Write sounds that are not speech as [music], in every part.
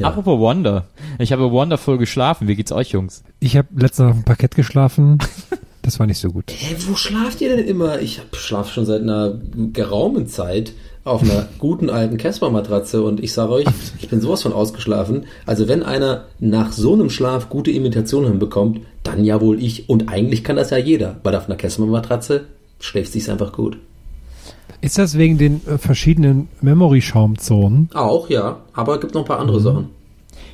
Ja. Apropos Wonder. Ich habe wonderful geschlafen. Wie geht's euch, Jungs? Ich habe letztens auf dem Parkett geschlafen. [laughs] Das war nicht so gut. Hä, wo schlaft ihr denn immer? Ich hab, schlaf schon seit einer geraumen Zeit auf einer [laughs] guten alten Casper-Matratze und ich sage euch, ich bin sowas von ausgeschlafen. Also wenn einer nach so einem Schlaf gute Imitationen hinbekommt, dann ja wohl ich. Und eigentlich kann das ja jeder, weil auf einer Casper-Matratze schläft sich's einfach gut. Ist das wegen den äh, verschiedenen Memory-Schaumzonen? Auch, ja, aber es gibt noch ein paar andere Sachen.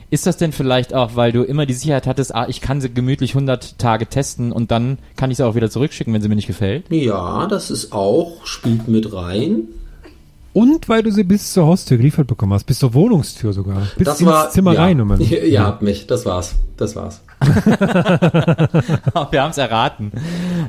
Ist das denn vielleicht auch, weil du immer die Sicherheit hattest, ah, ich kann sie gemütlich 100 Tage testen und dann kann ich sie auch wieder zurückschicken, wenn sie mir nicht gefällt? Ja, das ist auch, spielt mit rein. Und weil du sie bis zur Haustür geliefert bekommen hast, bis zur Wohnungstür sogar. Bis Das ins war Zimmer ja, rein. Und [laughs] man, Ihr, ihr habt mich, das war's, das war's. [laughs] [laughs] Wir haben es erraten.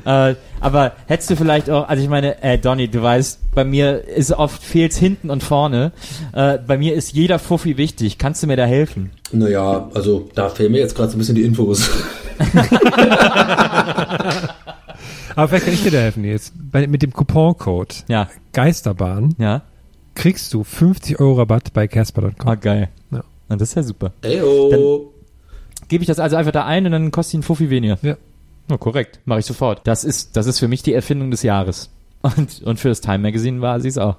Äh, aber hättest du vielleicht auch, also ich meine, äh, Donny, du weißt, bei mir ist oft fehlt's hinten und vorne. Äh, bei mir ist jeder Fuffi wichtig. Kannst du mir da helfen? Naja, also da fehlen mir jetzt gerade so ein bisschen die Infos. Aber vielleicht kann ich dir da helfen jetzt. Bei, mit dem Couponcode Ja, Geisterbahn ja. Kriegst du 50 Euro Rabatt bei Casper.com. Ah, geil. Ja. Na, das ist ja super. Eyo. Gebe ich das also einfach da ein und dann kostet ihn Fuffi weniger. Ja. Na, korrekt. Mache ich sofort. Das ist, das ist für mich die Erfindung des Jahres. [laughs] Und, und für das Time Magazine war sie es auch.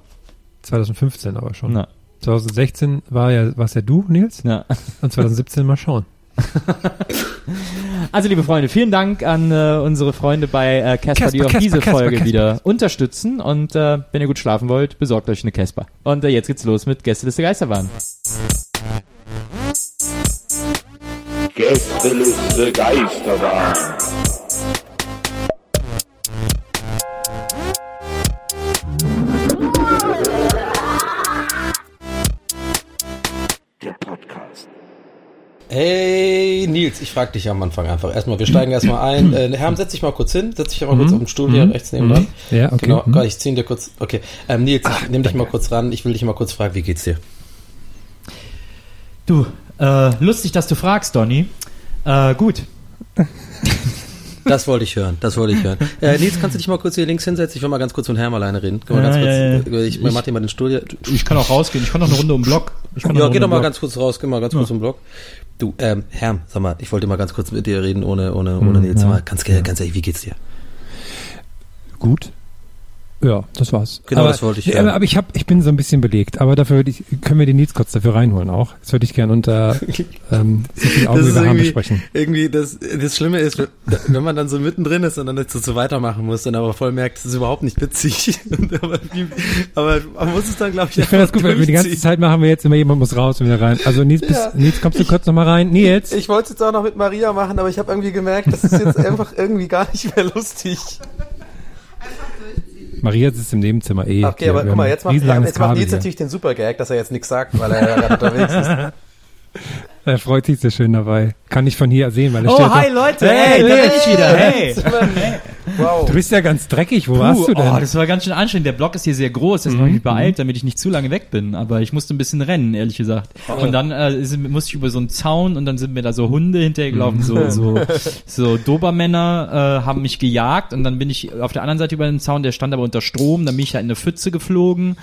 2015 aber schon. Na, 2016 war ja, war's ja du, Nils. na. Und 2017 mal schauen. [laughs] Also, liebe Freunde, vielen Dank an äh, unsere Freunde bei äh, Casper, die auch Casper, diese Casper, Folge Casper. wieder unterstützen. Und äh, wenn ihr gut schlafen wollt, besorgt euch eine Casper. Und äh, jetzt geht's los mit Gästeliste Geisterbahn. Gästeliste Geisterbahn. Hey Nils, ich frag dich am Anfang einfach. Erstmal, wir steigen erstmal ein. [clears throat] Äh, Herm, setz dich mal kurz hin. Setz dich mal kurz auf den Stuhl hier rechts neben dran. Ja, okay. Genau, Mhm. Gott, ich zieh ihn dir kurz. Okay. Ähm, Nils, ich nehm dich mal kurz ran. Ich will dich mal kurz fragen, wie geht's dir? Du, äh, lustig, dass du fragst, Donny. Äh, gut. Das wollte ich hören, das wollte ich hören. [laughs] Äh, Nils, kannst du dich mal kurz hier links hinsetzen? Ich will mal ganz kurz mit Herm alleine reden. Können wir Ja, ganz ja, kurz, ja. ich, ich mach dir mal den Stuhl hier. Ich kann auch rausgehen. Ich kann noch eine Runde um den Block. Ich kann noch Ja, geh doch um mal den ganz kurz raus, geh mal ganz kurz im Block. Du, ähm, Herm, sag mal, ich wollte mal ganz kurz mit dir reden, ohne, ohne, ohne Nils. Sag mal, ganz, ganz ehrlich, wie geht's dir? Gut. Ja, das war's. Genau, aber, das wollte ich ja, hören. aber, aber ich hab, ich bin so ein bisschen belegt. Aber dafür würde ich, können wir den Nils kurz dafür reinholen auch. Das würde ich gerne unter [laughs] ähm, so viel Augen über Arm besprechen. irgendwie das, das Schlimme ist, wenn man dann so mittendrin ist und dann jetzt so weitermachen muss und aber voll merkt, das ist überhaupt nicht witzig. [laughs] aber, wie- aber man muss es dann, glaube ich, Ich finde das gut, weil wir die ganze. Zeit machen wir jetzt immer, jemand muss raus und wieder rein. Also Nils, bis, Ja. Nils kommst du kurz nochmal rein? Nils? Ich wollte es jetzt auch noch mit Maria machen, aber ich habe irgendwie gemerkt, das ist jetzt einfach irgendwie gar nicht mehr lustig. Maria sitzt im Nebenzimmer eh. Okay, Hier, aber guck mal, jetzt macht, jetzt macht Nils hier. natürlich den super Gag, dass er jetzt nichts sagt, weil er ja gerade unterwegs ist. [laughs] Er freut sich sehr schön dabei. Kann ich von hier sehen, weil er Oh, steht hi doch- Leute. Hey, Hey, da hey, bin ich wieder. Hey. Wow. Du bist ja ganz dreckig. Wo warst du denn? Oh, das war ganz schön anstrengend. Der Block ist hier sehr groß, deswegen habe ich mich beeilt, damit ich nicht zu lange weg bin. Aber ich musste ein bisschen rennen, ehrlich gesagt. Und dann äh, musste ich über so einen Zaun und dann sind mir da so Hunde hinterhergelaufen, so, so, [laughs] so Dobermänner äh, haben mich gejagt und dann bin ich auf der anderen Seite über den Zaun, der stand aber unter Strom, dann bin ich halt in eine Pfütze geflogen.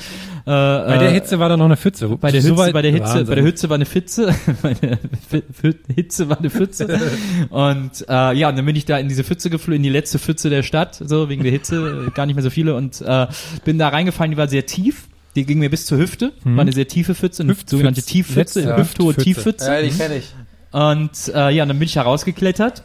Äh, bei der äh, Hitze war da noch eine Pfütze. bei der So Hitze, weit- bei der Hitze, Wahnsinn. bei der Hitze war eine Pfütze, [laughs] bei der Hitze war eine Pfütze. [laughs] Und äh, ja, und dann bin ich da in diese Pfütze geflogen, in die letzte Pfütze der Stadt, so wegen der Hitze, [laughs] gar nicht mehr so viele und äh, bin da reingefallen, die war sehr tief. Die ging mir bis zur Hüfte, war eine sehr tiefe Pfütze, eine Hüftpfütze. sogenannte Tiefpfütze, Ja, hüfthohe. Tiefpfütze. Ja, die kenne ich. Und äh, ja, und dann bin ich herausgeklettert.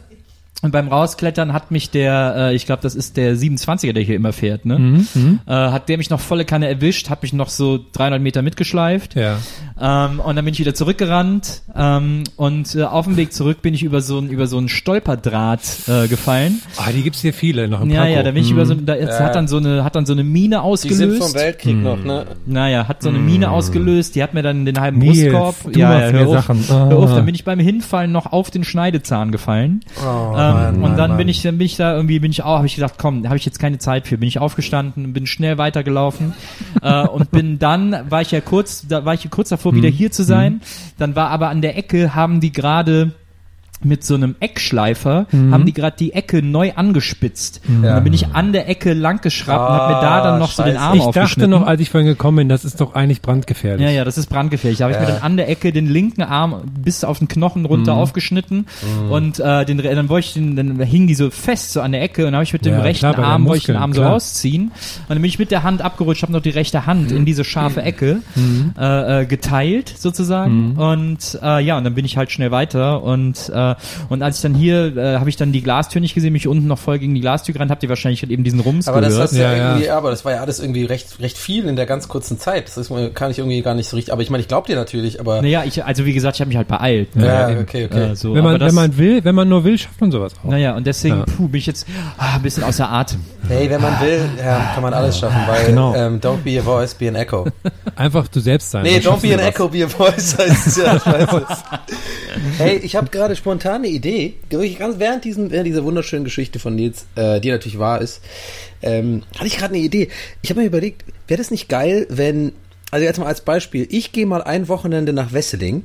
Und beim Rausklettern hat mich der, äh, ich glaube, das ist der 27er, der hier immer fährt, ne? Mhm, Äh, hat der mich noch volle Kanne erwischt, hat mich noch so 300 Meter mitgeschleift. Ja. Ähm, und dann bin ich wieder zurückgerannt. Ähm, und äh, auf dem Weg zurück bin ich über so ein über so einen Stolperdraht äh, gefallen. Ah, die gibt's hier viele noch im Ja, Pankow. ja, da bin ich über so, Mhm. da, jetzt Ja. hat dann so eine, hat dann so eine Mine Die ausgelöst. sind vom Weltkrieg noch, ne? Naja, hat so eine Mine ausgelöst, die hat mir dann den halben Nils, Brustkorb. du ja, machst ja, mir hör auf, Sachen. hör auf, Ah. dann bin ich beim Hinfallen noch auf den Schneidezahn gefallen. Oh, ähm, Mann, und dann Mann. bin ich, dann bin ich da irgendwie, bin ich auch, habe ich gedacht, komm, habe ich jetzt keine Zeit für, bin ich aufgestanden, bin schnell weitergelaufen [laughs] äh, und bin dann, war ich ja kurz, da war ich kurz davor, wieder hier zu sein. Dann war aber an der Ecke, haben die gerade mit so einem Eckschleifer haben die gerade die Ecke neu angespitzt. Und Ja. dann bin ich an der Ecke lang geschraubt und hab mir da dann noch so den scheiße. Arm Ich dachte aufgeschnitten. noch, als ich vorhin gekommen bin, das ist doch eigentlich brandgefährlich. Ja, ja, das ist brandgefährlich. Da habe ich mir Ja. dann an der Ecke den linken Arm bis auf den Knochen runter aufgeschnitten und äh, den, dann wollte ich den, dann hing die so fest so an der Ecke und dann habe ich mit dem Ja, rechten klar, Arm wollte ich den Arm so klar. rausziehen und dann bin ich mit der Hand abgerutscht, habe noch die rechte Hand in diese scharfe Ecke äh, äh, geteilt sozusagen und äh, ja und dann bin ich halt schnell weiter und äh, und als ich dann hier äh, habe ich dann die Glastür nicht gesehen, mich unten noch voll gegen die Glastür gerannt, habt ihr wahrscheinlich halt eben diesen Rums Aber das gehört. hast du ja, Ja, irgendwie, aber das war ja alles irgendwie recht, recht viel in der ganz kurzen Zeit. Das ist, mir- kann ich irgendwie gar nicht so richtig, aber ich meine, ich glaube dir natürlich, aber naja, ich, also wie gesagt, ich habe mich halt beeilt. ne? Ja, okay, okay. Äh, so, Wenn man, das, wenn man will, wenn man nur will, schafft man sowas auch. Naja, und deswegen, Ja. puh, bin ich jetzt ah, ein bisschen außer Atem. Hey, wenn man will, kann man alles schaffen, weil Genau. ähm, don't be a voice, be an echo. Einfach du selbst sein. Nee, don't be an echo, be a voice [laughs] heißt es ja. Scheiße. [laughs] hey, ich habe gerade spontan eine Idee, wirklich ganz während, diesen, während dieser wunderschönen Geschichte von Nils, äh, die natürlich wahr ist, ähm, hatte ich gerade eine Idee. Ich habe mir überlegt, wäre das nicht geil, wenn, also jetzt mal als Beispiel, ich gehe mal ein Wochenende nach Wesseling,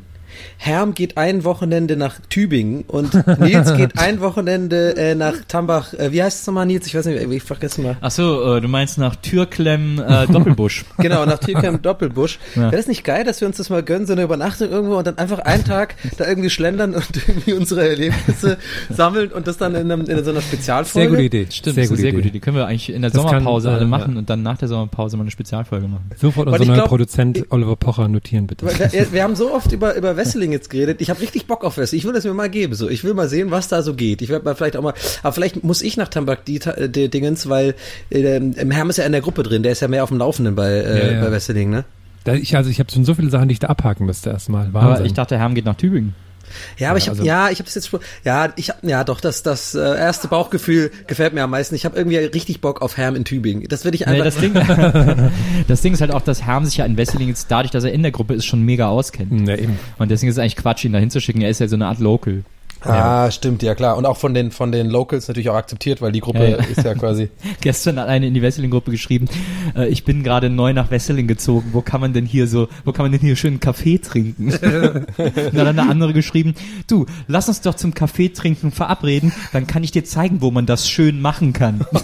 Herm geht ein Wochenende nach Tübingen und [laughs] Nils geht ein Wochenende äh, nach Tambach. Äh, wie heißt es nochmal, Nils? Ich weiß nicht, ich vergesse mal. Ach so, äh, du meinst nach Türklemm äh, [laughs] Doppelbusch. Genau, nach Türkheim [laughs] Doppelbusch. Ja. Wäre das nicht geil, dass wir uns das mal gönnen, so eine Übernachtung irgendwo und dann einfach einen Tag da irgendwie schlendern und irgendwie unsere Erlebnisse sammeln und das dann in, einem, in so einer Spezialfolge? Sehr gute Idee. Stimmt, sehr gute sehr Idee. gute Idee. Können wir eigentlich in der Das kann, Sommerpause alle äh, machen ja. und dann nach der Sommerpause mal eine Spezialfolge machen. Sofort unser neuer Produzent Oliver Pocher notieren, bitte. Weil Wir, wir haben so oft über, über Wesseling jetzt geredet. Ich habe richtig Bock auf Wesseling. Ich will das mir mal geben. So, ich will mal sehen, was da so geht. Ich werde mal vielleicht auch mal, aber vielleicht muss ich nach Tambak die, äh, die Dingens, weil äh, im Herm ist ja in der Gruppe drin. Der ist ja mehr auf dem Laufenden bei, äh, Ja, ja. bei Wesseling, ne? Da, ich, also ich habe schon so viele Sachen, die ich da abhaken müsste erstmal. Wahnsinn. Aber ich dachte, Herm geht nach Tübingen. Ja, aber ich habe also- ja, ich habe das jetzt schon- ja, ich hab, ja doch das das äh, erste Bauchgefühl gefällt mir am meisten. Ich habe irgendwie richtig Bock auf Herm in Tübingen. Das würde ich Nee, einfach das, Ding, [laughs] das Ding ist halt auch, dass Herm sich ja in Wesseling jetzt dadurch, dass er in der Gruppe ist, schon mega auskennt. ja, eben. Und deswegen ist es eigentlich Quatsch, ihn da hinzuschicken. Er ist ja so eine Art Local. Ah, stimmt, ja klar. Und auch von den von den Locals natürlich auch akzeptiert, weil die Gruppe Ja, ja. ist ja quasi. [laughs] Gestern hat eine in die Wesseling-Gruppe geschrieben, äh, ich bin gerade neu nach Wesseling gezogen, wo kann man denn hier so, wo kann man denn hier schön einen Kaffee trinken? [laughs] Und dann hat eine andere geschrieben, du, lass uns doch zum Kaffee trinken verabreden, dann kann ich dir zeigen, wo man das schön machen kann. [laughs]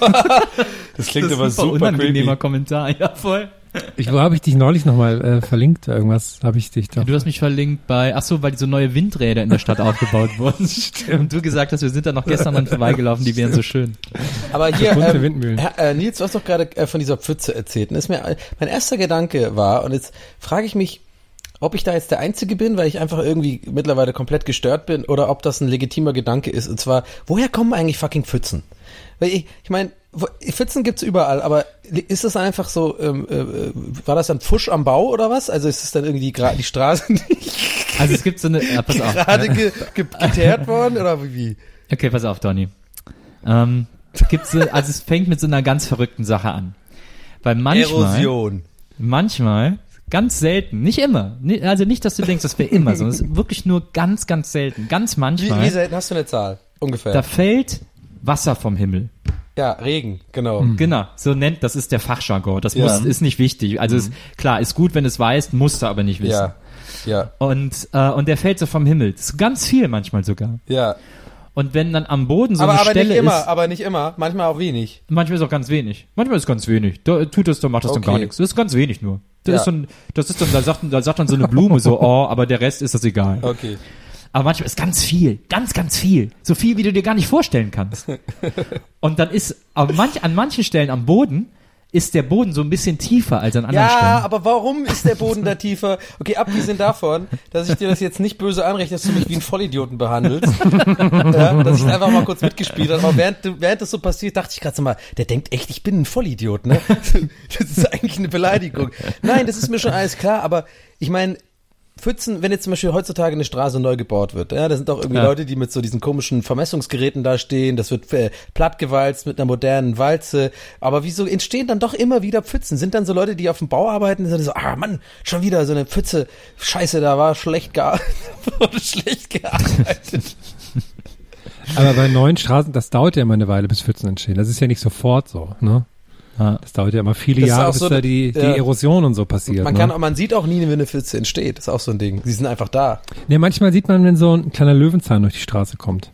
Das klingt das ein super unangenehmer Kommentar, ja voll. Ich, wo habe ich dich neulich nochmal äh, verlinkt? Irgendwas habe ich dich doch. Du hast mich verlinkt bei, ach so, weil so neue Windräder in der Stadt aufgebaut [laughs] wurden. Und du gesagt hast, wir sind da noch gestern dran vorbeigelaufen, die wären so schön. Aber hier, ähm, Windmühlen. Herr, äh, Nils, du hast doch gerade äh, von dieser Pfütze erzählt. Und ist mir mein erster Gedanke war und jetzt frage ich mich, ob ich da jetzt der Einzige bin, weil ich einfach irgendwie mittlerweile komplett gestört bin, oder ob das ein legitimer Gedanke ist. Und zwar, woher kommen eigentlich fucking Pfützen? Weil ich, ich meine, Pfützen gibt's überall, aber ist das einfach so, ähm, äh, war das dann Pfusch am Bau oder was? Also ist es dann irgendwie gra- die Straße [laughs] nicht Also es gibt so eine, ja, pass auf. gerade ge ge geteert worden oder wie? Okay, pass auf, Donny. Ähm, es gibt so, also es fängt mit so einer ganz verrückten Sache an. Weil manchmal, Erosion. manchmal, ganz selten, nicht immer, also nicht, dass du denkst, das wäre immer, sondern es ist [laughs] wirklich nur ganz, ganz selten, ganz Wie, manchmal, wie selten hast du eine Zahl? Ungefähr. da fällt Wasser vom Himmel. Ja, Regen, genau. Genau, so nennt, das ist der Fachjargon. Das Ja. muss, ist nicht wichtig. Also ist, klar, ist gut, wenn es weißt, musst du aber nicht wissen. Ja, ja, Und, äh, und der fällt so vom Himmel. Das ist ganz viel manchmal sogar. ja. Und wenn dann am Boden so aber eine aber Stelle nicht immer, ist, aber nicht immer. Manchmal auch wenig. manchmal ist auch ganz wenig. Manchmal ist ganz wenig. Da tut das, dann macht das dann Okay. gar nichts. Das ist ganz wenig nur. Das Ja. ist dann, das ist dann, da sagt, da sagt dann so eine Blume so, [laughs] oh, aber der Rest ist das egal. Okay. Aber manchmal ist ganz viel, ganz, ganz viel. So viel, wie du dir gar nicht vorstellen kannst. [laughs] Und dann ist, manch, an manchen Stellen am Boden ist der Boden so ein bisschen tiefer als an anderen Ja, Stellen. aber warum ist der Boden da tiefer? Okay, abgesehen davon, dass ich dir das jetzt nicht böse anrechne, dass du mich wie einen Vollidioten behandelst. [laughs] ja, dass ich einfach mal kurz mitgespielt habe. Aber während, während das so passiert, dachte ich gerade so mal, der denkt echt, ich bin ein Vollidiot, ne? [laughs] Das ist eigentlich eine Beleidigung. Nein, das ist mir schon alles klar, aber ich meine, Pfützen, wenn jetzt zum Beispiel heutzutage eine Straße neu gebaut wird, ja, da sind auch irgendwie Ja. Leute, die mit so diesen komischen Vermessungsgeräten da stehen, das wird äh, plattgewalzt mit einer modernen Walze, aber wieso entstehen dann doch immer wieder Pfützen? Sind dann so Leute, die auf dem Bau arbeiten, die sagen so, ah Mann, schon wieder so eine Pfütze, scheiße, da war schlecht gearbeitet, [laughs] wurde schlecht gearbeitet. Aber bei neuen Straßen, das dauert ja immer eine Weile, bis Pfützen entstehen. Das ist ja nicht sofort so, ne? Ja. Das dauert ja immer viele Das Jahre, auch bis so da die, die ja. Erosion und so passiert. Man ne? kann, man sieht auch nie, wenn eine Pfütze entsteht, das ist auch so ein Ding. Sie sind einfach da. Ne, manchmal sieht man, wenn so ein kleiner Löwenzahn durch die Straße kommt.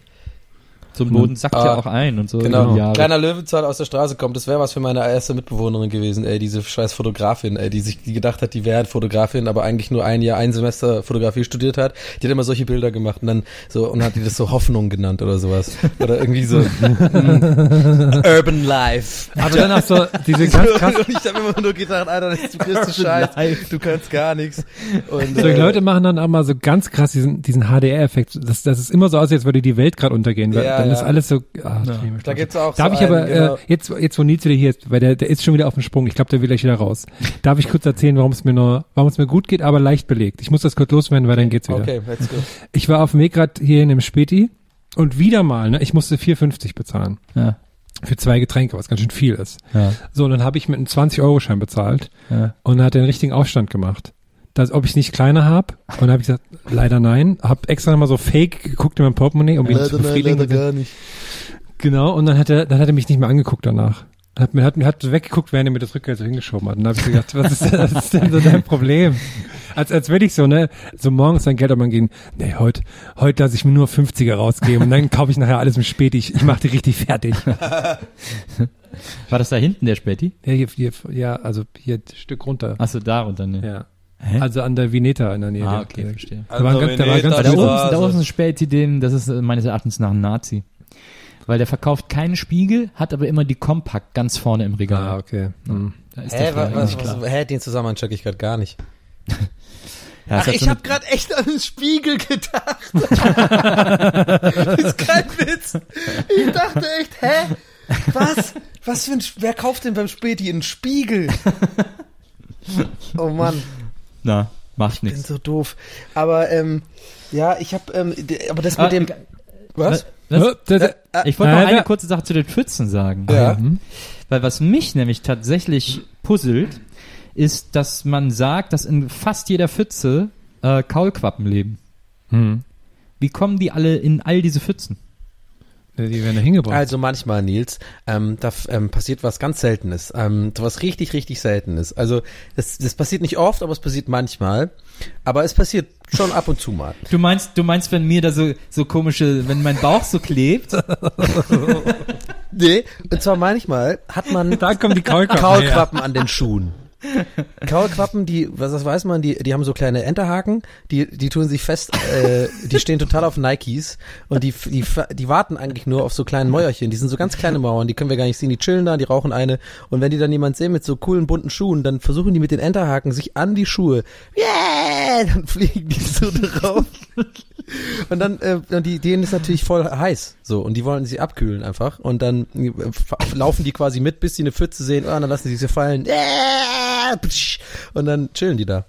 So ein Boden sackt ja Ah, auch ein und so. Genau, kleiner Löwenzahn aus der Straße kommt. Das wäre was für meine erste Mitbewohnerin gewesen, ey, diese scheiß Fotografin, ey, die sich, die gedacht hat, die wäre Fotografin, aber eigentlich nur ein Jahr, ein Semester Fotografie studiert hat. Die hat immer solche Bilder gemacht und dann so, und hat die das so Hoffnung genannt oder sowas. Oder irgendwie so, [laughs] Urban Life. Aber dann hast du diese ganz krass, und [laughs] ich habe immer nur gedacht, Alter, das ist du kriegst [laughs] du Scheiß, du kannst gar nichts. Und, so äh, Leute machen dann auch mal so ganz krass diesen, diesen HDR-Effekt. Das, das ist immer so aus, als würde die Welt gerade untergehen. Ja, dann ja. ist alles so, ah, ich Da gibt's auch Darf so ich aber, einen, genau. äh, jetzt, jetzt wo Nils wieder hier ist, weil der, der ist schon wieder auf dem Sprung. Ich glaube, der will gleich wieder raus. Darf ich kurz erzählen, warum es mir nur, warum es mir gut geht, aber leicht belegt. Ich muss das kurz loswerden, weil dann geht's wieder. Okay, let's go. Ich war auf dem Weg gerade hier in dem Späti und wieder mal, ne, ich musste 4,50 bezahlen. Ja. Für zwei Getränke, was ganz schön viel ist. Ja. So, und dann habe ich mit einem 20-Euro-Schein bezahlt Ja. und dann hat er den richtigen Aufstand gemacht. Das, ob ich nicht kleiner hab und dann habe ich gesagt, leider nein. Hab extra nochmal so fake geguckt in mein Portemonnaie, um ihn zu befriedigen. gar nicht. Genau, und dann hat er, dann hat er mich nicht mehr angeguckt danach. Hat mir, hat mir, hat weggeguckt, während er mir das Rückgeld so hingeschoben hat. Und dann habe ich gedacht, was ist, denn- was ist denn so dein Problem? Als, als würde ich so, ne, so morgens sein Geld man gehen, nee, heute, heute lasse ich mir nur 50er rausgeben und dann kaufe ich nachher alles im Späti. Ich, ich mache die richtig fertig. War das da hinten der Späti? Ja, hier, hier, ja, also hier ein Stück runter. Achso, darunter, ne? Ja. Hä? Also an der Vineta in der Nähe. Ah, okay, der- verstehe. Da war ganz, da war ganz da Also, oben, also- ist, da ein Späti, den, das ist meines Erachtens nach ein Nazi. Weil der verkauft keinen Spiegel, hat aber immer die Compact ganz vorne im Regal. Ah, okay. Hm. Da ist Hä, der was, was, klar. was, hä, den Zusammenhang check ich gerade gar nicht. [laughs] Ja, Ach, hat ich so habe gerade echt an den Spiegel gedacht. das [laughs] ist kein Witz. Ich dachte echt, hä? Was? Was für ein, wer kauft denn beim Späti einen Spiegel? [laughs] Oh Mann, Na, macht ich bin nichts. so doof. Aber, ähm, ja, ich habe, ähm, aber das Ah, mit dem, äh, was? Oh, das- Äh, Ich wollte noch Äh, eine kurze Sache zu den Pfützen sagen. Ja. Weil was mich nämlich tatsächlich puzzelt, ist, dass man sagt, dass in fast jeder Pfütze äh, Kaulquappen leben. Hm. Wie kommen die alle in all diese Pfützen? Die werden da hingebracht. Also manchmal, Nils, ähm, da ähm, passiert was ganz Seltenes, ähm, was richtig, richtig Seltenes. Also das, das passiert nicht oft, aber es passiert manchmal. Aber es passiert schon ab und zu mal. Du meinst, du meinst, wenn mir da so, so komische, wenn mein Bauch so klebt? [laughs] Nee, und zwar manchmal hat man da kommen die Kaulquappen. Kaulquappen an den Schuhen. [laughs] Kaulquappen, die, was das weiß man, die, die haben so kleine Enterhaken, die, die tun sich fest, äh, die stehen total auf Nikes und die, die, die warten eigentlich nur auf so kleinen Mäuerchen. Die sind so ganz kleine Mauern, die können wir gar nicht sehen, die chillen da, die rauchen eine und wenn die dann jemand sehen mit so coolen bunten Schuhen, dann versuchen die mit den Enterhaken sich an die Schuhe, yeah, dann fliegen die so drauf. Und dann, äh, und die, denen ist natürlich voll heiß, so, und die wollen sie abkühlen einfach. Und dann äh, laufen die quasi mit, bis sie eine Pfütze sehen, oh, dann lassen sie sie fallen. Ptsch, Und dann chillen die da.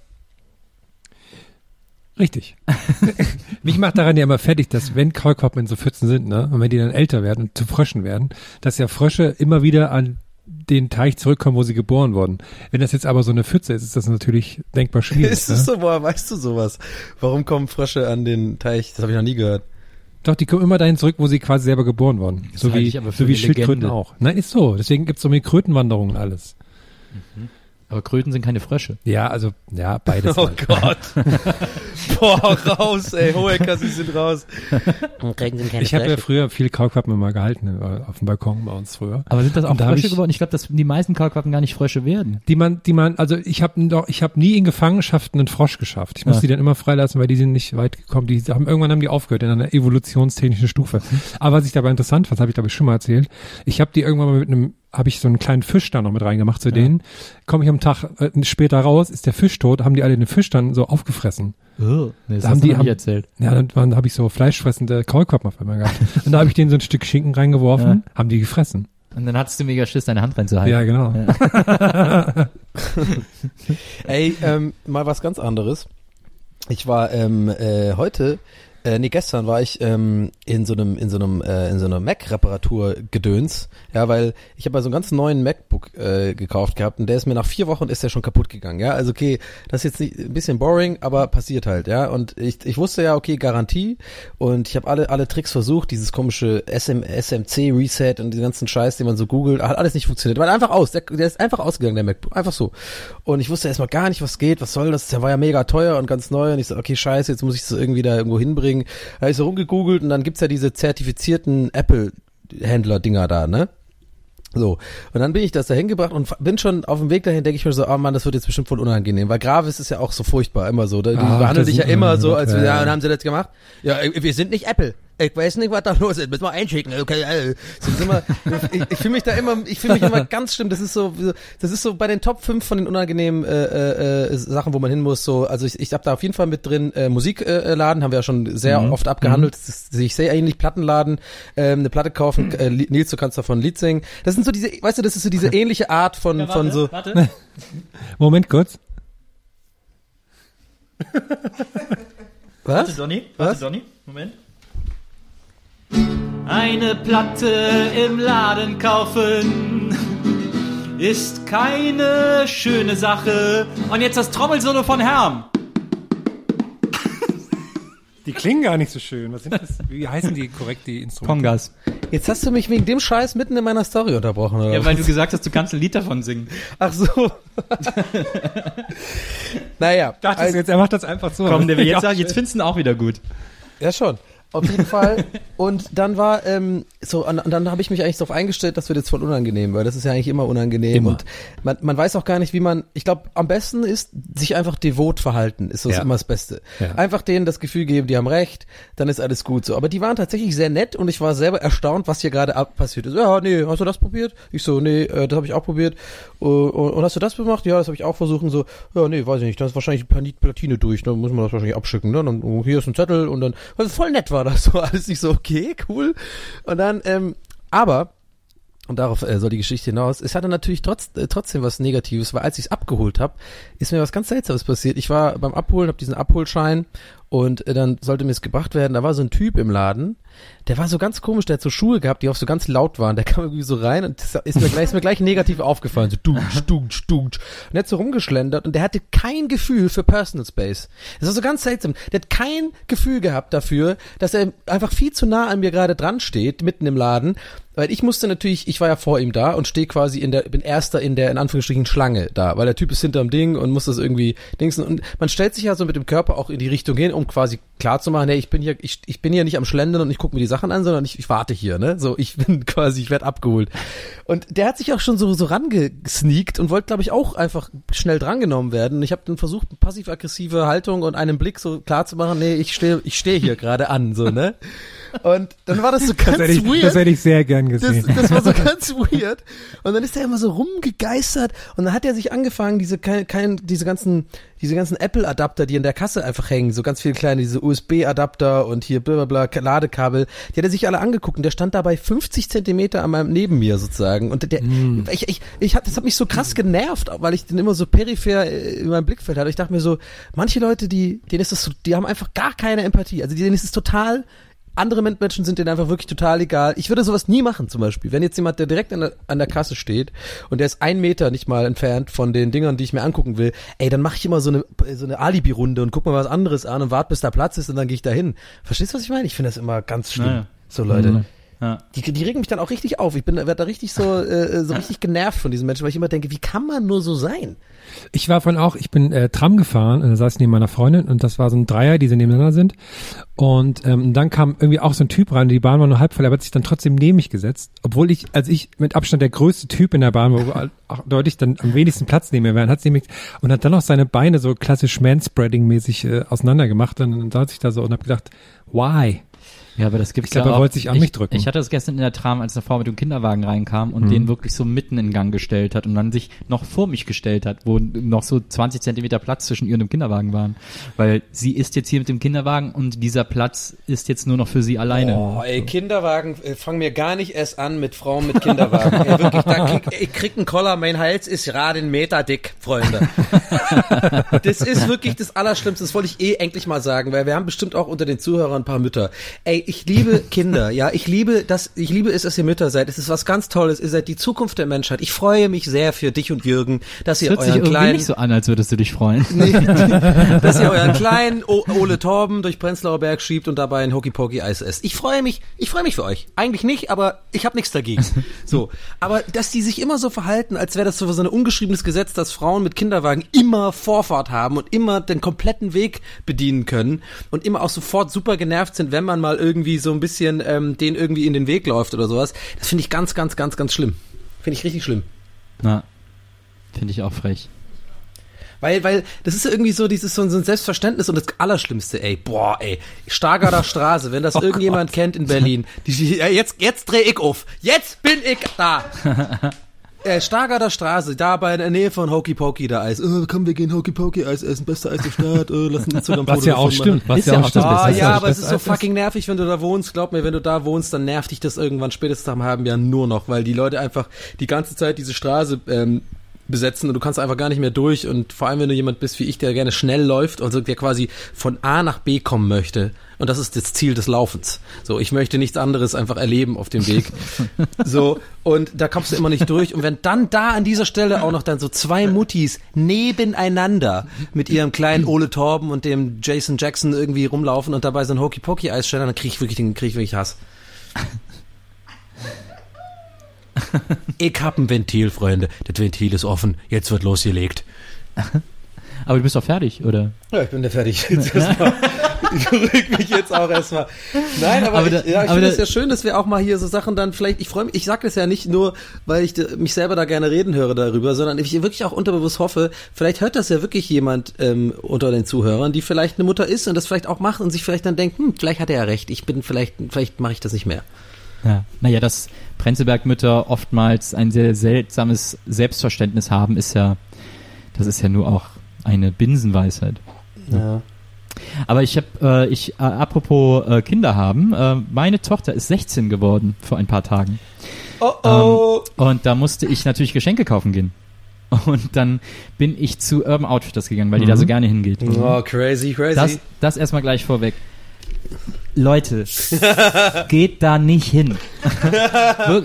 Richtig. [laughs] Mich macht daran ja immer fertig, dass wenn Kaulquappen in so Pfützen sind, ne, und wenn die dann älter werden und zu Fröschen werden, dass ja Frösche immer wieder an den Teich zurückkommen, wo sie geboren wurden. Wenn das jetzt aber so eine Pfütze ist, ist das natürlich denkbar schwierig. [laughs] Ist ne? es so, woher weißt du sowas? Warum kommen Frösche an den Teich? Das habe ich noch nie gehört. Doch, die kommen immer dahin zurück, wo sie quasi selber geboren wurden. So halte wie, ich aber für so wie Schildkröten Legende. auch. Nein, ist so. Deswegen gibt's so eine Krötenwanderungen und alles. Aber Kröten sind keine Frösche. Ja, also, ja, beides. [laughs] Oh halt. Gott. [laughs] Boah, raus, ey. Hohecker, sie sind raus. Ich habe ja früher viel Kaulquappen immer gehalten, äh, auf dem Balkon bei uns früher. Aber sind das auch Und da Frösche ich- geworden? Ich glaube, dass die meisten Kaulquappen gar nicht Frösche werden. Die man, die man, also ich habe doch, ich habe nie in Gefangenschaft einen Frosch geschafft. Ich muss Ja. die dann immer freilassen, weil die sind nicht weit gekommen. Die haben irgendwann haben die aufgehört in einer evolutionstechnischen Stufe. Aber was ich dabei interessant fand, habe ich glaube ich schon mal erzählt. Ich habe die irgendwann mal mit einem habe ich so einen kleinen Fisch da noch mit reingemacht zu denen. Komme ich am Tag äh, später raus, ist der Fisch tot, haben die alle den Fisch dann so aufgefressen. Oh, nee, das Da haben die haben- nicht erzählt. Ja, dann, dann habe ich so fleischfressende Kaulquappen auf einmal gehabt. [laughs] Und da habe ich denen so ein Stück Schinken reingeworfen, haben die gefressen. Und dann hattest du mega Schiss, deine Hand reinzuhalten. Ja, genau. [laughs] Ey, ähm, mal was ganz anderes. Ich war ähm, äh, heute, äh, nee, gestern war ich ähm, in so einem, in so einem, äh, in so einer Mac-Reparatur-Gedöns. Ja, weil ich habe mal so einen ganz neuen MacBook äh, gekauft gehabt und der ist mir nach vier Wochen ist der schon kaputt gegangen. Ja, also okay, das ist jetzt nicht ein bisschen boring, aber passiert halt. Ja, und ich, ich wusste ja, okay, Garantie und ich habe alle alle Tricks versucht, dieses komische SM, SMC Reset und den ganzen Scheiß, den man so googelt, hat alles nicht funktioniert. War einfach aus, der, der ist einfach ausgegangen, der MacBook, einfach so. Und ich wusste erstmal gar nicht, was geht, was soll das? Der war ja mega teuer und ganz neu und ich so, okay, scheiße, jetzt muss ich das irgendwie da irgendwo hinbringen. Da habe ich so rumgegoogelt und dann gibt's ja diese zertifizierten Apple-Händler-Dinger da, ne? So, und dann bin ich das da hingebracht und bin schon auf dem Weg dahin, denke ich mir so, oh Mann, das wird jetzt bestimmt voll unangenehm, weil Gravis ist ja auch so furchtbar, immer so. Die Ah, behandeln dich ja immer so, als Ja, ja, ja. und haben sie das gemacht? Ja, äh, wir sind nicht Apple. Ich weiß nicht, was da los ist. Müssen wir einschicken. Okay, äh. so, sind wir, ich ich fühle mich da immer, ich fühle mich immer ganz schlimm. Das ist so, das ist so bei den Top 5 von den unangenehmen äh, äh, äh, Sachen, wo man hin muss. So, also ich, ich habe da auf jeden Fall mit drin äh, Musikladen, äh, Laden, haben wir ja schon sehr Mhm. oft abgehandelt. Das ist, sehe ich sehr ähnlich. Plattenladen, ähm, eine Platte kaufen. Äh, Lied- Nils, du kannst davon ein Lied singen. Das sind so diese, weißt du, das ist so diese ähnliche Art von von so. Warte. [laughs] Moment kurz. Was? Donny. Was? Donny. Moment. Eine Platte im Laden kaufen ist keine schöne Sache. Und jetzt das Trommelsolo von Herm. Die klingen gar nicht so schön. Was sind das? Wie heißen die korrekt, die Instrumente? Kongas. Jetzt hast du mich wegen dem Scheiß mitten in meiner Story unterbrochen, oder? Ja, weil du gesagt hast, du kannst ein Lied davon singen. Ach so. [laughs] naja. Ich dachte also- jetzt, er macht das einfach so. Komm, der will [laughs] jetzt jetzt findest du ihn auch wieder gut. Ja, schon. Auf jeden Fall. Und dann war, ähm, so, und, und dann habe ich mich eigentlich darauf eingestellt, das wird jetzt voll unangenehm, weil das ist ja eigentlich immer unangenehm. Immer. Und man, man weiß auch gar nicht, wie man, ich glaube, am besten ist, sich einfach devot verhalten, ist das Ja. immer das Beste. Ja. Einfach denen das Gefühl geben, die haben recht, dann ist alles gut so. Aber die waren tatsächlich sehr nett und ich war selber erstaunt, was hier gerade passiert ist. Ja, nee, hast du das probiert? Ich so, nee, äh, das habe ich auch probiert. Uh, und, und hast du das gemacht? Ja, das habe ich auch versucht. Und so, ja, nee, weiß ich nicht, da ist wahrscheinlich Platine durch, dann muss man das wahrscheinlich abschicken. Ne? Dann, oh, hier ist ein Zettel und dann, also voll nett war das so alles. Ich so, okay, cool. Und dann, ähm, aber und darauf äh, soll die Geschichte hinaus. Es hatte natürlich trotz, äh, trotzdem was Negatives, weil als ich es abgeholt habe, ist mir was ganz Seltsames passiert. Ich war beim Abholen, habe diesen Abholschein und äh, dann sollte mir es gebracht werden. Da war so ein Typ im Laden, der war so ganz komisch, der hat so Schuhe gehabt, die auch so ganz laut waren. Der kam irgendwie so rein und ist mir gleich, ist mir gleich negativ aufgefallen. So dutsch, dutsch, dutsch. Und der hat so rumgeschlendert und der hatte kein Gefühl für Personal Space. Das war so ganz seltsam. Der hat kein Gefühl gehabt dafür, dass er einfach viel zu nah an mir gerade dran steht, mitten im Laden. Weil ich musste natürlich, ich war ja vor ihm da und stehe quasi in der, bin erster in der, in Anführungsstrichen, Schlange da, weil der Typ ist hinterm Ding und muss das irgendwie dingsen. Und man stellt sich ja so mit dem Körper auch in die Richtung hin, um quasi klarzumachen, hey, ich bin hier, ich, ich bin hier nicht am Schlendern und ich gucke mir die Sachen an, sondern ich, ich warte hier, ne? So, ich bin [laughs] quasi, ich werde abgeholt. Und der hat sich auch schon so, so rangesneakt und wollte, glaube ich, auch einfach schnell drangenommen werden. Und ich habe dann versucht, passiv-aggressive Haltung und einen Blick so klar zu machen, nee, ich stehe ich stehe hier gerade an, so, ne? [laughs] Und dann war das so ganz Das hätte, ich, weird. das hätte ich sehr gern Das, gesehen. das war so [laughs] ganz weird. Und dann ist er immer so rumgegeistert und dann hat er sich angefangen, diese kein, kein, diese ganzen, diese ganzen Apple-Adapter, die in der Kasse einfach hängen, so ganz viele kleine, diese USB-Adapter und hier blablabla, Ladekabel, die hat er sich alle angeguckt und der stand dabei 50 Zentimeter an meinem, neben mir sozusagen. Und der, ich, ich, ich hat, das hat mich so krass genervt, weil ich den immer so peripher äh, in meinem Blickfeld hatte. Ich dachte mir so, manche Leute, die, denen ist das so, die haben einfach gar keine Empathie. Also denen ist es total andere Menschen sind denen einfach wirklich total egal. Ich würde sowas nie machen, zum Beispiel. Wenn jetzt jemand, der direkt an der, an der Kasse steht und der ist ein Meter nicht mal entfernt von den Dingern, die ich mir angucken will, ey, dann mache ich immer so eine, so eine Alibi-Runde und guck mal was anderes an und warte, bis da Platz ist und dann gehe ich da hin. Verstehst du, was ich meine? Ich finde das immer ganz schlimm. Naja. So, Leute. Ja. Die, die regen mich dann auch richtig auf. Ich bin, werde da richtig so, äh, so richtig genervt von diesen Menschen, weil ich immer denke, wie kann man nur so sein? Ich war von auch, ich bin äh, Tram gefahren und da saß ich neben meiner Freundin und das war so ein Dreier, die so nebeneinander sind. Und ähm, dann kam irgendwie auch so ein Typ rein, die Bahn war nur halb voll, er hat sich dann trotzdem neben mich gesetzt, obwohl ich, als ich mit Abstand der größte Typ in der Bahn war, auch deutlich dann am wenigsten Platz neben mir wären, hat sie mich und hat dann noch seine Beine so klassisch Manspreading-mäßig äh, auseinander gemacht und dann saß ich da so und hab gedacht, why? Ja, aber das gibt's Ich glaub, ja er auch. wollte sich an ich, mich drücken. Ich hatte das gestern in der Tram, als eine Frau mit dem Kinderwagen reinkam und Mhm. den wirklich so mitten in Gang gestellt hat und dann sich noch vor mich gestellt hat, wo noch so 20 Zentimeter Platz zwischen ihr und dem Kinderwagen waren. Weil sie ist jetzt hier mit dem Kinderwagen und dieser Platz ist jetzt nur noch für sie alleine. Oh, ey, Kinderwagen, äh, fang mir gar nicht erst an mit Frauen mit Kinderwagen. ey, wirklich, da krieg, ich krieg einen Koller, mein Hals ist gerade einen Meter dick, Freunde. [laughs] das ist wirklich das Allerschlimmste, das wollte ich eh endlich mal sagen, weil wir haben bestimmt auch unter den Zuhörern ein paar Mütter. Ey, ich liebe [laughs] Kinder, ja, ich liebe das, ich liebe es, dass ihr Mütter seid. Es ist was ganz Tolles, ihr seid die Zukunft der Menschheit. Ich freue mich sehr für dich und Jürgen, dass Das ihr hört sich euren irgendwie kleinen nicht so an, als würdest du dich freuen. Nee, [laughs] dass ihr euren kleinen o Ole Torben durch Prenzlauer Berg schiebt und dabei ein Hokey Pokey Eis esst. Ich freue mich, ich freue mich für euch. Eigentlich nicht, aber ich habe nichts dagegen. [laughs] So, aber dass die sich immer so verhalten, als wäre das so so ein ungeschriebenes Gesetz, dass Frauen mit Kinderwagen immer Vorfahrt haben und immer den kompletten Weg bedienen können und immer auch sofort super genervt sind, wenn man mal irgendwie so ein bisschen ähm, den irgendwie in den Weg läuft oder sowas. Das finde ich ganz, ganz, ganz, ganz schlimm. Finde ich richtig schlimm. Na, finde ich auch frech. Weil, weil, das ist irgendwie so, dieses so ein, Selbstverständnis und das Allerschlimmste, ey, boah, ey, Stargarder [laughs] Straße, wenn das irgendjemand kennt in Berlin, die, die, jetzt, jetzt dreh ich auf, jetzt bin ich da. [laughs] Äh, Stargarder Straße, da bei in der Nähe von Hokey Pokey, da Eis. Äh, komm, wir gehen Hokey Pokey Eis essen, beste Eis der Stadt, äh, lass ein Instagram Was ja auch stimmt. Was Ist ja auch stimmt. Ah, ja, aber es ist so fucking nervig, wenn du da wohnst. Glaub mir, wenn du da wohnst, dann nervt dich das irgendwann spätestens einem halben Jahr nur noch, weil die Leute einfach die ganze Zeit diese Straße ähm, besetzen und du kannst einfach gar nicht mehr durch und vor allem, wenn du jemand bist wie ich, der gerne schnell läuft, also der quasi von A nach B kommen möchte und das ist das Ziel des Laufens. So, ich möchte nichts anderes einfach erleben auf dem Weg. [laughs] So, und da kommst du immer nicht durch und wenn dann da an dieser Stelle auch noch dann so zwei Muttis nebeneinander mit ihrem kleinen Ole Torben und dem Jason Jackson irgendwie rumlaufen und dabei so ein Hokey Pokey Eis stellen, dann krieg ich wirklich den krieg ich wirklich Hass. [laughs] Ich hab ein Ventil, Freunde. Das Ventil ist offen. Jetzt wird losgelegt. [laughs] Aber du bist doch fertig, oder? Ja, ich bin da fertig. Jetzt erstmal. [laughs] Ich beruhig mich jetzt auch erstmal. Nein, aber, Aber ich, da- ja, ich finde es ja schön, dass wir auch mal hier so Sachen dann vielleicht, ich freue mich, ich sage das ja nicht nur, weil ich mich selber da gerne reden höre darüber, sondern ich wirklich auch unterbewusst hoffe, vielleicht hört das ja wirklich jemand ähm, unter den Zuhörern, die vielleicht eine Mutter ist und das vielleicht auch macht und sich vielleicht dann denkt, hm, vielleicht hat er ja recht, ich bin vielleicht, vielleicht mache ich das nicht mehr. Ja. Naja, dass Prenzlberg-Mütter oftmals ein sehr seltsames Selbstverständnis haben, ist ja, das ist ja nur auch eine Binsenweisheit. Ja. Aber ich habe, äh, ich, äh, apropos äh, Kinder haben, äh, meine Tochter ist 16 geworden vor ein paar Tagen. Oh oh. Ähm, und da musste ich natürlich Geschenke kaufen gehen. [laughs] Und dann bin ich zu Urban Outfitters gegangen, weil die da so gerne hingeht. oh, crazy, crazy. Das, das erstmal gleich vorweg. Leute, geht da nicht hin. [laughs]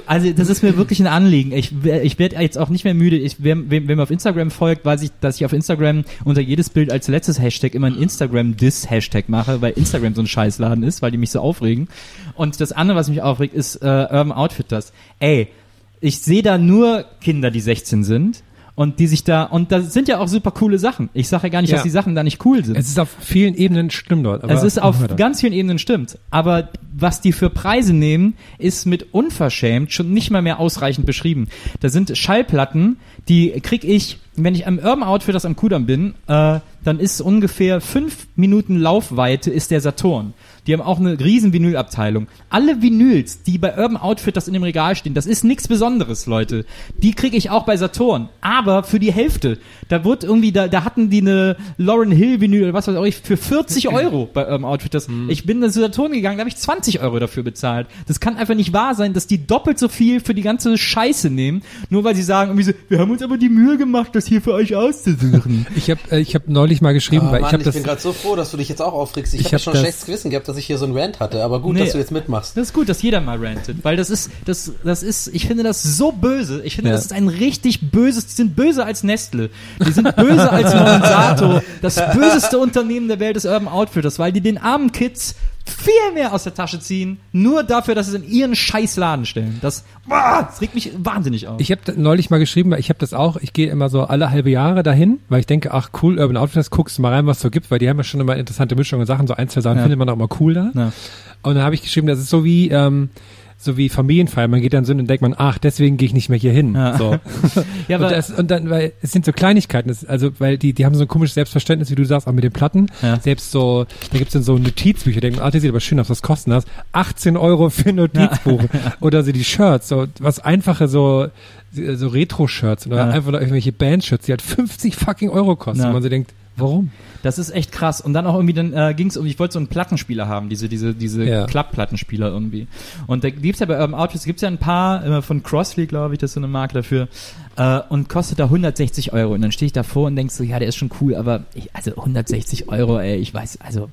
Also das ist mir wirklich ein Anliegen. Ich, ich werde jetzt auch nicht mehr müde. Ich, wer, wem, wer mir auf Instagram folgt, weiß ich, dass ich auf Instagram unter jedes Bild als letztes Hashtag immer ein Instagram-Diss-Hashtag mache, weil Instagram so ein Scheißladen ist, weil die mich so aufregen. Und das andere, was mich aufregt, ist äh, Urban Outfitters. Ey, ich sehe da nur Kinder, die 16 sind. Und die sich da, und da sind ja auch super coole Sachen. Ich sage ja gar nicht, Ja. dass die Sachen da nicht cool sind. Es ist auf vielen Ebenen schlimm dort. Aber Es ist auf ganz vielen Ebenen stimmt. Aber was die für Preise nehmen, ist mit unverschämt schon nicht mal mehr ausreichend beschrieben. Da sind Schallplatten, die krieg ich, wenn ich am Urban Outfitters am Kudamm bin, äh, dann ist ungefähr fünf Minuten Laufweite ist der Saturn. Die haben auch eine riesen Vinylabteilung. Alle Vinyls, die bei Urban Outfitters in dem Regal stehen, das ist nichts Besonderes, Leute. Die kriege ich auch bei Saturn. Aber für die Hälfte. Da wird irgendwie, da, da hatten die eine Lauren Hill Vinyl oder was weiß ich, für 40 [laughs] Euro bei Urban Outfitters. Ich bin zu Saturn gegangen, da habe ich 20 Euro dafür bezahlt. Das kann einfach nicht wahr sein, dass die doppelt so viel für die ganze Scheiße nehmen, nur weil sie sagen irgendwie so, wir haben uns aber die Mühe gemacht, das hier für euch auszusuchen. Ich habe äh, ich hab neulich mal geschrieben, Oh, weil Mann, ich habe ich das bin gerade so froh, dass du dich jetzt auch aufregst. Ich, Ich hab habe hab schon das- schlechtes Gewissen gehabt, dass ich hier so einen Rant hatte. Aber gut, Nee. dass du jetzt mitmachst. Das ist gut, dass jeder mal rantet, weil das ist, das, das ist, ich finde das so böse. Ich finde, Ja. das ist ein richtig böses, die sind böser als Nestle. Die sind böser als Monsanto. Das böseste Unternehmen der Welt ist Urban Outfitters, weil die den armen Kids viel mehr aus der Tasche ziehen, nur dafür, dass sie es in ihren scheiß Laden stellen. Das, boah, das regt mich wahnsinnig auf. Ich habe neulich mal geschrieben, weil ich habe das auch, ich gehe immer so alle halbe Jahre dahin, weil ich denke, ach cool, Urban Outfitters, guckst mal rein, was es so gibt, weil die haben ja schon immer interessante Mischungen und Sachen, so ein, zwei Sachen Ja. findet man auch immer cool da. Ja. Und dann habe ich geschrieben, das ist so wie, ähm, so wie Familienfeier, man geht dann so und denkt man, ach, deswegen gehe ich nicht mehr hier hin. Ja. So. [laughs] Ja, [laughs] aber und, das, und dann, weil es sind so Kleinigkeiten, das, also weil die, die haben so ein komisches Selbstverständnis, wie du sagst, auch mit den Platten. Ja. Selbst so, da gibt's dann so Notizbücher, denken, ah, das sieht aber schön aus, was kosten das? 18 Euro für ein [laughs] Notizbuch. Oder so die Shirts, so was einfache so, so Retro-Shirts oder Ja. einfach irgendwelche Band-Shirts, die halt 50 fucking Euro kosten. Ja. Und man so denkt, warum? Das ist echt krass. Und dann auch irgendwie, dann äh, ging es um, ich wollte so einen Plattenspieler haben, diese, diese, diese Ja. Klappplattenspieler irgendwie. Und da gibt's ja bei Urban Outfits, gibt's ja ein paar, immer von Crossley, glaube ich, das ist so eine Marke dafür, äh, und kostet da 160 Euro. Und dann stehe ich davor und denk so, ja, der ist schon cool, aber ich, also 160 Euro, ey, ich weiß, also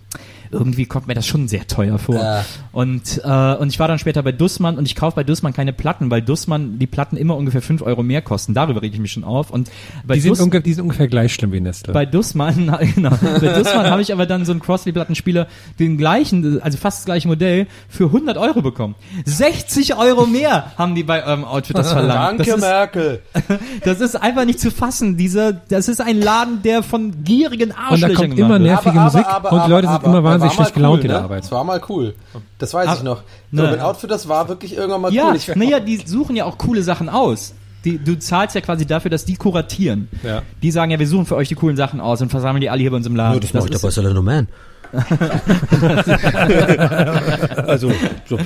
irgendwie kommt mir das schon sehr teuer vor. Ja. Und, äh, und ich war dann später bei Dussmann und ich kaufe bei Dussmann keine Platten, weil Dussmann die Platten immer ungefähr 5 Euro mehr kosten. Darüber rege ich mich schon auf. Und bei Die sind, ungefähr, die sind ungefähr gleich schlimm wie Nestle. bei Dussmann, [laughs] genau, bei Dussmann habe ich aber dann so einen Crossley-Plattenspieler, den gleichen, also fast das gleiche Modell, für 100 Euro bekommen. 60 Euro mehr haben die bei eurem Outfit das [laughs] verlangt. Danke, Das ist, Merkel. Das ist einfach nicht zu fassen. Dieser, das ist ein Laden, der von gierigen und da Arschlöchern kommt immer nervige Musik und die Leute sind immer wahnsinnig schlecht gelaunt cool, in der ne? Arbeit. Es war mal cool. Das weiß ich Aber- noch. So, Ne. mein Outfit, das war wirklich irgendwann mal Ja, cool. Ich, naja, die suchen ja auch coole Sachen aus. Die, du zahlst ja quasi dafür, dass die kuratieren. Ja. Die sagen ja, wir suchen für euch die coolen Sachen aus und versammeln die alle hier bei uns im Laden. Ja, das mache [laughs] ich doch bei Salerno Man. also, ich, da,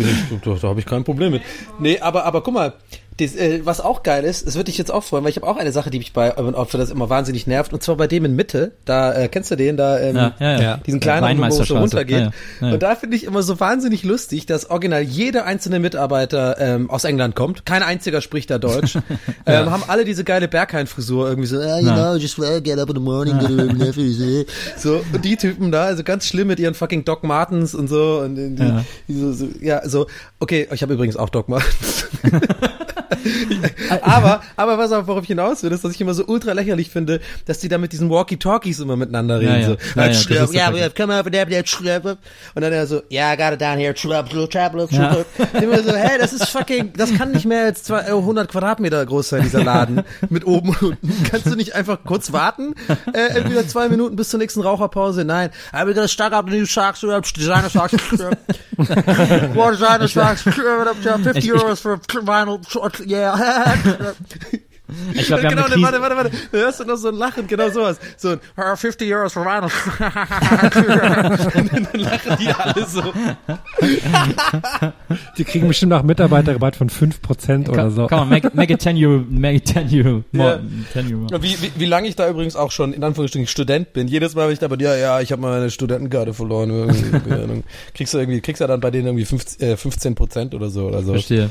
da habe ich kein Problem mit. Nee, aber, aber guck mal, das, äh, was auch geil ist, es wird dich jetzt auch freuen, weil ich habe auch eine Sache, die mich bei Urban Outfitters immer wahnsinnig nervt, und zwar bei dem in Mitte, da, äh, kennst du den, da, ähm, Ja, ja, ja. diesen kleinen, wo es so runtergeht. Ja, ja. Ja, ja. Und da finde ich immer so wahnsinnig lustig, dass original jeder einzelne Mitarbeiter ähm, aus England kommt. Kein einziger spricht da Deutsch. [laughs] ähm, haben alle diese geile Berghain-Frisur irgendwie so, ah, you know, just get up in the morning, go to Urban Outfitters, eh. So, und die Typen da, also ganz schlimm mit ihren fucking Doc Martens und so. Und die, Ja. die so, so, ja, so, okay, ich habe übrigens auch Doc Martens. [laughs] [laughs] [laughs] aber, aber was auf, worauf ich hinaus will, ist, dass ich immer so ultra lächerlich finde, dass die da mit diesen Walkie-Talkies immer miteinander reden. Ja, ja. So, Ja, ja, das yeah, verkehrt. come over there. Und dann er so, yeah, I got it down here, schlap, schlap, Ja. schlap. [laughs] Immer so, hey, das ist fucking, das kann nicht mehr als zwei- äh, 100 Quadratmeter groß sein, dieser Laden. [laughs] Mit oben und unten. Kannst du nicht einfach kurz warten? Äh, entweder zwei Minuten bis zur nächsten Raucherpause? Nein. Gonna stock up the new socks, designer socks. What designer socks? 50 Ich- Euros for vinyl yeah. Ich glaube, wir haben genau, eine Krise. warte, warte, warte. Da hörst du noch so ein Lachen, genau sowas. So ein "Ah, 50 Euros für Weihnachten. Und dann lachen die alle so. Die kriegen bestimmt auch Mitarbeiterrabatt von 5% oder so. Komm, make, make it 10 Euro, make it 10 Euro, more, Ja. 10 Euro. Wie, wie, wie lange ich da übrigens auch schon in Anführungsstrichen Student bin. Jedes Mal, wenn ich da bei dir, ja, ich habe meine Studentenkarte verloren. Irgendwie, kriegst du irgendwie, kriegst du dann bei denen irgendwie 15, äh, 15 Prozent oder so oder so. Verstehe.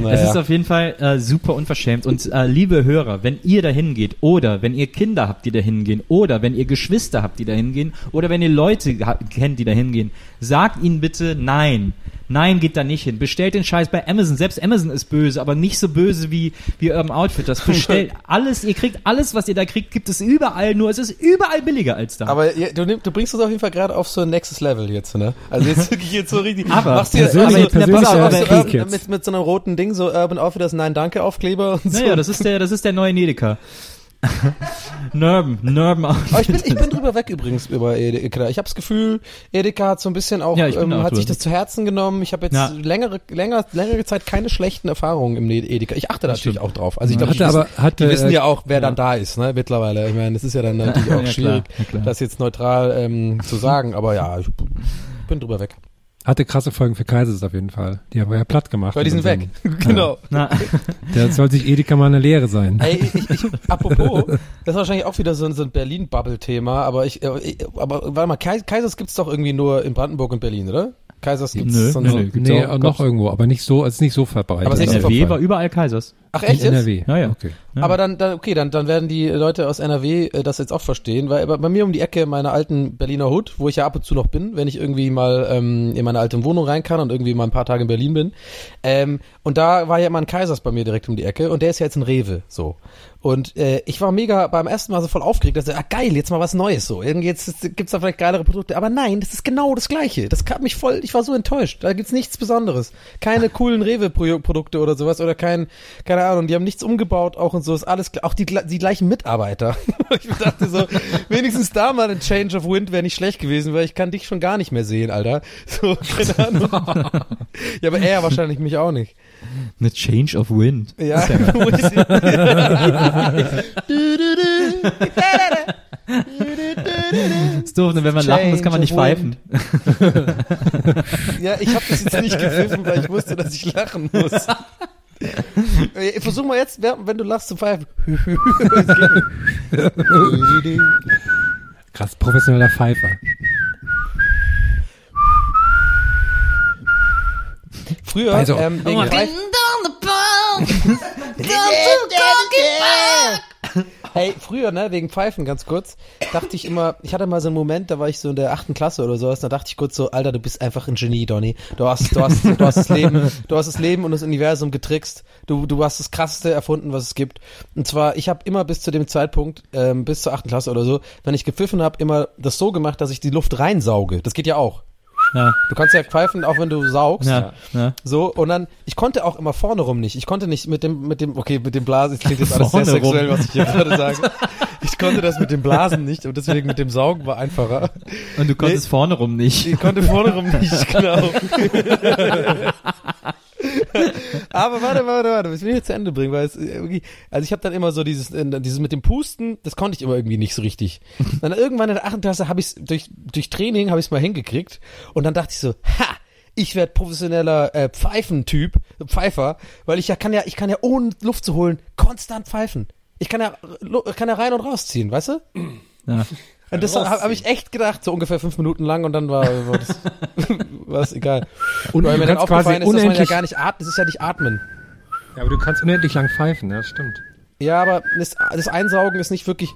Naja. Es ist auf jeden Fall äh, super unverschämt. Und äh, liebe Hörer, wenn ihr dahin geht oder wenn ihr Kinder habt, die dahin gehen oder wenn ihr Geschwister habt, die dahin gehen oder wenn ihr Leute kennt, die dahin gehen, sagt ihnen bitte nein. Nein, geht da nicht hin. Bestellt den Scheiß bei Amazon. Selbst Amazon ist böse, aber nicht so böse wie, wie Urban Outfitters. [laughs] Bestellt alles, ihr kriegt alles, was ihr da kriegt, gibt es überall, nur es ist überall billiger als da. Aber ja, du, nimm, du bringst uns auf jeden Fall gerade auf so ein nächstes Level jetzt, ne? Also jetzt [laughs] wirklich jetzt so richtig. Aber machst du jetzt also, Urban, jetzt. mit, mit so einem roten Ding, so Urban Outfitters Nein Danke Aufkleber und so. naja, das ist der, das ist der neue Nedeka. [laughs] Nerben, Nerben Aber ich bin, ich bin drüber weg übrigens über Edeka. Ich habe das Gefühl, Edeka hat so ein bisschen auch, Ja, ähm, auch hat sich das zu Herzen genommen. Ich habe jetzt Ja. längere, länger, längere Zeit keine schlechten Erfahrungen im Edeka. Ich achte natürlich auch drauf. Also ich glaube, die, wissen, aber- hatte, die wissen äh, ja auch, wer dann da ist, ne? Mittlerweile. Ich meine, das ist ja dann [laughs] natürlich auch Ja, klar, schwierig, ja, klar. das jetzt neutral ähm, zu sagen. Aber ja, ich bin drüber weg. Hatte krasse Folgen für Kaisers auf jeden Fall. Die haben wir ja platt gemacht. Weil die sind weg. [laughs] genau. Na, Der soll sich Edeka mal eine Lehre sein. Ey, ich, ich, apropos, [laughs] das ist wahrscheinlich auch wieder so ein, so ein Berlin-Bubble-Thema, aber ich, äh, ich, aber warte mal, Kais- Kaisers gibt's doch irgendwie nur in Brandenburg und Berlin, oder? Kaisers gibt's Nö, sonst nö, noch- nö. gibt's nee, auch- noch gab's- irgendwo, aber nicht so, also nicht so verbreitet. Aber es ist NRW war überall Kaisers. Ach in echt jetzt? NRW. Ja, ja. Okay. Ja. Aber dann, dann, okay, dann, dann werden die Leute aus NRW äh, das jetzt auch verstehen, weil bei, bei mir um die Ecke meiner alten Berliner Hut, wo ich ja ab und zu noch bin, wenn ich irgendwie mal ähm, in meine alte Wohnung rein kann und irgendwie mal ein paar Tage in Berlin bin. Ähm, und da war ja immer ein Kaisers bei mir direkt um die Ecke und der ist ja jetzt ein Rewe, so. Und äh, ich war mega beim ersten Mal so voll aufgeregt, dass ich, ah geil, jetzt mal was Neues so. Irgendwie jetzt gibt's da vielleicht geilere Produkte, aber nein, das ist genau das gleiche. Das hat mich voll, ich war so enttäuscht. Da gibt's nichts Besonderes. Keine coolen Rewe-Produkte oder sowas oder kein, keine Ahnung, die haben nichts umgebaut auch und so, ist alles, klar. auch die, die gleichen Mitarbeiter. [laughs] ich dachte so, [laughs] wenigstens da mal ein Change of Wind wäre nicht schlecht gewesen, weil ich kann dich schon gar nicht mehr sehen, Alter. [laughs] So, keine Ahnung. ja, aber er wahrscheinlich mich auch nicht. Eine Change of Wind. Ja. Ist doof, ne? wenn man lachen muss, kann man nicht Change pfeifen. ja, ich habe das jetzt nicht gepfiffen, weil ich wusste, dass ich lachen muss. Äh, Versuch mal jetzt, wenn du lachst, zu pfeifen. [laughs] Krass, professioneller Pfeifer. Früher, Also, ähm, wegen Pfeifen- Hey, früher, ne, wegen Pfeifen, ganz kurz, dachte ich immer, ich hatte mal so einen Moment, da war ich so in der achten Klasse oder sowas, da dachte ich kurz so, Alter, du bist einfach ein Genie, Donny. Du hast, du hast, du hast das Leben, du hast das Leben und das Universum getrickst. Du, du hast das krasseste erfunden, was es gibt. Und zwar, ich habe immer bis zu dem Zeitpunkt, ähm, bis zur achten Klasse oder so, wenn ich gepfiffen habe, immer das so gemacht, dass ich die Luft reinsauge. Das geht ja auch. Ja, Du kannst ja pfeifen, auch wenn du saugst. ja, ja. So, und dann, ich konnte auch immer vorne rum nicht. Ich konnte nicht mit dem, mit dem, okay, mit dem Blasen, es klingt jetzt alles sehr Vorne rum. sexuell, was ich hier gerade sage. Ich konnte das mit dem Blasen nicht und deswegen mit dem Saugen war einfacher. Und du konntest vorne rum nicht. Ich konnte vorne rum nicht, [laughs] genau. [laughs] Aber warte, warte, warte, das will ich jetzt zu Ende bringen, weil es irgendwie, also ich habe dann immer so dieses, äh, dieses mit dem Pusten, das konnte ich immer irgendwie nicht so richtig. [laughs] Dann irgendwann in der achten Klasse habe ich durch, durch Training habe ich es mal hingekriegt und dann dachte ich so, ha, ich werde professioneller äh, Pfeifentyp, Pfeifer, weil ich ja kann ja, ich kann ja ohne Luft zu holen konstant pfeifen. Ich kann ja, lu- kann ja rein und rausziehen, weißt du? Ja. [laughs] Und das habe hab ich echt gedacht, so ungefähr fünf Minuten lang und dann war, war das [laughs] war es egal. Und Weil mir dann aufgefallen ist, dass man ja gar nicht atmet, das ist ja nicht atmen. ja, aber du kannst unendlich lang pfeifen, ja, das stimmt. Ja, aber das, das Einsaugen ist nicht wirklich.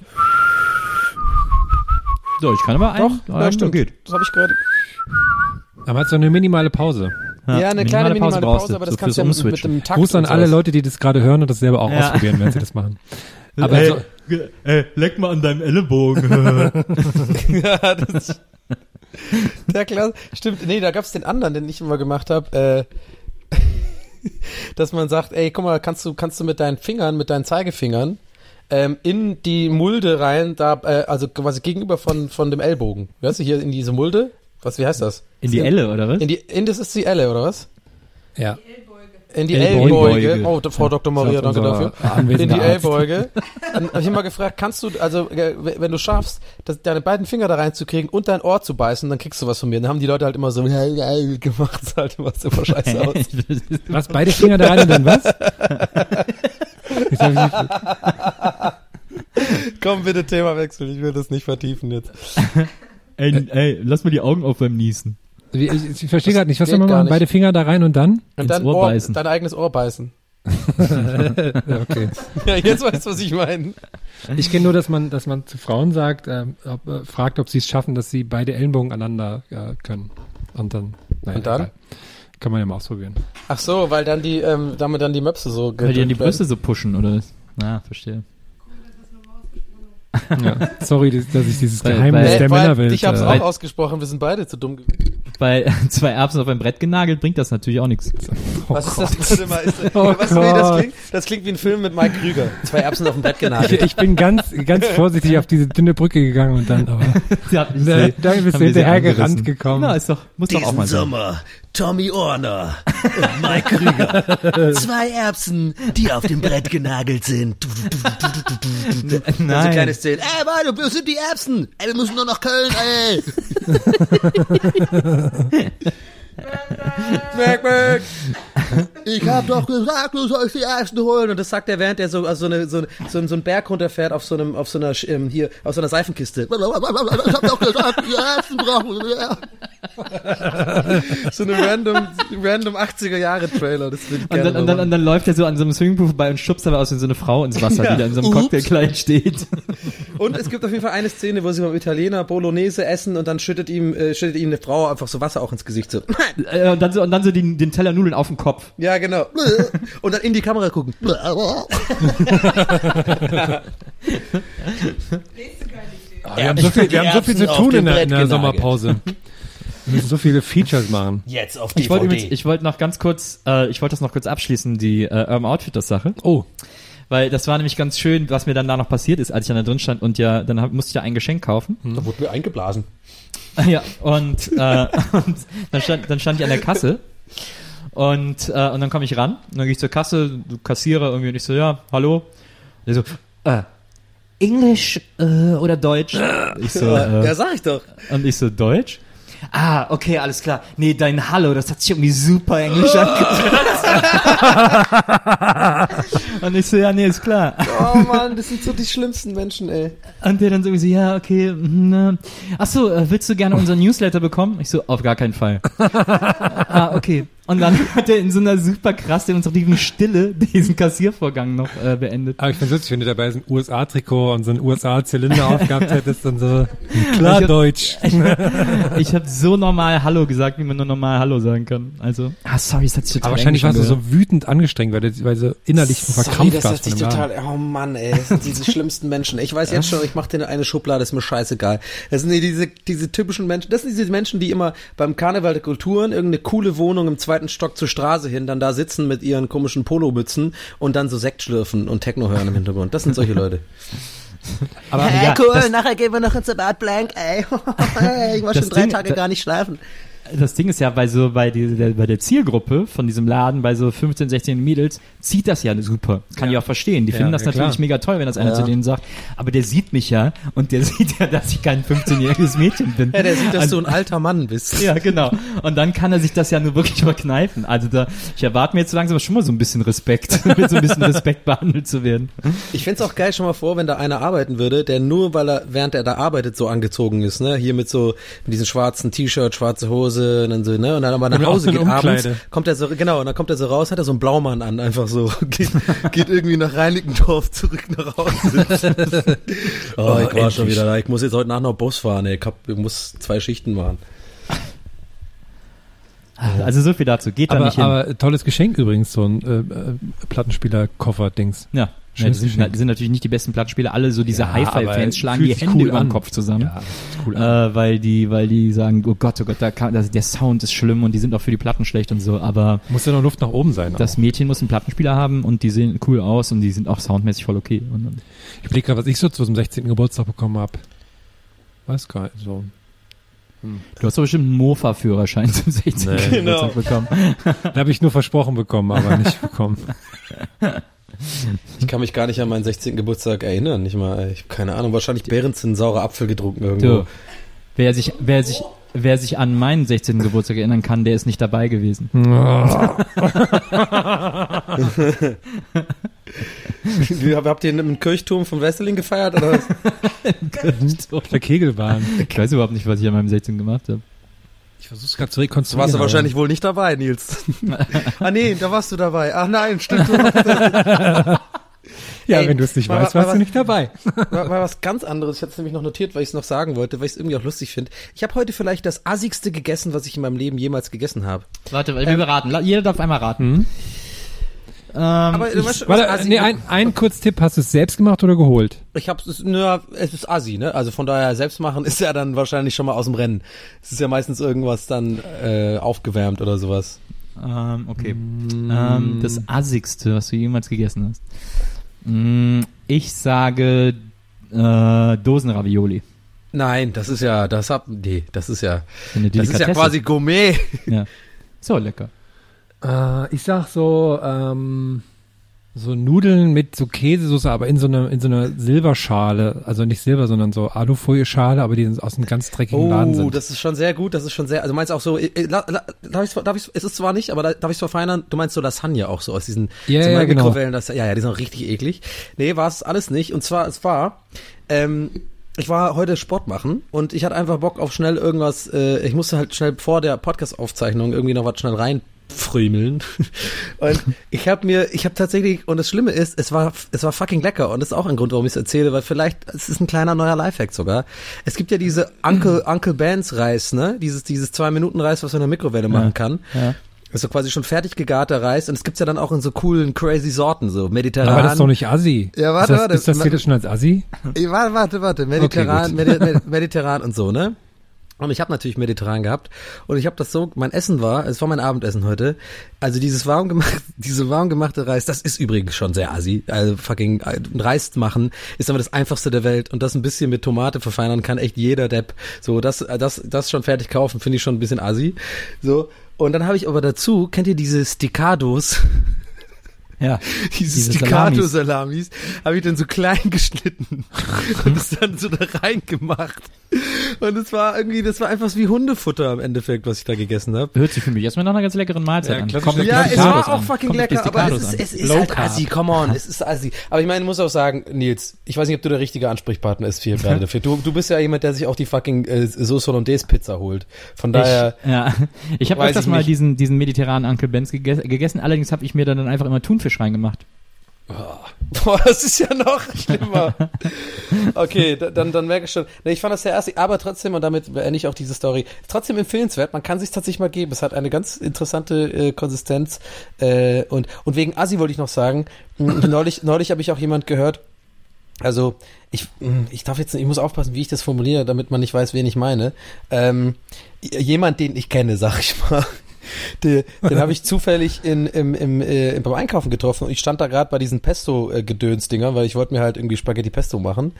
So, ich kann aber Doch, ein, ja, ein- stimmt. geht. Das habe ich gerade. Aber hat so eine minimale Pause. Ja, eine kleine minimale brauchst Pause, du, aber das so kannst du ja mit, mit dem Takt. Gruß an alle. Leute, die das gerade hören und das selber auch Ja. ausprobieren, wenn sie das machen. Aber ey, so, ey, leck mal an deinem Ellenbogen. [laughs] ja, das der Klasse. Stimmt, nee, da gab's den anderen, den ich immer gemacht habe, äh, [laughs] dass man sagt, ey, guck mal, kannst du, kannst du mit deinen Fingern, mit deinen Zeigefingern ähm, in die Mulde rein, da, äh, also quasi gegenüber von, von dem Ellbogen. Weißt du, hier in diese Mulde? Was, wie heißt das? In die Elle, oder was? In die, in das ist die Elle, oder was? ja. In die Ellbeuge. Oh, Frau Dr. Maria, danke dafür. In die. Ellbeuge. Dann habe ich immer gefragt, kannst du, also äh, wenn du schaffst, das, deine beiden Finger da reinzukriegen und dein Ohr zu beißen, dann kriegst du was von mir. Dann haben die Leute halt immer so ja, ja, gemacht, sah halt immer super scheiße aus. [laughs] Was, beide Finger da rein und dann was? Ich hab nicht- Komm bitte, Themawechsel, ich will das nicht vertiefen jetzt. ey, ey, lass mal die Augen auf beim Niesen. Wie- Ich, ich verstehe gerade nicht, was soll man gar machen? nicht. Beide Finger da rein und dann? Und dein Ohr Ohr, beißen. dein eigenes Ohr beißen. [laughs] Ja, okay. Ja, jetzt weißt du, was ich meine. Ich kenne nur, dass man, dass man zu Frauen sagt, ähm, ob, äh, fragt, ob sie es schaffen, dass sie beide Ellenbogen aneinander äh, können. Und dann, naja, Und dann? egal. Kann man ja mal ausprobieren. Ach so, weil dann die, ähm, damit dann die Möpse so Weil die an die. Brüste so pushen, oder? Na, verstehe. [laughs] Ja. Sorry, dass ich dieses Geheimnis weil- der vor allem, Männerwelt. Ich hab's äh, auch ausgesprochen, wir sind beide zu dumm gewesen. Bei [laughs] zwei Erbsen auf ein Brett genagelt bringt das natürlich auch nichts. Was ist das? Warte mal, ist das, Oh was, nee, das, Gott. klingt, das klingt wie ein Film mit Mike Krüger. Zwei Erbsen auf dem Brett ich, genagelt. ich bin ganz, ganz [laughs] vorsichtig auf diese dünne Brücke gegangen und dann, aber Ja, ich da, seh. da bist du hinterher gerannt gekommen. Na, ist doch, muss doch auch mal sein. Sommer Tommy Orner und Mike Krüger. [laughs] Zwei Erbsen, die auf dem Brett genagelt sind. So Nein. kleine Szenen. Ey, Mann, wo sind die Erbsen? Ey, wir müssen nur nach Köln, ey. [laughs] Mac, Mac. Ich hab doch gesagt, du sollst die Erbsen holen. Und das sagt er, während er so, also so, eine, so, so, einen- so einen Berg runterfährt auf so einem, auf so einer, ähm, hier, auf so einer Seifenkiste. Ich hab doch gesagt, die Erbsen brauchen wir. So eine random, random 80er Jahre Trailer. Das ich Und dann, und, dann, und dann läuft er so an so einem Swimmingpool vorbei und schubst aber aus wie so eine Frau ins Wasser, Ja. die da in so einem. Cocktailkleid steht. Und es gibt auf jeden Fall eine Szene, wo sie beim Italiener Bolognese essen und dann schüttet ihm, äh, schüttet ihm eine Frau einfach so Wasser auch ins Gesicht. So. Äh, und dann so, und dann so den, den Teller Nudeln auf den Kopf. Ja, genau. [laughs] Und dann in die Kamera gucken. [laughs] Ah, wir haben so viel, wir haben so viel zu tun in der, in der. Sommerpause. Wir müssen so viele Features machen. Jetzt auf Ich wollte, DVD. übrigens- ich wollte noch ganz kurz, äh, ich wollte das noch kurz abschließen, die äh, Urban Outfitters Sache. Oh, Weil das war nämlich ganz schön, was mir dann da noch passiert ist, als ich dann da drin stand und ja, dann hab, musste ich da ein Geschenk kaufen. Da wurde mir eingeblasen. [laughs] Ja, und, äh, [laughs] und dann, stand, dann stand ich an der Kasse und, äh, und dann komme ich ran und dann gehe ich zur Kasse, du Kassierer irgendwie und ich so, ja, hallo. Der so, äh, Englisch äh, oder Deutsch? [laughs] Ich so, äh, Ja, sag ich doch. und ich so, Deutsch? Ah, okay, alles klar. Nee, dein Hallo, das hat sich irgendwie super englisch [laughs] angehört. [laughs] und ich so, ja, nee, ist klar. Oh Mann, das sind so die schlimmsten Menschen, ey. Und der dann so, ja, okay, mhm, na. ach so, äh, willst du gerne unseren Newsletter bekommen? Ich so, auf gar keinen Fall. [laughs] ah, okay. Und dann [laughs] hat er in so einer super krass demonstrativen Stille diesen Kassiervorgang noch äh, beendet. aber ich finde es witzig, wenn du dabei so ein USA-Trikot und so einen USA-Zylinder [laughs] aufgehabt hättest und so, klar Ich hab- Deutsch. [laughs] Ich habe so normal Hallo gesagt, wie man nur normal Hallo sagen kann. Also, ah, sorry, es hat sich total Aber wahrscheinlich warst du so wütend angestrengt, weil du, weil du innerlich Sorry, verkrampft das warst hat sich total, oh Mann, ey, das sind diese schlimmsten Menschen. Ich weiß jetzt schon, ich mache dir eine Schublade, ist mir scheißegal. Das sind diese, diese typischen Menschen, das sind diese Menschen, die immer beim Karneval der Kulturen irgendeine coole Wohnung im zweiten Stock zur Straße hin, dann da sitzen mit ihren komischen Polomützen und dann so Sekt schlürfen und Techno hören im Hintergrund. Das sind solche Leute. [laughs] Aber Hey, ja, cool, nachher gehen wir noch ins Bad Blank, ey. [laughs] ich war schon drei Ding- Tage gar nicht schlafen. Das Ding ist ja, bei so, bei, die, der, bei der Zielgruppe von diesem Laden, bei so 15, 16 Mädels, zieht das ja super. Kann ich auch verstehen. Die finden das ja, natürlich klar. mega toll, wenn das einer Ja. zu denen sagt. Aber der sieht mich ja und der [laughs] sieht ja, dass ich kein 15-jähriges Mädchen bin. Ja, der sieht, dass Also- du ein alter Mann bist. Ja, genau. Und dann kann er sich das ja nur wirklich verkneifen. Also da, ich erwarte mir jetzt so langsam schon mal so ein bisschen Respekt, [laughs] mit so ein bisschen Respekt behandelt zu werden. Ich find's auch geil, schon mal vor, wenn da einer arbeiten würde, der nur, weil er, während er da arbeitet, so angezogen ist, ne? Hier mit so, mit diesem schwarzen T-Shirt, schwarze Hose und dann so, ne? Und dann aber nach Hause geht abends, kommt er so, genau, und dann kommt er so raus, hat er so einen Blaumann an, einfach so, [laughs] geht, geht irgendwie nach Reinickendorf zurück nach Hause. [laughs] oh, ich war schon wieder da, ich muss jetzt heute Nacht noch Bus fahren, ey. Ich, hab, ich muss zwei Schichten machen. Also so viel dazu. Geht da Aber, nicht hin. aber tolles Geschenk übrigens, so ein äh, äh, Plattenspieler-Koffer-Dings. ja. Ja, die sind, Geschenk. sind natürlich nicht die besten Plattenspieler. Alle so diese Ja, Hi-Fi-Fans schlagen die Hände cool über den. Kopf zusammen. Ja, cool. Äh, weil die, weil die sagen, oh Gott, oh Gott, da kann, also der Sound ist schlimm und die sind auch für die Platten schlecht und so, aber Muss ja noch Luft nach oben sein. das Mädchen muss einen Plattenspieler haben und die sehen cool aus und die sind auch soundmäßig voll okay. Und dann, Ich überlege gerade, was ich so zu zum 16. Geburtstag bekommen habe. Weiß gar nicht so. Du hast doch bestimmt einen Mofa-Führerschein [laughs] zum 16. Nee. Geburtstag bekommen. Da habe ich nur versprochen bekommen, aber nicht bekommen. Ich kann mich gar nicht an meinen 16. Geburtstag erinnern, nicht mal, ich hab keine Ahnung, wahrscheinlich Behrensen saurer Apfel getrunken irgendwo. Du, wer sich, wer sich, wer sich an meinen 16. Geburtstag erinnern kann, der ist nicht dabei gewesen. [laughs] [laughs] Wie, habt ihr im Kirchturm von Wesseling gefeiert oder was? Auf der Kegelbahn. Ich weiß überhaupt nicht, was ich an meinem 16. gemacht habe. Ich versuche es gerade zu rekonstruieren. warst du wahrscheinlich wohl nicht dabei, Nils. [laughs] ah nee, da warst du dabei. Ach nein, stimmt. Du Ja, Ey, wenn du es nicht mal- weißt, mal warst was- du nicht dabei. war, war was ganz anderes. Ich hatte es nämlich noch notiert, weil ich es noch sagen wollte, weil ich es irgendwie auch lustig finde. Ich habe heute vielleicht das assigste gegessen, was ich in meinem Leben jemals gegessen habe. Warte, wir beraten. La- Jeder darf einmal raten. Ähm, Aber du weißt, Warte, assi- nee, ein, ein Kurztipp, hast du es selbst gemacht oder geholt? Ich hab's, es, nö, es ist assi, ne? Also von daher selbst machen [laughs] ist ja dann wahrscheinlich schon mal aus dem Rennen. Es ist ja meistens irgendwas dann äh, aufgewärmt oder sowas. ähm, okay. Ähm, das assigste, was du jemals gegessen hast. Mm, ich sage äh, Dosenravioli. Nein, das ist ja, das hab, nee, das ist ja, das ist ja quasi Gourmet. Ja. [laughs] So lecker. Äh, ich sag so, ähm, so Nudeln mit so Käsesoße, aber in so einer in so einer Silberschale, also nicht Silber, sondern so Alufolie-Schale, aber die aus einem ganz dreckigen Laden Oh, sind. das ist schon sehr gut, das ist schon sehr, also meinst auch so, äh, äh, la, la, darf ich, darf ich, ist es zwar nicht, aber da, darf ich verfeinern, du meinst so Lasagne auch so aus diesen Ja, so ja, genau. Mikrowellen, das, ja, ja, die sind auch richtig eklig. Nee, war es alles nicht, und zwar, es war, ähm, ich war heute Sport machen und ich hatte einfach Bock auf schnell irgendwas, äh, ich musste halt schnell vor der Podcast-Aufzeichnung irgendwie noch was schnell rein frümeln [laughs] und ich habe mir ich habe tatsächlich und das Schlimme ist es war es war fucking lecker und das ist auch ein Grund warum ich es erzähle weil vielleicht es ist ein kleiner neuer Lifehack sogar es gibt ja diese [clears throat] Uncle Uncle Bands Reis ne dieses dieses zwei Minuten Reis was man in der Mikrowelle machen kann Ja. also quasi schon fertig gegarter Reis und es gibt's ja dann auch in so coolen crazy Sorten so mediterran aber das ist doch nicht Assi. Ja, warte, ist das, warte. Ist das zählt das schon als Assi? Warte, warte, warte. Mediterran, gut. Medi [laughs] Medi Mediterran und so, ne? Und ich habe natürlich mediterran gehabt und ich habe das so, mein Essen war, es war mein Abendessen heute, also dieses warm gemacht, [laughs] diese warm gemachte Reis, das ist übrigens schon sehr assi, also fucking äh, Reis machen ist aber das einfachste der Welt und das ein bisschen mit Tomate verfeinern kann echt jeder Depp. So, das äh, das das schon fertig kaufen, finde ich schon ein bisschen assi. So, und dann habe ich aber dazu, kennt ihr diese Stikados? [laughs] Ja. [laughs] Diese, Staccato-Salamis habe ich dann so klein [laughs] geschnitten [laughs] und es dann so da reingemacht. Und es war irgendwie, das war einfach wie Hundefutter im Endeffekt, was ich da gegessen habe. Hört sich für mich erstmal nach einer ganz leckeren Mahlzeit Ja, an. Kommt Ja, es war auch an. fucking Kommt lecker, aber es ist, es ist halt assi, come on, es ist assi. Aber ich meine, ich muss auch sagen, Nils, ich weiß nicht, ob du der richtige Ansprechpartner ist hier gerade dafür. Du, du bist ja jemand, der sich auch die fucking äh, Sauce Hollandaise Pizza holt. Von daher, Ich, ja, ich habe öfters mal diesen, diesen mediterranen Uncle Benz gegessen, gegessen. allerdings habe ich mir dann einfach immer Thunfisch reingemacht. [laughs] boah, das ist ja noch schlimmer. Okay, da- dann, dann merke ich schon. Nee, ich fand das sehr assig, aber trotzdem, und damit beende ich auch diese Story, trotzdem empfehlenswert, man kann sich tatsächlich mal geben. Es hat eine ganz interessante äh, Konsistenz. Äh, und, und wegen Assi wollte ich noch sagen, mh, [clears throat] neulich, neulich habe ich auch jemand gehört, also ich, mh, ich darf jetzt, ich muss aufpassen, wie ich das formuliere, damit man nicht weiß, wen ich meine. Ähm, jemand, den ich kenne, sag ich mal. Den, den habe ich zufällig in, im, im, äh, beim Einkaufen getroffen und ich stand da gerade bei diesen Pesto-Gedöns-Dingern, weil ich wollte mir halt irgendwie Spaghetti Pesto machen.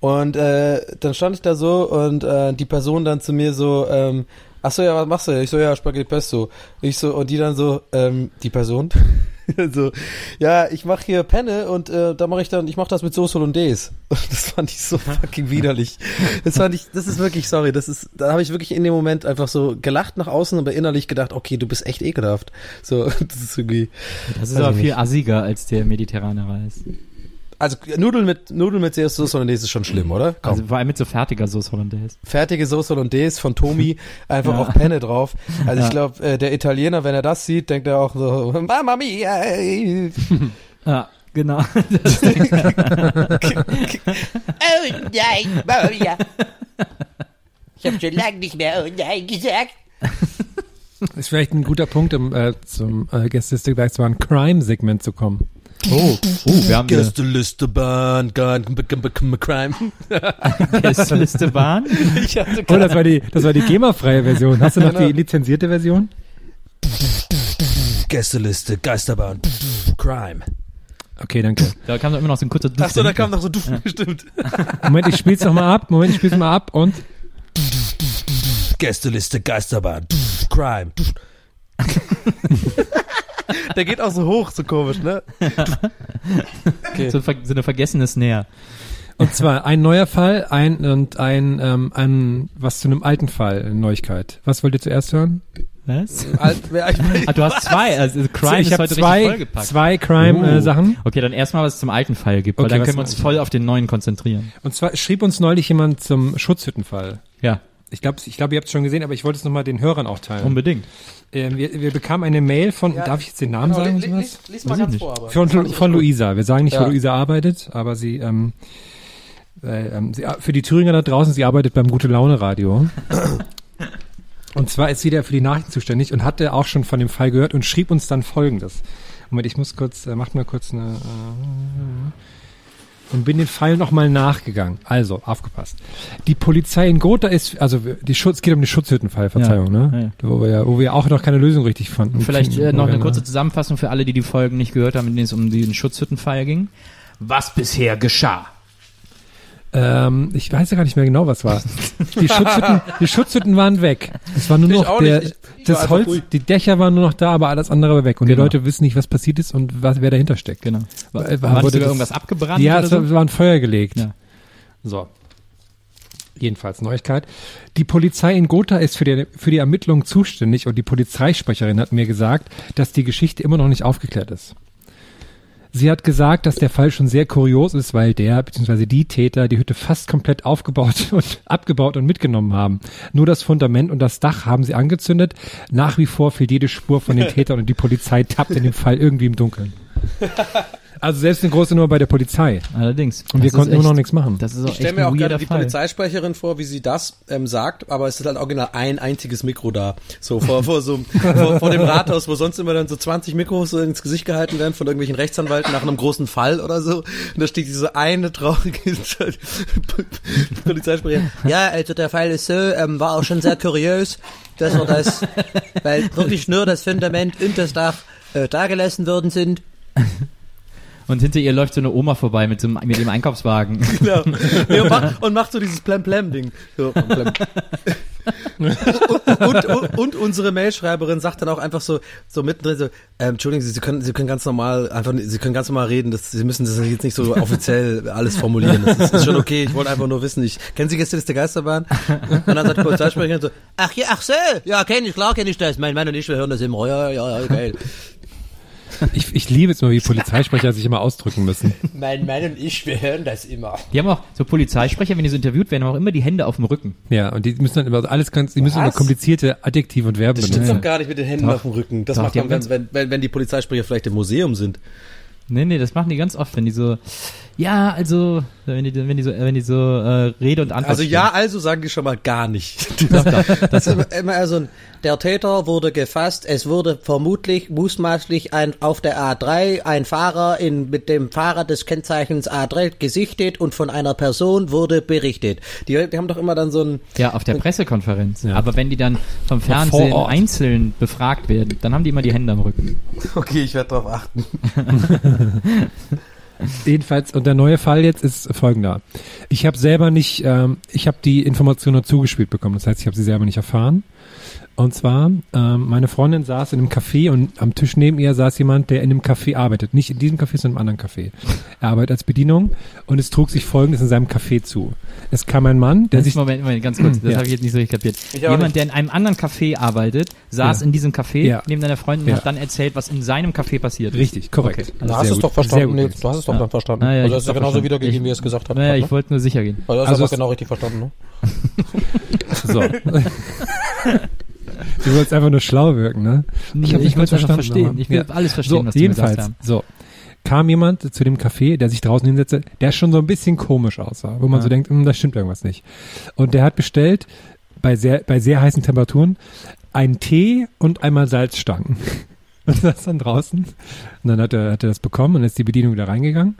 Und äh, dann stand ich da so und äh, die Person dann zu mir so, ähm, ach so, ja, was machst du? Ich so, ja, Spaghetti Pesto. Ich so, und die dann so, ähm, die Person, [laughs] so, ja, ich mache hier Penne und äh, da mache ich dann, ich mache das mit Soße Hollandaise. [laughs] Und das fand ich so fucking widerlich. Das fand ich, das ist wirklich, sorry, das ist, da habe ich wirklich in dem Moment einfach so gelacht nach außen, aber innerlich gedacht, okay, du bist echt ekelhaft. So, [laughs] das ist irgendwie. Das ist aber viel nicht. assiger als der mediterrane Reis. Also Nudeln mit Nudeln mit Soße Hollandaise ist schon schlimm, oder? Komm. Also vor allem mit so fertiger Sauce Hollandaise. fertige Soße Hollandaise von Tomi, [laughs] einfach Ja. auch Penne drauf. Also Ja. ich glaube, äh, der Italiener, wenn er das sieht, denkt er auch so, Mamma mia. ey." [laughs] Ja, genau. [laughs] Oh nein, Maria. Ich habe schon lange nicht mehr oh nein gesagt. Ist vielleicht ein guter Punkt, um äh, zum äh, Gästeliste gleich zu ein Crime-Segment zu kommen. Oh, oh wir haben Gästeliste Bahn, Gun, Crime. [laughs] Gästeliste Bahn. [laughs] Ich hatte Oh, das war die, das war die GEMA-freie Version. Hast du noch Genau. die lizenzierte Version? Gästeliste, Geisterbahn, Crime. Okay, danke. Da kam doch immer noch so ein kurzer Duft. Achso, da kam noch so du, stimmt. Moment, ich spiel's noch mal ab. Moment, ich spiel's mal ab und Gästeliste, Geisterbahn, Crime. [laughs] Der geht auch so hoch, so komisch, ne? so, ver- so eine vergessene Snare. und zwar ein neuer Fall, ein und ein ähm, ein was zu einem alten Fall, eine Neuigkeit. Was wollt ihr zuerst hören? Was? Alt, Ah, du hast zwei. Also Crime ich ist habe heute richtig zwei vollgepackt. zwei Crime äh, Oh. Sachen. Okay, dann erstmal was es zum alten Fall gibt, weil Okay, dann was können wir uns voll auf den neuen konzentrieren. Und zwar schrieb uns neulich jemand zum Schutzhüttenfall. Ja, Ich glaube, ich glaube, ihr habt es schon gesehen, aber ich wollte es nochmal den Hörern auch teilen. unbedingt. Ähm, wir, wir bekamen eine Mail von, darf ich jetzt den Namen sagen? Genau, lies, sowas? lies, lies mal ganz vor, aber. Von, von. Luisa. Wir sagen nicht, wo Ja. Luisa arbeitet, aber sie, ähm, äh, ähm, sie, für die Thüringer da draußen, sie arbeitet beim Gute Laune Radio. [coughs] und zwar ist sie da für die Nachrichten zuständig und hatte auch schon von dem Fall gehört und schrieb uns dann folgendes. Moment, ich muss kurz, äh, macht mal kurz eine, äh, und bin den Fall nochmal nachgegangen. Also, aufgepasst. Die Polizei in Gotha ist, also die Schutz, es geht um den Schutzhüttenfall, Verzeihung, Ja, ne? Wo wir ja, wo wir auch noch keine Lösung richtig fanden. Vielleicht äh, noch eine kurze Zusammenfassung für alle, die die Folgen nicht gehört haben, in denen es um den Schutzhüttenfall ging. Was bisher geschah. Ähm, ich weiß ja gar nicht mehr genau, was war. [laughs] Die Schutzhütten, die Schutzhütten waren weg. Es war nur Ich noch der, nicht. War das Holz, ruhig. die Dächer waren nur noch da, aber alles andere war weg. Und Genau. die Leute wissen nicht, was passiert ist und was, wer dahinter steckt. Genau. War, War- war, nicht wurde das- irgendwas abgebrannt ja, es war, so? war ein Feuer gelegt. Ja. So. Jedenfalls Neuigkeit. Die Polizei in Gotha ist für die, für die Ermittlungen zuständig und die Polizeisprecherin hat mir gesagt, dass die Geschichte immer noch nicht aufgeklärt ist. Sie hat gesagt, dass der Fall schon sehr kurios ist, weil der bzw. die Täter die Hütte fast komplett aufgebaut [laughs] und abgebaut und mitgenommen haben. Nur das Fundament und das Dach haben sie angezündet. Nach wie vor fehlt jede Spur von den [laughs] Tätern und die Polizei tappt in dem Fall irgendwie im Dunkeln. [laughs] Also selbst eine große Nummer bei der Polizei. Allerdings. Und wir konnten immer echt- noch nichts machen. Das ist auch Ich stelle mir auch gerade die Fall. Polizeisprecherin vor, wie sie das ähm, sagt, aber es ist halt original ein einziges Mikro da. So vor, vor, so, vor, vor dem Rathaus, wo sonst immer dann so 20 Mikros so ins Gesicht gehalten werden von irgendwelchen Rechtsanwalten nach einem großen Fall oder so. Und da steht diese eine traurige [laughs] Polizeisprecherin. Ja, also der Fall ist so, ähm, war auch schon sehr kurios, dass wir das, weil wirklich nur das Fundament und das Dach äh, da gelassen worden sind. Und hinter ihr läuft so eine Oma vorbei mit, so einem, mit dem Einkaufswagen. [laughs] Genau. Nee, und, macht, und macht so dieses Plem-Plem-Ding. So, Plem. und, [laughs] und, und, und unsere Mailschreiberin sagt dann auch einfach so, so mittendrin so, ähm, Entschuldigen Sie, Sie können, Sie können ganz normal, einfach, Sie können ganz normal reden, das, Sie müssen das jetzt nicht so offiziell alles formulieren. Das ist, ist schon okay, ich wollte einfach nur wissen, ich, kennen Sie Gäste der Geisterbahn? Und dann sagt die Polizeisprecherin so, ach ja, ach so, ja, kenne ich, klar kenne ich das, mein Mann und ich, wir hören das immer, ja, ja, ja, geil. Ich, ich liebe es immer, wie Polizeisprecher sich immer ausdrücken müssen. [laughs] Mein Mann und ich, wir hören das immer. Die haben auch so Polizeisprecher, wenn die so interviewt werden, haben auch immer die Hände auf dem Rücken. Ja, und die müssen dann immer alles ganz, die müssen immer komplizierte Adjektive und Verben Das stimmt benutzen. doch gar nicht mit den Händen Doch. auf dem Rücken. Das Doch, macht man, wenn, wenn, wenn, wenn die Polizeisprecher vielleicht im Museum sind. Nee, nee, das machen die ganz oft, wenn die so, ja, also, wenn die, wenn die so, wenn die so äh, Rede und Antwort Also stehen. ja, also sagen die schon mal gar nicht. [laughs] [laughs] Das ist immer, immer so ein, der Täter wurde gefasst, es wurde vermutlich, mutmaßlich ein, auf der A3 ein Fahrer in, mit dem Fahrer des Kennzeichens A3 gesichtet und von einer Person wurde berichtet. Die, die haben doch immer dann so ein, Ja, auf der Pressekonferenz. Ja. Aber wenn die dann vom Fernsehen einzeln befragt werden, dann haben die immer die Hände am Rücken. okay, ich werde darauf achten. [laughs] [laughs] Jedenfalls, und der neue Fall jetzt ist folgender. Ich habe selber nicht, ähm, ich habe die Information nur zugespielt bekommen. Das heißt, ich habe sie selber nicht erfahren. Und zwar, ähm, meine Freundin saß in einem Café und am Tisch neben ihr saß jemand, der in einem Café arbeitet. Nicht in diesem Café, sondern im anderen Café. Er arbeitet als Bedienung und es trug sich Folgendes in seinem Café zu. Es kam ein Mann, der sich... Moment, Moment, ganz kurz, das Ja. habe ich jetzt nicht so richtig kapiert. Jemand, der in einem anderen Café arbeitet, saß Ja. in diesem Café Ja. neben deiner Freundin Ja. und hat dann erzählt, was in seinem Café passiert ist. Richtig, korrekt. Okay. Also Du hast es gut, doch verstanden, Nils. Du hast es doch Ja. dann verstanden. Ah, ja, also hast du hab's genauso verstanden. wiedergegeben, Ich- wie er es gesagt hat. Naja, ne? ich wollte nur sicher gehen. also, das Also hast du es- genau richtig verstanden, ne? So. [laughs] [laughs] du wolltest einfach nur schlau wirken, ne? Ich, ich nicht wollte einfach verstehen. Ich will Ja. alles verstehen, so, was jedenfalls, gesagt haben. so. Kam jemand zu dem Café, der sich draußen hinsetzte, der schon so ein bisschen komisch aussah, wo man Ja. so denkt, hm, da stimmt irgendwas nicht. Und der hat bestellt, bei sehr, bei sehr heißen Temperaturen, einen Tee und einmal Salzstangen. [laughs] Und saß dann draußen. Und dann hat er, hat er das bekommen und ist die Bedienung wieder reingegangen.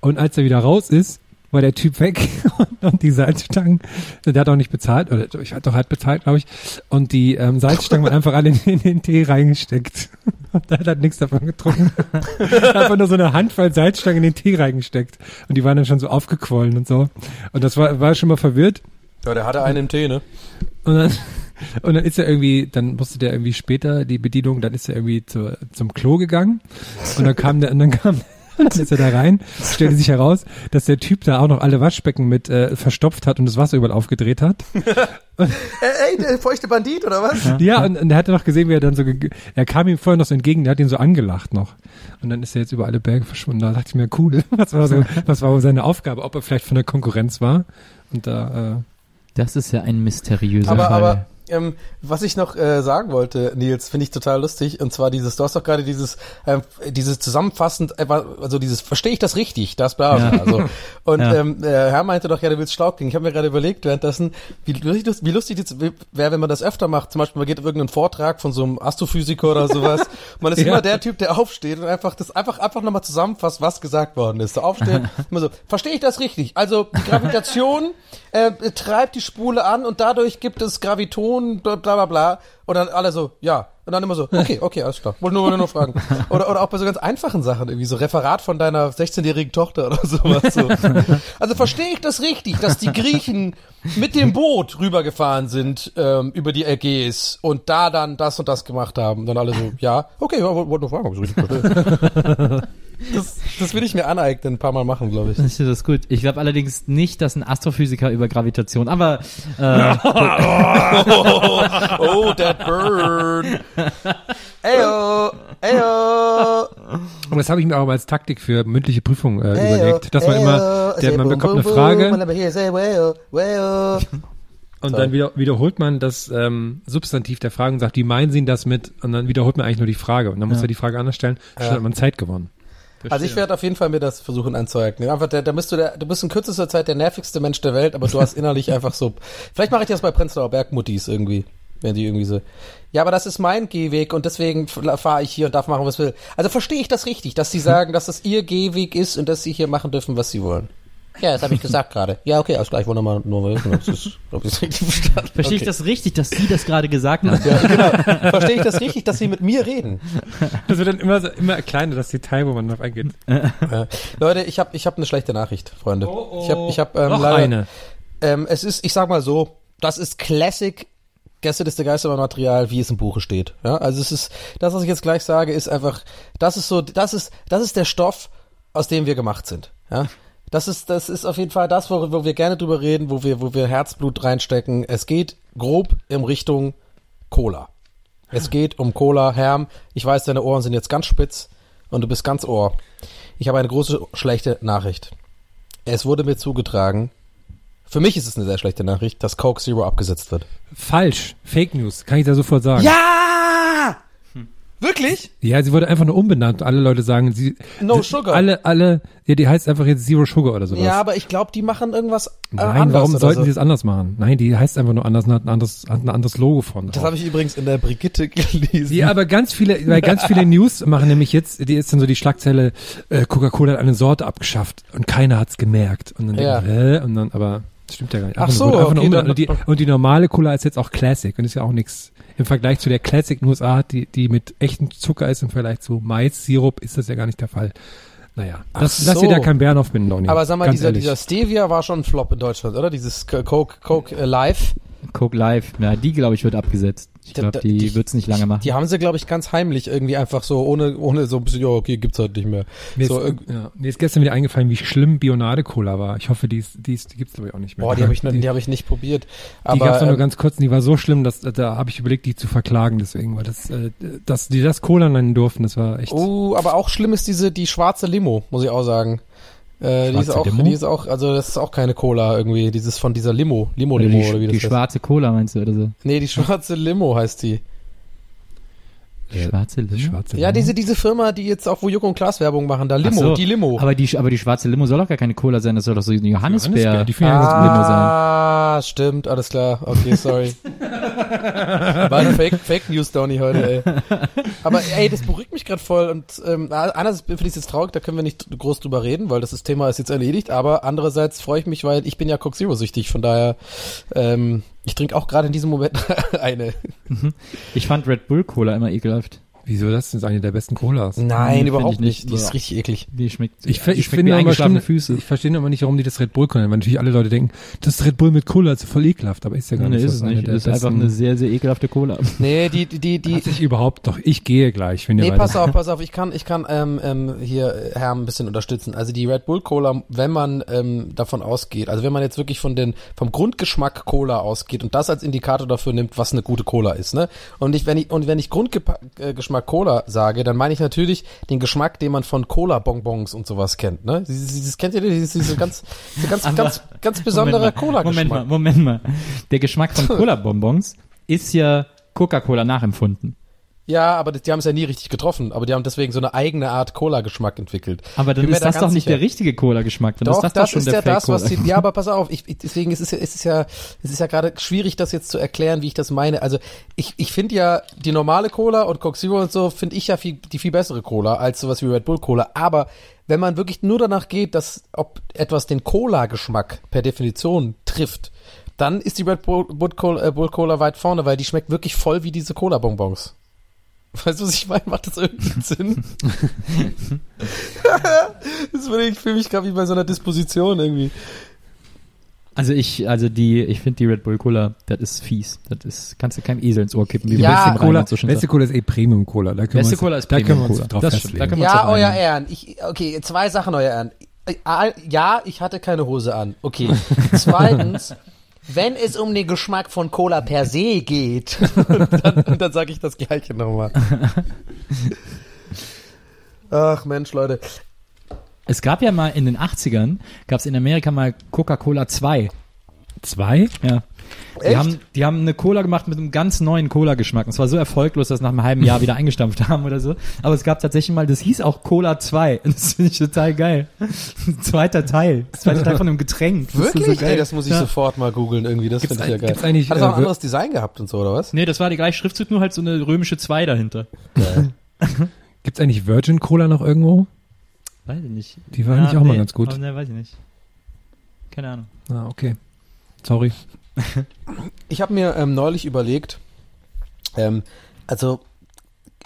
Und als er wieder raus ist, war der Typ weg [laughs] und, und die Salzstangen, der hat auch nicht bezahlt, oder ich hatte doch halt bezahlt, glaube ich. Und die ähm, Salzstangen waren einfach alle in, in den Tee reingesteckt. [laughs] Und er hat halt nichts davon getrunken. einfach nur so eine Handvoll Salzstangen in den Tee reingesteckt. Und die waren dann schon so aufgequollen und so. Und das war, war schon mal verwirrt. Ja, der hatte einen im Tee, ne? Und dann, [laughs] und dann ist er irgendwie, dann musste der irgendwie später die Bedienung, dann ist er irgendwie zu, zum Klo gegangen und dann kam der, und dann kam, dann ist er da rein, stellte sich heraus, dass der Typ da auch noch alle Waschbecken mit äh, verstopft hat und das Wasser überall aufgedreht hat. [laughs] Ey, ey, der feuchte Bandit, oder was? Ja, und, und er hatte noch gesehen, wie er dann so, er kam ihm vorher noch so entgegen, der hat ihn so angelacht noch. Und dann ist er jetzt über alle Berge verschwunden. Da dachte ich mir, cool, [laughs] was war so, was war wohl seine Aufgabe, ob er vielleicht von der Konkurrenz war. Und da, äh, Das ist ja ein mysteriöser Aber, Fall. aber ähm, was ich noch äh, sagen wollte, Nils, finde ich total lustig. Und zwar dieses, du hast doch gerade dieses, ähm, dieses zusammenfassend, äh, also dieses, verstehe ich das richtig, das bla bla. Ja. Also. [laughs] Und Ja. ähm, der Herr meinte doch, ja, du willst schlau klingen. Ich habe mir gerade überlegt währenddessen, wie lustig, wie lustig das wäre, wenn man das öfter macht. Zum Beispiel, man geht auf irgendeinen Vortrag von so einem Astrophysiker oder sowas. Man ist [laughs] Ja. immer der Typ, der aufsteht und einfach das einfach einfach nochmal zusammenfasst, was gesagt worden ist. So aufsteht, [laughs] immer so, verstehe ich das richtig? Also die Gravitation äh, treibt die Spule an und dadurch gibt es Graviton, bla bla bla. bla. Und dann alle so, ja. Und dann immer so, okay, okay, alles klar. Wollte nur, wollte nur fragen. Oder, oder auch bei so ganz einfachen Sachen, irgendwie so Referat von deiner 16-jährigen Tochter oder sowas. So. Also verstehe ich das richtig, dass die Griechen mit dem Boot rübergefahren sind ähm, über die Ägäis und da dann das und das gemacht haben. Dann alle so, ja, okay, ja, wollte nur fragen, ob ich richtig verstehe. Das, das will ich mir aneignen, ein paar Mal machen, glaube ich. Das gut. Ich glaube allerdings nicht, dass ein Astrophysiker über Gravitation, aber äh, [laughs] Oh, that burn. [laughs] Eyo, eyo. Und das habe ich mir auch als Taktik für mündliche Prüfungen äh, Eyo, überlegt, dass man eyo, immer, der, man boom, bekommt eine Frage und dann wieder, wiederholt man das ähm, Substantiv der Frage und sagt, wie meinen Sie das mit? Und dann wiederholt man eigentlich nur die Frage und dann muss Ja. er die Frage anders stellen. Schon Ja. hat man Zeit gewonnen. Also ich werde auf jeden Fall mir das versuchen anzueignen. Einfach, der, da bist du der, du bist in kürzester Zeit der nervigste Mensch der Welt, aber du hast innerlich [laughs] einfach so. Vielleicht mache ich das bei Prenzlauer Bergmuttis irgendwie, wenn die irgendwie so. Ja, aber das ist mein Gehweg und deswegen fahre ich hier und darf machen, was ich will. Also verstehe ich das richtig, dass sie sagen, dass das ihr Gehweg ist und dass sie hier machen dürfen, was sie wollen. Ja, das habe ich gesagt gerade. Ja, okay, alles klar, ich wollte mal nur wissen, ob ich es richtig verstanden Verstehe ich okay. das richtig, dass Sie das gerade gesagt haben? Ja, genau. Verstehe ich das richtig, dass sie mit mir reden? Das wird dann immer, so, immer kleiner, das Detail, wo man drauf eingeht. Äh, Leute, ich habe ich hab eine schlechte Nachricht, Freunde. Ich habe ich hab, ähm, Noch leider, eine. Ähm, es ist, ich sag mal so, das ist Classic Gästeliste Geistermann-Material, wie es im Buche steht. Ja, also es ist, das, was ich jetzt gleich sage, ist einfach, das ist so, das ist, das ist der Stoff, aus dem wir gemacht sind. Ja, das ist, das ist auf jeden Fall das, wo, wo wir gerne drüber reden, wo wir, wo wir Herzblut reinstecken. Es geht grob in Richtung Cola. Es geht um Cola, Herm. Ich weiß, deine Ohren sind jetzt ganz spitz und du bist ganz ohr. Ich habe eine große schlechte Nachricht. Es wurde mir zugetragen, für mich ist es eine sehr schlechte Nachricht, dass Coke Zero abgesetzt wird. Falsch. Fake News. Kann ich da sofort sagen. Ja! Wirklich? Ja, sie wurde einfach nur umbenannt. Alle Leute sagen, sie. No sie, Sugar. Alle, alle, ja, die heißt einfach jetzt Zero Sugar oder sowas. Ja, aber ich glaube, die machen irgendwas äh, Nein, anders warum sollten so. sie es anders machen? Nein, die heißt einfach nur anders und hat ein anderes, hat ein anderes Logo von. Das habe ich übrigens in der Brigitte gelesen. Ja, aber ganz viele, weil [laughs] ganz viele News machen nämlich jetzt, die ist dann so die Schlagzeile, äh, Coca-Cola hat eine Sorte abgeschafft und keiner hat's gemerkt. Und dann Ja. hä? Und dann, aber stimmt ja gar nicht. Ach so, nur- einfach nur okay, dann- und, die, und die normale Cola ist jetzt auch Classic und ist ja auch nichts im Vergleich zu der Classic in den USA, die, die mit echtem Zucker ist im Vergleich zu Mais-Sirup, ist das ja gar nicht der Fall. Naja, das, Ach lass dir so. da keinen Bären aufbinden, Donny. aber sag mal, dieser, ehrlich. dieser Stevia war schon ein Flop in Deutschland, oder? Dieses Coke, Coke äh, Live. Coke Live, ja, die glaube ich wird abgesetzt. Ich glaube, die, die- wird's nicht lange machen. Die haben sie, glaube ich, ganz heimlich irgendwie einfach so, ohne, ohne so ein bisschen, ja, okay, gibt's halt nicht mehr. Mir, so, ist, ja, mir ist gestern wieder eingefallen, wie schlimm Bionade-Cola war. Ich hoffe, die, ist, die, ist, die gibt's glaube ich auch nicht mehr. boah, die habe ich, die hab ich nicht probiert. Die Aber, gab's doch nur ähm, ganz kurz und die war so schlimm, dass da habe ich überlegt, die zu verklagen deswegen, weil das, äh, dass die das Cola nennen durften, das war echt. Oh, aber auch schlimm ist diese, die schwarze Limo, muss ich auch sagen. Äh, die ist auch, Limo? die ist auch, also das ist auch keine Cola irgendwie, dieses von dieser Limo, Limo oder die, oder wie das die heißt. schwarze Cola meinst du oder so? Nee, die [laughs] schwarze Limo heißt die. Ja, Schwarze Limo? schwarze Ja, Limo. diese, diese Firma, die jetzt auch, wo Joko und Klaas Werbung machen, da Limo, so, die Limo. Aber die, aber die schwarze Limo soll doch gar keine Cola sein, das soll doch so eine Johannisbeer. Johannisbeer, die Limo sein. Ah, stimmt, alles klar. Okay, sorry. [laughs] War eine Fake, Fake News, Donny, heute, ey. Aber ey, das beruhigt mich gerade voll und ähm, einerseits finde ich es jetzt traurig, da können wir nicht groß drüber reden, weil das, ist- Thema ist jetzt erledigt, aber andererseits freue ich mich, weil ich bin ja Coke Zero süchtig, von daher ähm, ich trinke auch gerade in diesem Moment [laughs] eine. Ich fand Red Bull Cola immer ekelhaft. Wieso das ist eine der besten Colas. Nein, find überhaupt ich nicht. Die ist richtig eklig. Die schmeckt, Ich, die ich schmeckt finde eingeschlafene stimmt, Füße. ich verstehe aber nicht, warum die das Red Bull können, weil natürlich alle Leute denken, das ist Red Bull mit Cola, das ist voll ekelhaft, aber ist ja gar Nee, nicht. ist Das es eine nicht. Das ist einfach eine sehr, sehr ekelhafte Cola. Nee, die, die, die, die Hat sich überhaupt doch, ich gehe gleich, wenn ihr Nee, weiter- pass auf, pass auf, ich kann, ich kann ähm, ähm, hier äh, Herrn ein bisschen unterstützen. Also die Red Bull Cola, wenn man ähm, davon ausgeht, also wenn man jetzt wirklich von den vom Grundgeschmack Cola ausgeht und das als Indikator dafür nimmt, was eine gute Cola ist, ne? Und ich, wenn ich und wenn ich Grundgeschmack Cola sage, dann meine ich natürlich den Geschmack, den man von Cola Bonbons und sowas kennt, ne? Dieses, dieses kennt ihr diese, diese ganz, diese ganz, Aber- ganz, ganz besondere Cola Moment mal. Moment mal. Der Geschmack von [laughs] Cola-Bonbons ist ja Coca-Cola nachempfunden. Ja, aber die haben es ja nie richtig getroffen, aber die haben deswegen so eine eigene Art Cola-Geschmack entwickelt. Aber dann ist da das doch nicht sicher. der richtige Cola-Geschmack. Dann Doch, ist das, das, doch schon ist der ja das, was die, ja, aber pass auf, ich, ich, deswegen ist es ja, ist es ja, es ist ja gerade schwierig, das jetzt zu erklären, wie ich das meine. Also ich, ich finde ja die normale Cola und Coke Zero und so finde ich ja viel, die viel bessere Cola als sowas wie Red Bull Cola. Aber wenn man wirklich nur danach geht, dass ob etwas den Cola-Geschmack per Definition trifft, dann ist die Red Bull, Bull, Cola, Bull Cola weit vorne, weil die schmeckt wirklich voll wie diese Cola-Bonbons. [laughs] Weißt du, was ich meine? Macht das irgendwie [laughs] Sinn? [laughs] das würde ich fühle mich gerade wie bei so einer Disposition irgendwie. Also ich, also die, ich finde die Red Bull Cola, das ist fies. Das ist, kannst du keinem Esel ins Ohr kippen. Wie Ja, Beste Beste Cola, so schön beste. Cola ist eh Premium Cola. Da können Beste wir uns, Cola ist Premium Cola. drauf Das stimmt, da können wir uns Ja, euer einigen. Ehren. Ich, okay, zwei Sachen, euer Ehren. Äh, Ja, ich hatte keine Hose an. Okay. Zweitens, wenn es um den Geschmack von Cola per se geht, [laughs] dann, dann sage ich das Gleiche nochmal. Ach Mensch, Leute. Es gab ja mal in den 80ern, gab es in Amerika mal Coca-Cola 2. Zwei? Ja. Die Echt? haben, die haben eine Cola gemacht mit einem ganz neuen Cola-Geschmack. Und es war so erfolglos, dass sie nach einem halben Jahr wieder eingestampft [laughs] haben oder so. Aber es gab tatsächlich mal, das hieß auch Cola 2. Und [laughs] das finde ich total geil. [laughs] Zweiter Teil. Zweiter Teil von einem Getränk. Das ist Wirklich? So geil. Ey, das muss ich Ja. sofort mal googeln irgendwie. Das finde ich ja geil. gibt's eigentlich, Hat das auch äh, ein anderes Design gehabt und so, oder was? Nee, das war die gleiche Schriftzug, nur halt so eine römische 2 dahinter. Gibt's eigentlich Virgin Cola noch irgendwo? Weiß ich nicht. Die war eigentlich auch mal ganz gut. Aber, ne, weiß ich nicht. Keine Ahnung. Ah, okay. Sorry. Ich habe mir ähm, neulich überlegt, ähm, also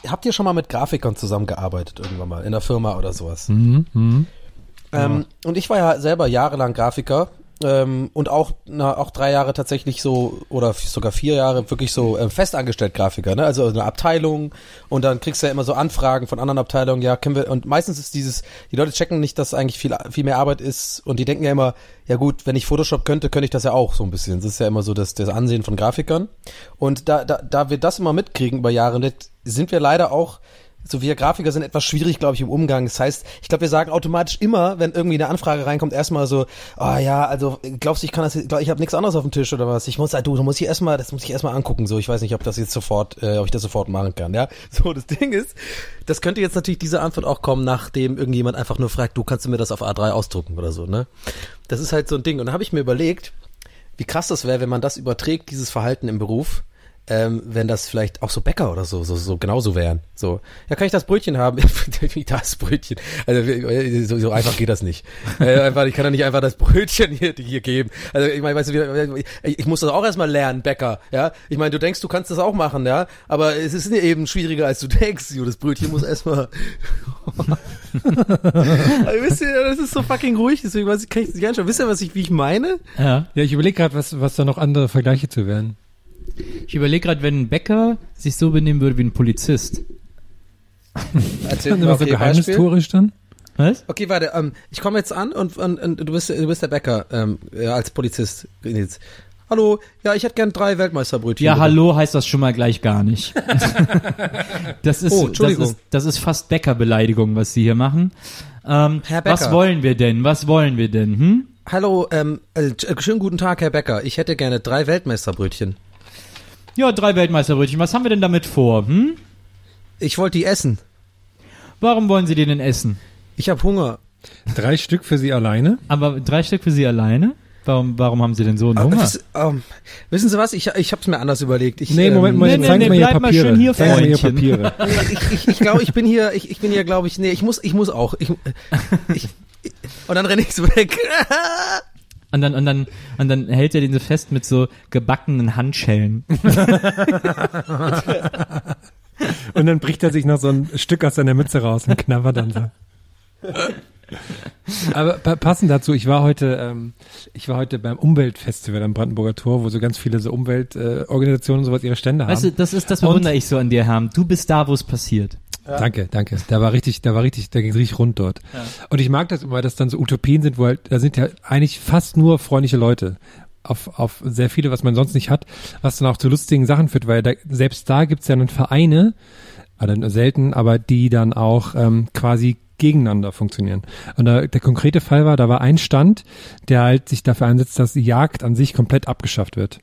habt ihr schon mal mit Grafikern zusammengearbeitet irgendwann mal in der Firma oder sowas? Mhm. Mhm. Ähm, und ich war ja selber jahrelang Grafiker ähm, und auch na, auch drei Jahre tatsächlich so oder sogar vier Jahre wirklich so ähm, festangestellt Grafiker, ne? Also eine Abteilung und dann kriegst du ja immer so Anfragen von anderen Abteilungen, ja, können wir und meistens ist dieses, die Leute checken nicht, dass eigentlich viel viel mehr Arbeit ist und die denken ja immer, ja gut, wenn ich Photoshop könnte, könnte ich das ja auch so ein bisschen. Das ist ja immer so das, das Ansehen von Grafikern und da, da, da wir das immer mitkriegen über Jahre, sind wir leider auch so wir Grafiker sind etwas schwierig, glaube ich, im Umgang. Das heißt, ich glaube, wir sagen automatisch immer, wenn irgendwie eine Anfrage reinkommt, erstmal so, ah ja, also glaubst du, ich kann das, glaub, ich habe nichts anderes auf dem Tisch oder was? Ich muss, du, du musst ich erstmal, das muss ich erstmal angucken. So, ich weiß nicht, ob das jetzt sofort, äh, ob ich das sofort machen kann. Ja, [laughs] so das Ding ist, das könnte jetzt natürlich diese Antwort auch kommen, nachdem irgendjemand einfach nur fragt, du kannst du mir das auf A3 ausdrucken oder so, ne? Das ist halt so ein Ding. Und da habe ich mir überlegt, wie krass das wäre, wenn man das überträgt, dieses Verhalten im Beruf, ähm, wenn das vielleicht auch so Bäcker oder so, so, so genauso wären. So, ja, kann ich das Brötchen haben? [laughs] das Brötchen. Also so, so einfach geht das nicht. [laughs] Äh, einfach, ich kann doch nicht einfach das Brötchen hier, hier geben. Also ich meine, weißt du, ich, ich muss das auch erstmal lernen, Bäcker. Ja, ich meine, du denkst, du kannst das auch machen, ja, aber es ist eben schwieriger, als du denkst. Jo, das Brötchen muss erstmal. [laughs] also, wisst ihr, das ist so fucking ruhig, deswegen weiß ich, kann ich nicht anschauen. Wisst ihr, was ich, wie ich meine? Ja. Ja, ich überlege gerade, was, was da noch andere Vergleiche zu werden. Ich überlege gerade, wenn ein Bäcker sich so benehmen würde wie ein Polizist. [laughs] Erzähl Dann immer so geheimnistorisch dann? Was? Okay, warte, ähm, ich komme jetzt an und, und, und du bist du bist der Bäcker ähm, als Polizist. Hallo, ja, ich hätte gern drei Weltmeisterbrötchen. Ja, bitte. hallo heißt das schon mal gleich gar nicht. [laughs] das ist, Oh, Entschuldigung. Das ist, das ist fast Bäckerbeleidigung, was Sie hier machen. Ähm, Herr Bäcker. was wollen wir denn? Was wollen wir denn? Hm? Hallo, ähm, äh, schönen guten Tag, Herr Bäcker. Ich hätte gerne drei Weltmeisterbrötchen. Ja, drei Weltmeisterbrötchen. Was haben wir denn damit vor? Hm? Ich wollte die essen. Warum wollen Sie die denn essen? Ich habe Hunger. Drei Stück für sie alleine? Aber drei Stück für Sie alleine? Warum, warum haben Sie denn so einen Hunger? wiss- ähm, wissen Sie was? Ich, ich habe es mir anders überlegt. Ich, Nee, ähm, Moment, Moment, nee, nee, nee, mal Ihre bleib mal Papiere. schön hier, mal Ihre Freundchen. Papiere. [laughs] ich ich, ich glaube, ich bin hier, ich, ich bin hier, glaube ich, nee, ich muss, ich muss auch. Ich, ich, und dann renne ich weg. [laughs] Und dann, und dann, und dann hält er den so fest mit so gebackenen Handschellen. Und dann bricht er sich noch so ein Stück aus seiner Mütze raus und knabbert dann so. Aber pa passend dazu, ich war heute, ähm, ich war heute beim Umweltfestival am Brandenburger Tor, wo so ganz viele so Umweltorganisationen äh, und sowas ihre Stände haben. Weißt du, das ist, das Und- bewundere ich so an dir, Herm. Du bist da, wo es passiert. Danke, danke. Da war richtig, da war richtig, da ging es richtig rund dort. Und ich mag das immer, dass dann so Utopien sind, wo halt, da sind ja eigentlich fast nur freundliche Leute. Auf, auf sehr viele, was man sonst nicht hat, was dann auch zu lustigen Sachen führt, weil da, selbst da gibt's ja dann Vereine, oder nur selten, aber die dann auch ähm, quasi gegeneinander funktionieren. Und da, der konkrete Fall war, da war ein Stand, der halt sich dafür einsetzt, dass die Jagd an sich komplett abgeschafft wird.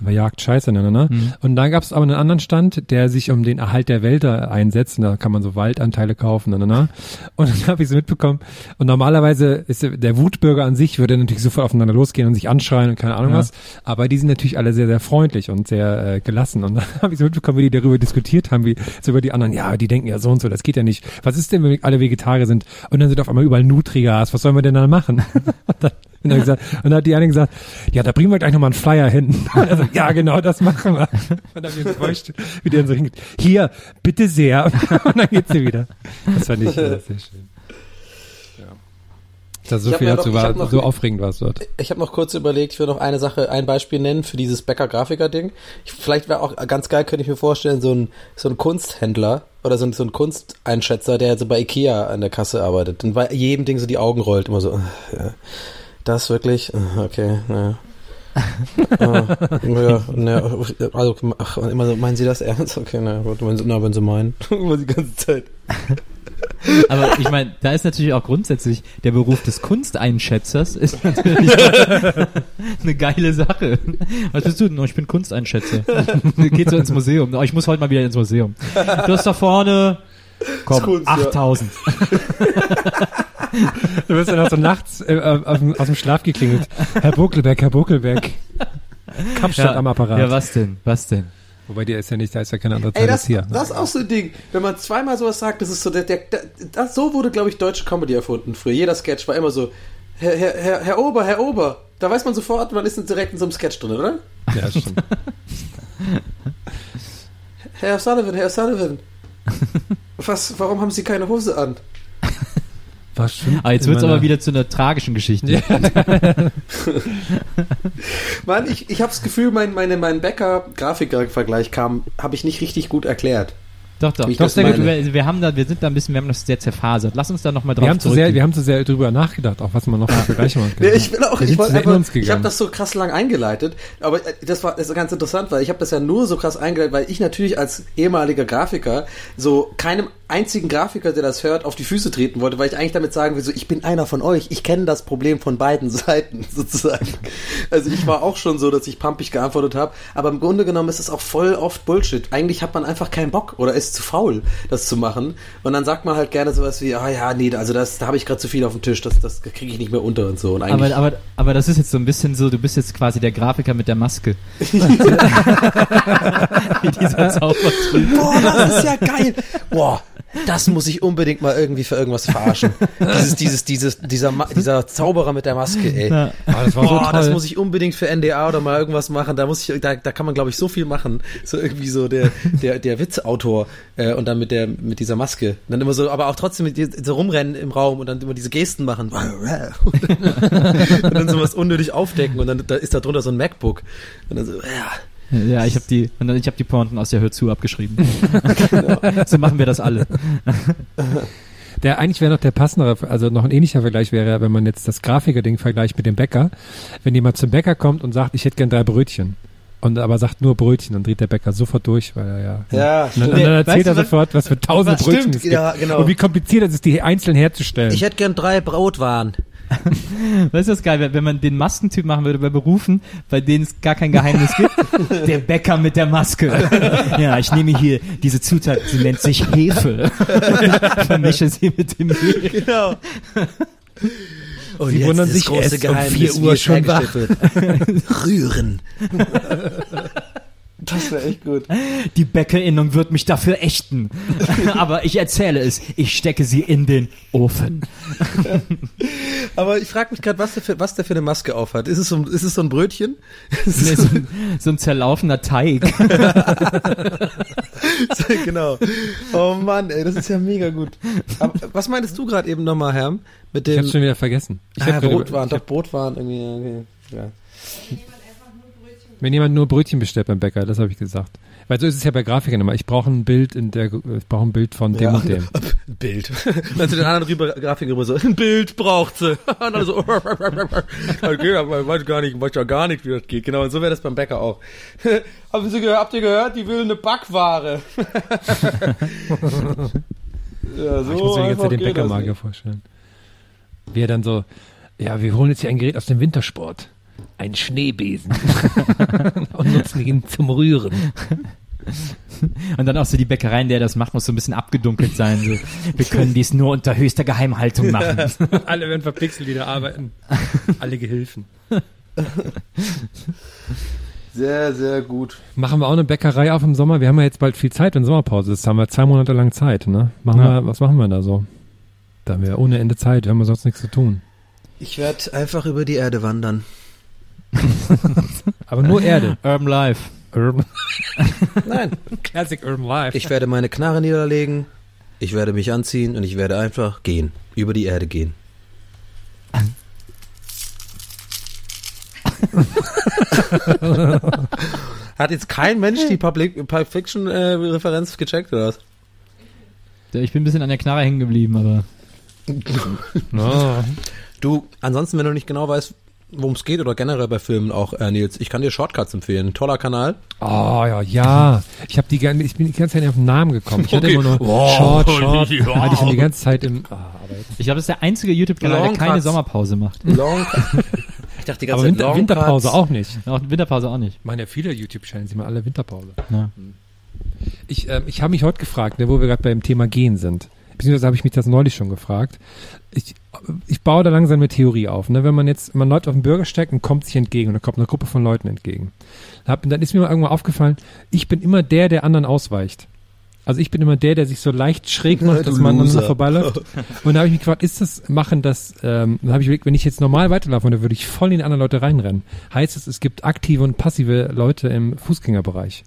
Aber Jagd scheiße, ne, ne, ne? Und dann gab es aber einen anderen Stand, der sich um den Erhalt der Wälder einsetzt. Und da kann man so Waldanteile kaufen, ne, ne, ne? Und dann [laughs] habe ich so mitbekommen. Und normalerweise ist der- Wutbürger an sich würde natürlich sofort aufeinander losgehen und sich anschreien und keine Ahnung Ja. was. Aber die sind natürlich alle sehr, sehr freundlich und sehr äh, gelassen. Und [laughs] dann habe ich so mitbekommen, wie die darüber diskutiert haben, wie so über die anderen, ja, die denken ja so und so, das geht ja nicht. Was ist denn, wenn wir alle Vegetarier sind? Und dann sind auf einmal überall Nutrigas, was sollen wir denn dann machen? [laughs] dann, und dann, gesagt, und dann hat die eine gesagt, ja, da bringen wir gleich nochmal einen Flyer hin. [laughs] Und er so, ja, genau, das machen wir. Und dann hab ich so vorgestellt, wie der so hingeht, hier, bitte sehr. [laughs] Und dann geht sie wieder. Das fand ich äh, sehr schön. Ja. Das so viel mir dazu noch- war, noch- so aufregend war es dort. Ich habe noch kurz überlegt, ich will noch eine Sache, ein Beispiel nennen für dieses Bäcker-Grafiker-Ding. Ich- Vielleicht wäre auch ganz geil, könnte ich mir vorstellen, so ein, so ein Kunsthändler oder so ein, so ein Kunsteinschätzer, der so bei Ikea an der Kasse arbeitet und bei jedem Ding so die Augen rollt, immer so, äh, ja, das wirklich, [laughs] okay, naja. äh, ja, [laughs] ne, also, ach, immer so, meinen Sie das ernst? Okay, na gut, wenn Sie, na, wenn Sie meinen. [laughs] Immer die ganze Zeit. Aber ich meine, da ist natürlich auch grundsätzlich der Beruf des Kunsteinschätzers ist natürlich eine geile Sache. Was bist du denn? Oh, ich bin Kunsteinschätzer. Geht so ins Museum. Oh, ich muss heute mal wieder ins Museum. Du hast da vorne, komm, Kunst, ja. 8000. Du wirst dann auch so nachts äh, aus, dem, aus dem Schlaf geklingelt. Herr Buckelberg, Herr Buckelberg. Kapstadt am Apparat. Ja, was denn? Was denn? Wobei der ist ja nicht, da ist ja keine andere Ey, Zeit das, als hier. das ist auch so ein Ding. Wenn man zweimal sowas sagt, das ist so, der, der, der, das, so wurde, glaube ich, deutsche Comedy erfunden früher. Jeder Sketch war immer so, Herr, Herr, Herr, Herr Ober, Herr Ober. Da weiß man sofort, man ist direkt in so einem Sketch drin, oder? Ja, stimmt. Herr Sullivan, Herr Sullivan. Was, warum haben Sie keine Hose an? Was stimmt? Ah, jetzt wird's aber wieder zu einer tragischen Geschichte. [laughs] Mann, ich, ich habe das Gefühl, mein, meine, mein Bäcker-Grafiker-Vergleich kam, habe ich nicht richtig gut erklärt. Doch, doch. Ich doch. Wir, wir haben da, wir sind da ein bisschen, wir haben das sehr zerfasert. Lass uns da nochmal drauf Wir haben, zu sehr, wir haben zu sehr drüber nachgedacht, auch was man noch für Vergleiche machen kann. Nee, ich will auch, Wir ich wollte einfach, uns ich habe das so krass lang eingeleitet, aber äh, das war das ist ganz interessant, weil ich habe das ja nur so krass eingeleitet, weil ich natürlich als ehemaliger Grafiker so keinem einzigen Grafiker, der das hört, auf die Füße treten wollte, weil ich eigentlich damit sagen will, so ich bin einer von euch, ich kenne das Problem von beiden [laughs] Seiten sozusagen. Also ich war auch schon so, dass ich pumpig geantwortet habe, aber im Grunde genommen ist es auch voll oft Bullshit. Eigentlich hat man einfach keinen Bock oder ist zu faul, das zu machen und dann sagt man halt gerne sowas wie, ah ja, nee, also das, da habe ich gerade zu viel auf dem Tisch, das, das kriege ich nicht mehr unter und so. Und aber, aber, aber das ist jetzt so ein bisschen so, du bist jetzt quasi der Grafiker mit der Maske. Wie [laughs] [laughs] dieser Zaubertrick. Boah, das ist ja geil. Boah, das muss ich unbedingt mal irgendwie für irgendwas verarschen. Dieses, dieses, dieses, dieser, Ma dieser Zauberer mit der Maske, ey. Ja. Ah, das war so Boah, das toll. muss ich unbedingt für NDA oder mal irgendwas machen. Da muss ich, da, da kann man, glaube ich, so viel machen. So irgendwie so der, der, der Witzautor äh, und dann mit der, mit dieser Maske. Und dann immer so, aber auch trotzdem mit so rumrennen im Raum und dann immer diese Gesten machen. [laughs] und dann sowas unnötig aufdecken und dann da ist da drunter so ein MacBook. Und dann so, ja. [laughs] Ja, ich habe die, und dann- ich habe die Pointen aus der Hör zu abgeschrieben. [laughs] [laughs] so machen wir das alle. Der eigentlich wäre noch der passendere, also noch ein ähnlicher Vergleich wäre, wenn man jetzt das Grafiker-Ding vergleicht mit dem Bäcker. Wenn jemand zum Bäcker kommt und sagt, ich hätte gern drei Brötchen. Und aber sagt nur Brötchen, dann dreht der Bäcker sofort durch, weil er ja. Ja, und dann, und dann erzählt er sofort, was für tausend was Brötchen stimmt, es gibt. ja, genau. Und wie kompliziert es ist, die einzeln herzustellen. Ich hätte gern drei Brotwaren. [laughs] Weißt du, was geil wäre, wenn man den Maskentyp machen würde bei Berufen, bei denen es gar kein Geheimnis gibt? [laughs] Der Bäcker mit der Maske. [laughs] Ja, ich nehme hier diese Zutat, sie nennt sich Hefe. Vermische sie mit dem Mehl. Genau. Und Sie wundern sich, ist um 4 Uhr schon wach. Rühren. Das wäre echt gut. [laughs] Die Bäckerinnung wird mich dafür ächten. [laughs] Aber ich erzähle es, ich stecke sie in den Ofen. [laughs] Aber ich frage mich gerade, was, der für- was der für eine Maske aufhat. Ist es so, ein- ist es so ein Brötchen? Ist Nee, es so, ein, so ein zerlaufener Teig. genau. Oh Mann, ey, das ist ja mega gut. Aber was meintest du gerade eben nochmal, Herm? Mit ich dem hab's schon wieder vergessen. Ich ah, hab Brotwaren, ich doch Brotwaren irgendwie. Okay. Ja. Wenn jemand nur Brötchen bestellt beim Bäcker, das habe ich gesagt. Weil so ist es ja bei Grafikern immer. Ich brauche ein Bild in der, ich brauche ein Bild von dem Ja. und dem. Ein [laughs] Bild. Dann zu den anderen rüber, Grafiker rüber so, ein Bild braucht sie. [laughs] Und dann so, [laughs] okay, aber ich weiß gar nicht, weiß ja gar nicht, wie das geht. Genau, und so wäre das beim Bäcker auch. Haben Sie gehört, habt ihr gehört, die will eine Backware. ja, so ich muss mir jetzt einfach den Bäckermagier vorstellen. Wie er dann so, ja, wir holen jetzt hier ein Gerät aus dem Wintersport. Ein Schneebesen. [laughs] und nutzen ihn zum Rühren. Und dann auch so die Bäckereien, der das macht, muss so ein bisschen abgedunkelt sein. So. Wir können dies nur unter höchster Geheimhaltung machen. [laughs] Alle werden verpixelt, die da arbeiten. Alle Gehilfen. Sehr, sehr gut. Machen wir auch eine Bäckerei auf im Sommer? Wir haben ja jetzt bald viel Zeit in Sommerpause. Das haben wir zwei Monate lang Zeit, ne? Machen Ja. wir, was machen wir da so? Da haben wir ohne Ende Zeit, wir haben sonst nichts zu tun. Ich werde einfach über die Erde wandern. [laughs] Aber nur Erde. Urban Life. Urban. [laughs] Nein. Classic Urban Life. Ich werde meine Knarre niederlegen, ich werde mich anziehen und ich werde einfach gehen. Über die Erde gehen. [laughs] Hat jetzt kein Mensch die Public, Pulp Fiction äh, Referenz gecheckt oder was? Ich bin ein bisschen an der Knarre hängen geblieben, aber oh. Du, ansonsten, wenn du nicht genau weißt, worum es geht oder generell bei Filmen auch, äh, Nils, ich kann dir Shortcuts empfehlen. Toller Kanal. Oh ja, ja. Ich habe die ich bin die ganze Zeit nicht auf den Namen gekommen. Ich hatte Okay. immer nur Oh, Short, Short. [laughs] ja. Hatte ich schon die ganze Zeit im. Jetzt- Ich glaube, das ist der einzige YouTube-Kanal, der keine Cuts. Sommerpause macht. Long [laughs] Ich dachte die ganze aber Zeit Winter, Winterpause Cuts. auch nicht. Auch Winterpause auch nicht. Meine ja viele YouTube-Channels, die machen alle Winterpause. Ja. Ich, ähm, ich habe mich heute gefragt, ne, wo wir gerade beim Thema Gehen sind. Beziehungsweise habe ich mich das neulich schon gefragt. Ich, ich baue da langsam eine Theorie auf. Ne? Wenn man jetzt, man läuft auf den Bürgersteig und kommt sich entgegen und da kommt eine Gruppe von Leuten entgegen. Dann ist mir mal irgendwann aufgefallen, ich bin immer der, der anderen ausweicht. Also ich bin immer der, der sich so leicht schräg macht, [laughs] dass man aneinander vorbeiläuft. Und da habe ich mich gefragt, ist das, machen das, ähm, dann habe ich überlegt, wenn ich jetzt normal weiterlaufe, dann würde ich voll in die anderen Leute reinrennen. Heißt es, es gibt aktive und passive Leute im Fußgängerbereich.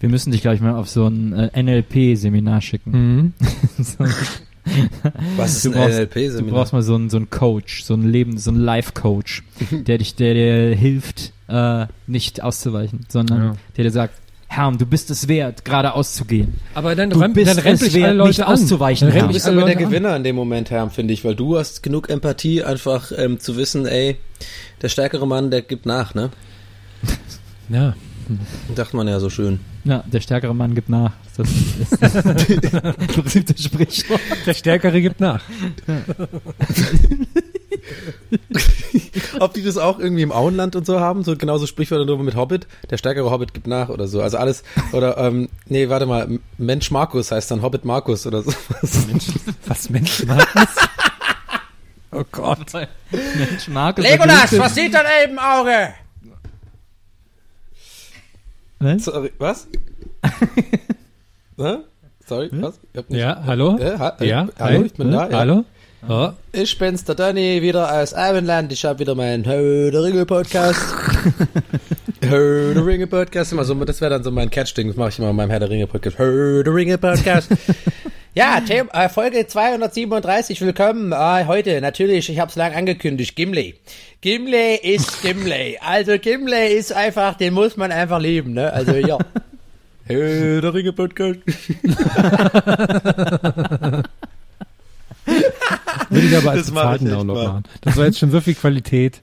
Wir müssen dich gleich mal auf so ein äh, NLP-Seminar schicken. Mhm. so, [laughs] [laughs] [laughs] Was ist du ein brauchst, du NLP-Seminar? brauchst mal so einen, so einen Coach, so einen Leben, so einen Life-Coach, [laughs] der dich, der dir hilft, äh, nicht auszuweichen, sondern Ja. der dir sagt, Herm, du bist es wert, gerade auszugehen. Aber dann, Du renn- bist dann rempel es ich alle wert, Leute nicht an. auszuweichen, Dann Du bist aber der Leute an. Gewinner in dem Moment, Herr, finde ich, weil du hast genug Empathie, einfach ähm, zu wissen, ey, der stärkere Mann, der gibt nach, ne? Ja. [laughs] Dacht man ja so schön. Ja, der stärkere Mann gibt nach. Das ist das [laughs] berühmte Sprichwort. Der Stärkere gibt nach. Ob die das auch irgendwie im Auenland und so haben, so genauso Sprichwörter nur mit Hobbit, der stärkere Hobbit gibt nach oder so. Also alles, oder, ähm, nee, warte mal, Mensch Markus heißt dann Hobbit Markus oder so. Was Mensch Markus? Oh Gott. Mensch, Markus. Legolas, was sieht dein Elbenauge? Was? [laughs] Sorry, was? Hä? Sorry, was? Ich hab nicht- Ja, hallo? Äh, ha- äh, Ja, hallo, hi. ich bin da. Ja. Hallo? Oh. Ich bin's, der Danny, wieder aus Abendland. Ich habe wieder meinen Hö der Ringe Podcast. [laughs] Hö der Ringe Podcast. Immer so, das wäre dann so mein Catch-Ding. Das mache ich immer in meinem Herr der Ringe Podcast. Hö der Ringe Podcast. [laughs] ja, Thema, äh, Folge 237. Willkommen. Äh, heute natürlich, ich habe es lang angekündigt, Gimli. Gimli ist Gimli. Also Gimli ist einfach, den muss man einfach lieben, ne? Also ja. [laughs] Hö der Ringe Podcast. Würde ich aber als Das bezahlten Download machen. Das war jetzt schon so viel Qualität.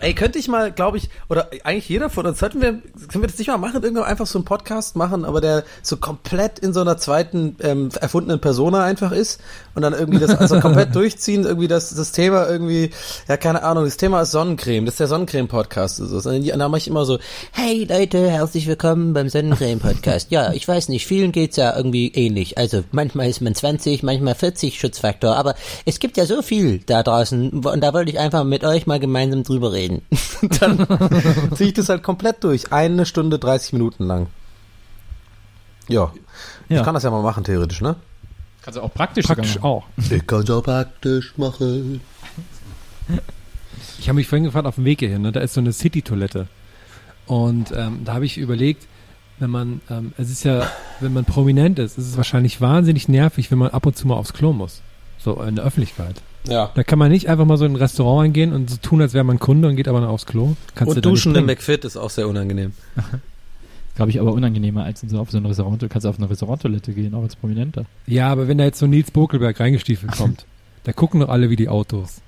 Ey, könnte ich mal, glaube ich, oder eigentlich jeder von uns, sollten wir, können wir das nicht mal machen, irgendwann einfach so einen Podcast machen, aber der so komplett in so einer zweiten ähm, erfundenen Persona einfach ist und dann irgendwie das also komplett [laughs] durchziehen, irgendwie das, das Thema irgendwie, ja, keine Ahnung, das Thema ist Sonnencreme, das ist der Sonnencreme-Podcast. Und dann mache ich immer so, Hey Leute, herzlich willkommen beim Sonnencreme-Podcast. Ja, ich weiß nicht, vielen geht's ja irgendwie ähnlich. Also manchmal ist man 20, manchmal 40 Schutzfaktor, aber es gibt ja so viel da draußen und da wollte ich einfach mit euch mal gemeinsam drüber reden. [laughs] dann [laughs] ziehe ich das halt komplett durch. Eine Stunde 30 Minuten lang. Ja. Ja. Ich kann das ja mal machen, theoretisch, ne? Kannst du auch praktisch, Praktisch sogar machen. auch. Ich kann es auch praktisch machen. Ich habe mich vorhin gefragt, auf dem Weg hierhin, ne, da ist so eine City-Toilette. Und ähm, da habe ich überlegt, wenn man, ähm, es ist ja, wenn man prominent ist, ist es wahrscheinlich wahnsinnig nervig, wenn man ab und zu mal aufs Klo muss. So in der Öffentlichkeit. Ja. Da kann man nicht einfach mal so in ein Restaurant reingehen und so tun, als wäre man Kunde und geht aber noch aufs Klo. Kannst du Und Duschen im. McFit ist auch sehr unangenehm. [laughs] Glaube ich aber unangenehmer als in so, auf so ein Restaurant. Du kannst auf eine Restauranttoilette gehen, auch als Prominenter. Ja, aber wenn da jetzt so Nils Bokelberg reingestiefelt kommt, [laughs] da gucken doch alle wie die Autos.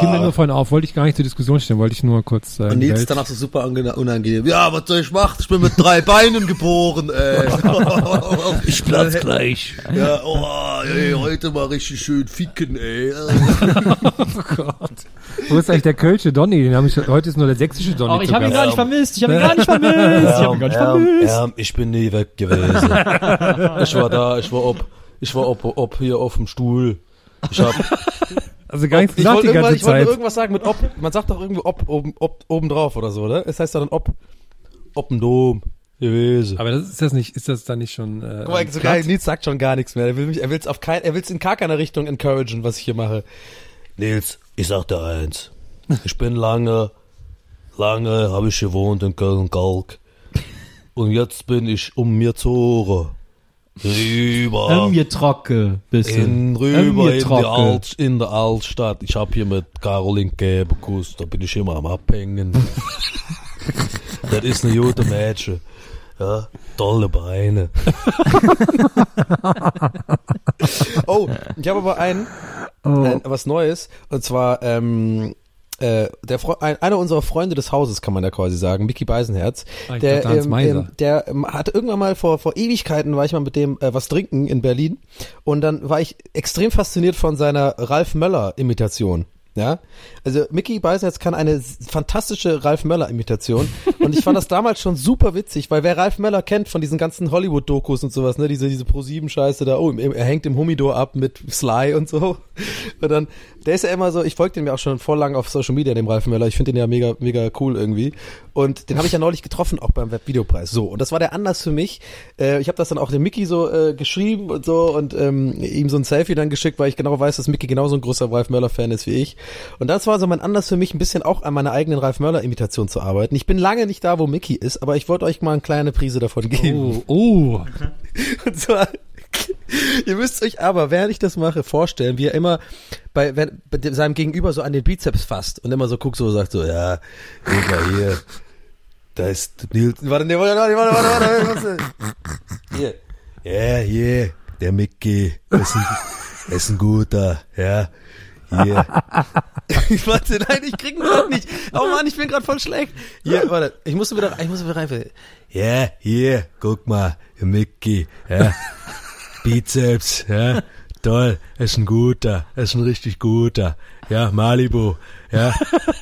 Fiel mir nur vorhin auf, wollte ich gar nicht zur Diskussion stellen, wollte ich nur kurz äh, Und Nils Welt- danach so super unangenehm. Ja, was soll ich machen? Ich bin mit drei [laughs] Beinen geboren, ey. [laughs] Ich platz gleich. Ja, oh, ey, heute mal richtig schön ficken, ey. [laughs] Wo ist eigentlich der Kölsche Donny? Den hab ich, heute ist nur der sächsische Donny. Oh, ich habe ihn gar nicht vermisst. Ich habe ihn gar nicht vermisst. Ich habe ihn gar nicht vermisst. ich bin nie weg gewesen. Ich war da, ich war ob, ich war ob, ob hier auf dem Stuhl. Ich hab, Also gar nichts ich gesagt die ganze ich wollte irgendwas sagen mit ob. Man sagt doch irgendwie ob oben, ob, oben drauf oder so, oder? Es heißt dann ob, ob ein Dom gewesen. Aber das ist das nicht, ist das dann nicht schon, äh, Guck mal, so platt? geil, Nils sagt schon gar nichts mehr. Er will mich, er will's auf kein, er will's in gar keiner Richtung encouragen, was ich hier mache. Nils, ich sag dir eins. Ich bin lange, lange habe ich gewohnt in Köln-Kalk. Und jetzt bin ich um mir Zore. Rüber. Ähm, mir trocke, bisschen. in, rüber mir in, die. Alt, in der Altstadt. Ich hab hier mit Caroline Geberkuss, da bin ich immer am Abhängen. [laughs] das ist eine gute Mädchen. Ja, tolle Beine. [laughs] oh, ich habe aber einen, ein, was Neues. Und zwar, ähm, äh, der Fre ein, einer unserer Freunde des Hauses, kann man ja quasi sagen, Mickey Beisenherz, Ah, ich der, dachte, ähm, ähm, der ähm, hat irgendwann mal vor, vor Ewigkeiten war ich mal mit dem äh, was trinken in Berlin und dann war ich extrem fasziniert von seiner Ralf Möller Imitation. Ja, also Mickey Beisenherz kann eine fantastische Ralf Möller Imitation [laughs] und ich fand das damals schon super witzig, weil wer Ralf Möller kennt von diesen ganzen Hollywood Dokus und sowas, ne, diese diese Pro 7 Scheiße da, oh, er hängt im Humidor ab mit Sly und so. Und dann der ist ja immer so, ich folge dem ja auch schon vor lang auf Social Media, dem Ralf Möller. Ich finde den ja mega mega cool irgendwie und den habe ich ja neulich getroffen auch beim Webvideopreis. So, und das war der Anlass für mich. Äh, ich habe das dann auch dem Mickey so äh, geschrieben und so und ähm, ihm so ein Selfie dann geschickt, weil ich genau weiß, dass Mickey genauso ein großer Ralf Möller Fan ist wie ich. Und das war so mein Anlass für mich, ein bisschen auch an meiner eigenen Ralf Möller Imitation zu arbeiten. Ich bin lange nicht da, wo Mickey ist, aber ich wollte euch mal eine kleine Prise davon geben. Oh, oh. [laughs] Und zwar, [laughs] ihr müsst euch aber, während ich das mache, vorstellen, wie er immer bei, wenn, bei seinem Gegenüber so an den Bizeps fasst und immer so guckt so und sagt so, ja, guck mal hier, da ist Nils, warte, nee, warte, warte, warte, warte, warte, warte. hier, ja, hier, der Mickey, ist ein, ist ein guter, ja, hier. [laughs] Ich warte, nein, ich krieg ihn grad nicht. Oh Mann, ich bin grad voll schlecht. Hier, warte, ich muss wieder, ich muss wieder rein. Ja, hier, guck mal, Mickey, ja. Bizeps, ja. Toll, ist ein guter, ist ein richtig guter. Ja, Malibu, ja.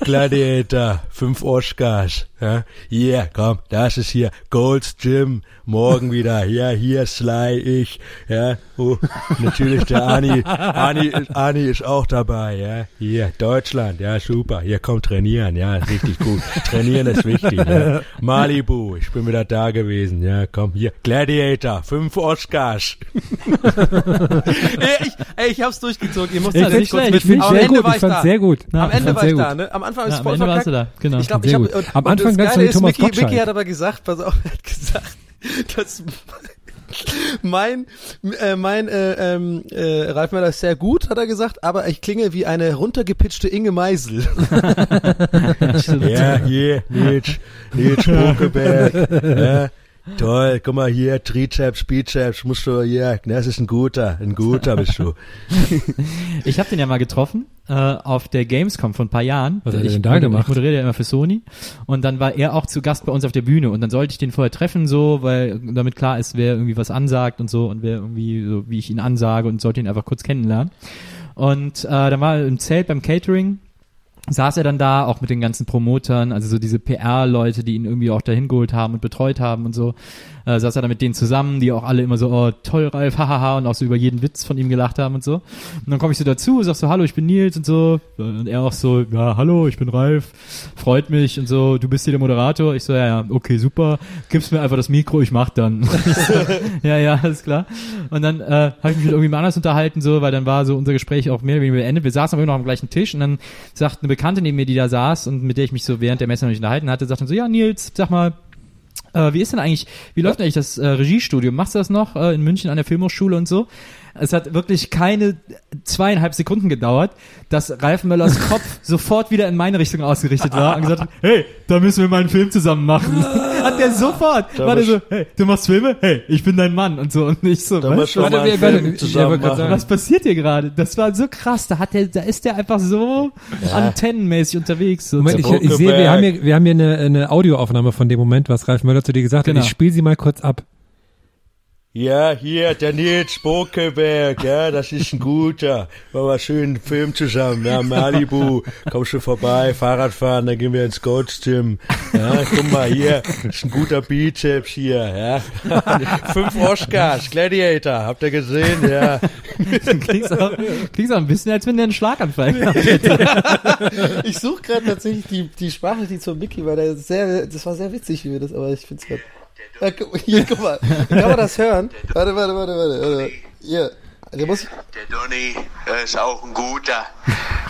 Gladiator, fünf Oscars, ja. Hier, komm, das ist hier Gold's Gym, morgen wieder. Ja, hier Sly, ich, ja. Oh, natürlich der Ani, Ani, Ani ist auch dabei, ja. Hier, Deutschland, ja, super. Hier, komm, trainieren, ja, richtig gut. Trainieren ist wichtig, ja. Malibu, ich bin wieder da gewesen, ja, komm, hier. Gladiator, fünf Oscars. [laughs] ey, ich, ey, ich hab's durchgezogen. Ihr müsst Ich das find's kurz schlecht, ich mitfinden. find's Am sehr Ende gut, war ich fand's da. sehr gut. Am Ich Ende fand's war ich sehr da, gut. ne? Am Anfang Ja, ist am voll Ende warst du verkackt. da, genau. Ich glaube, ich habe gut. Am Anfang das Geile ist, Thomas Mickey, Gottschalk. Mickey hat aber gesagt, pass auf, [laughs] er hat gesagt, dass mein äh, mein äh, ähm, äh, Ralf Möller ist sehr gut, hat er gesagt, aber ich klinge wie eine runtergepitchte Inge Meisel. [laughs] ja, hier, Nils, Nils Bokeberg, ja, toll, guck mal hier, Trizeps, Bizeps, musst du, ja, das ist ein guter, ein guter bist du. [laughs] Ich habe den ja mal getroffen äh, auf der Gamescom vor ein paar Jahren. Was hat er ich denn da gemacht? Ich moderiere ja immer für Sony und dann war er auch zu Gast bei uns auf der Bühne und dann sollte ich den vorher treffen so, weil damit klar ist, wer irgendwie was ansagt und so und wer irgendwie so, wie ich ihn ansage und sollte ihn einfach kurz kennenlernen. Und äh, dann war er im Zelt beim Catering saß er dann da, auch mit den ganzen Promotern, also so diese PR-Leute, die ihn irgendwie auch dahin geholt haben und betreut haben und so, äh, saß er da mit denen zusammen, die auch alle immer so, oh, toll, Ralf, [laughs] hahaha, und auch so über jeden Witz von ihm gelacht haben und so. Und dann komme ich so dazu, sag so, hallo, ich bin Nils und so, und er auch so, ja, hallo, ich bin Ralf, freut mich und so, du bist hier der Moderator. Ich so, ja, ja, okay, super, gibst mir einfach das Mikro, ich mach dann. [laughs] Ja, ja, alles klar. Und dann äh, habe ich mich mit irgendjemand anders unterhalten, so, weil dann war so unser Gespräch auch mehr oder weniger beendet. Wir saßen aber immer noch am gleichen Tisch und dann sagt eine Bekannte neben mir, die da saß und mit der ich mich so während der Messe noch nicht unterhalten hatte, sagt dann so, ja, Nils, sag mal, äh, wie ist denn eigentlich, wie läuft denn eigentlich das äh, Regiestudium? Machst du das noch äh, in München an der Filmhochschule und so? Es hat wirklich keine zweieinhalb Sekunden gedauert, dass Ralf Möllers [laughs] Kopf sofort wieder in meine Richtung ausgerichtet war und gesagt hat, hey, da müssen wir mal einen Film zusammen machen. [laughs] hat der sofort, war der so, hey, du machst Filme? Hey, ich bin dein Mann und so. Und ich so, was, Warte, warte, warte, was passiert hier gerade? Das war so krass, da hat der, da ist der einfach so antennenmäßig unterwegs. So. Moment, ich, ich sehe, wir haben hier, wir haben hier eine, eine Audioaufnahme von dem Moment, was Ralf Möller zu dir gesagt Genau. hat. Ich spiele sie mal kurz ab. Ja, hier, der Nils Bokeberg, ja, das ist ein guter. Machen wir schön einen Film zusammen, ja, [laughs] Malibu, kommst du vorbei, Fahrradfahren, dann gehen wir ins Gold's Gym. Ja, guck mal hier, das ist ein guter Bizeps hier, ja. [laughs] Fünf Oscars, Gladiator, habt ihr gesehen, ja. klingst auch, klingst auch ein bisschen, als wenn der einen Schlaganfall [laughs] gehabt hätte. Ich suche gerade tatsächlich die, die Sprache, die zum Mickey war. Der sehr, das war sehr witzig, wie wir das, aber ich finde es gerade. Ja, [laughs] guck, hier, guck mal. Kann man das hören? Warte, warte, warte, warte. Hier. Der muss. Der Donny ist auch ein guter,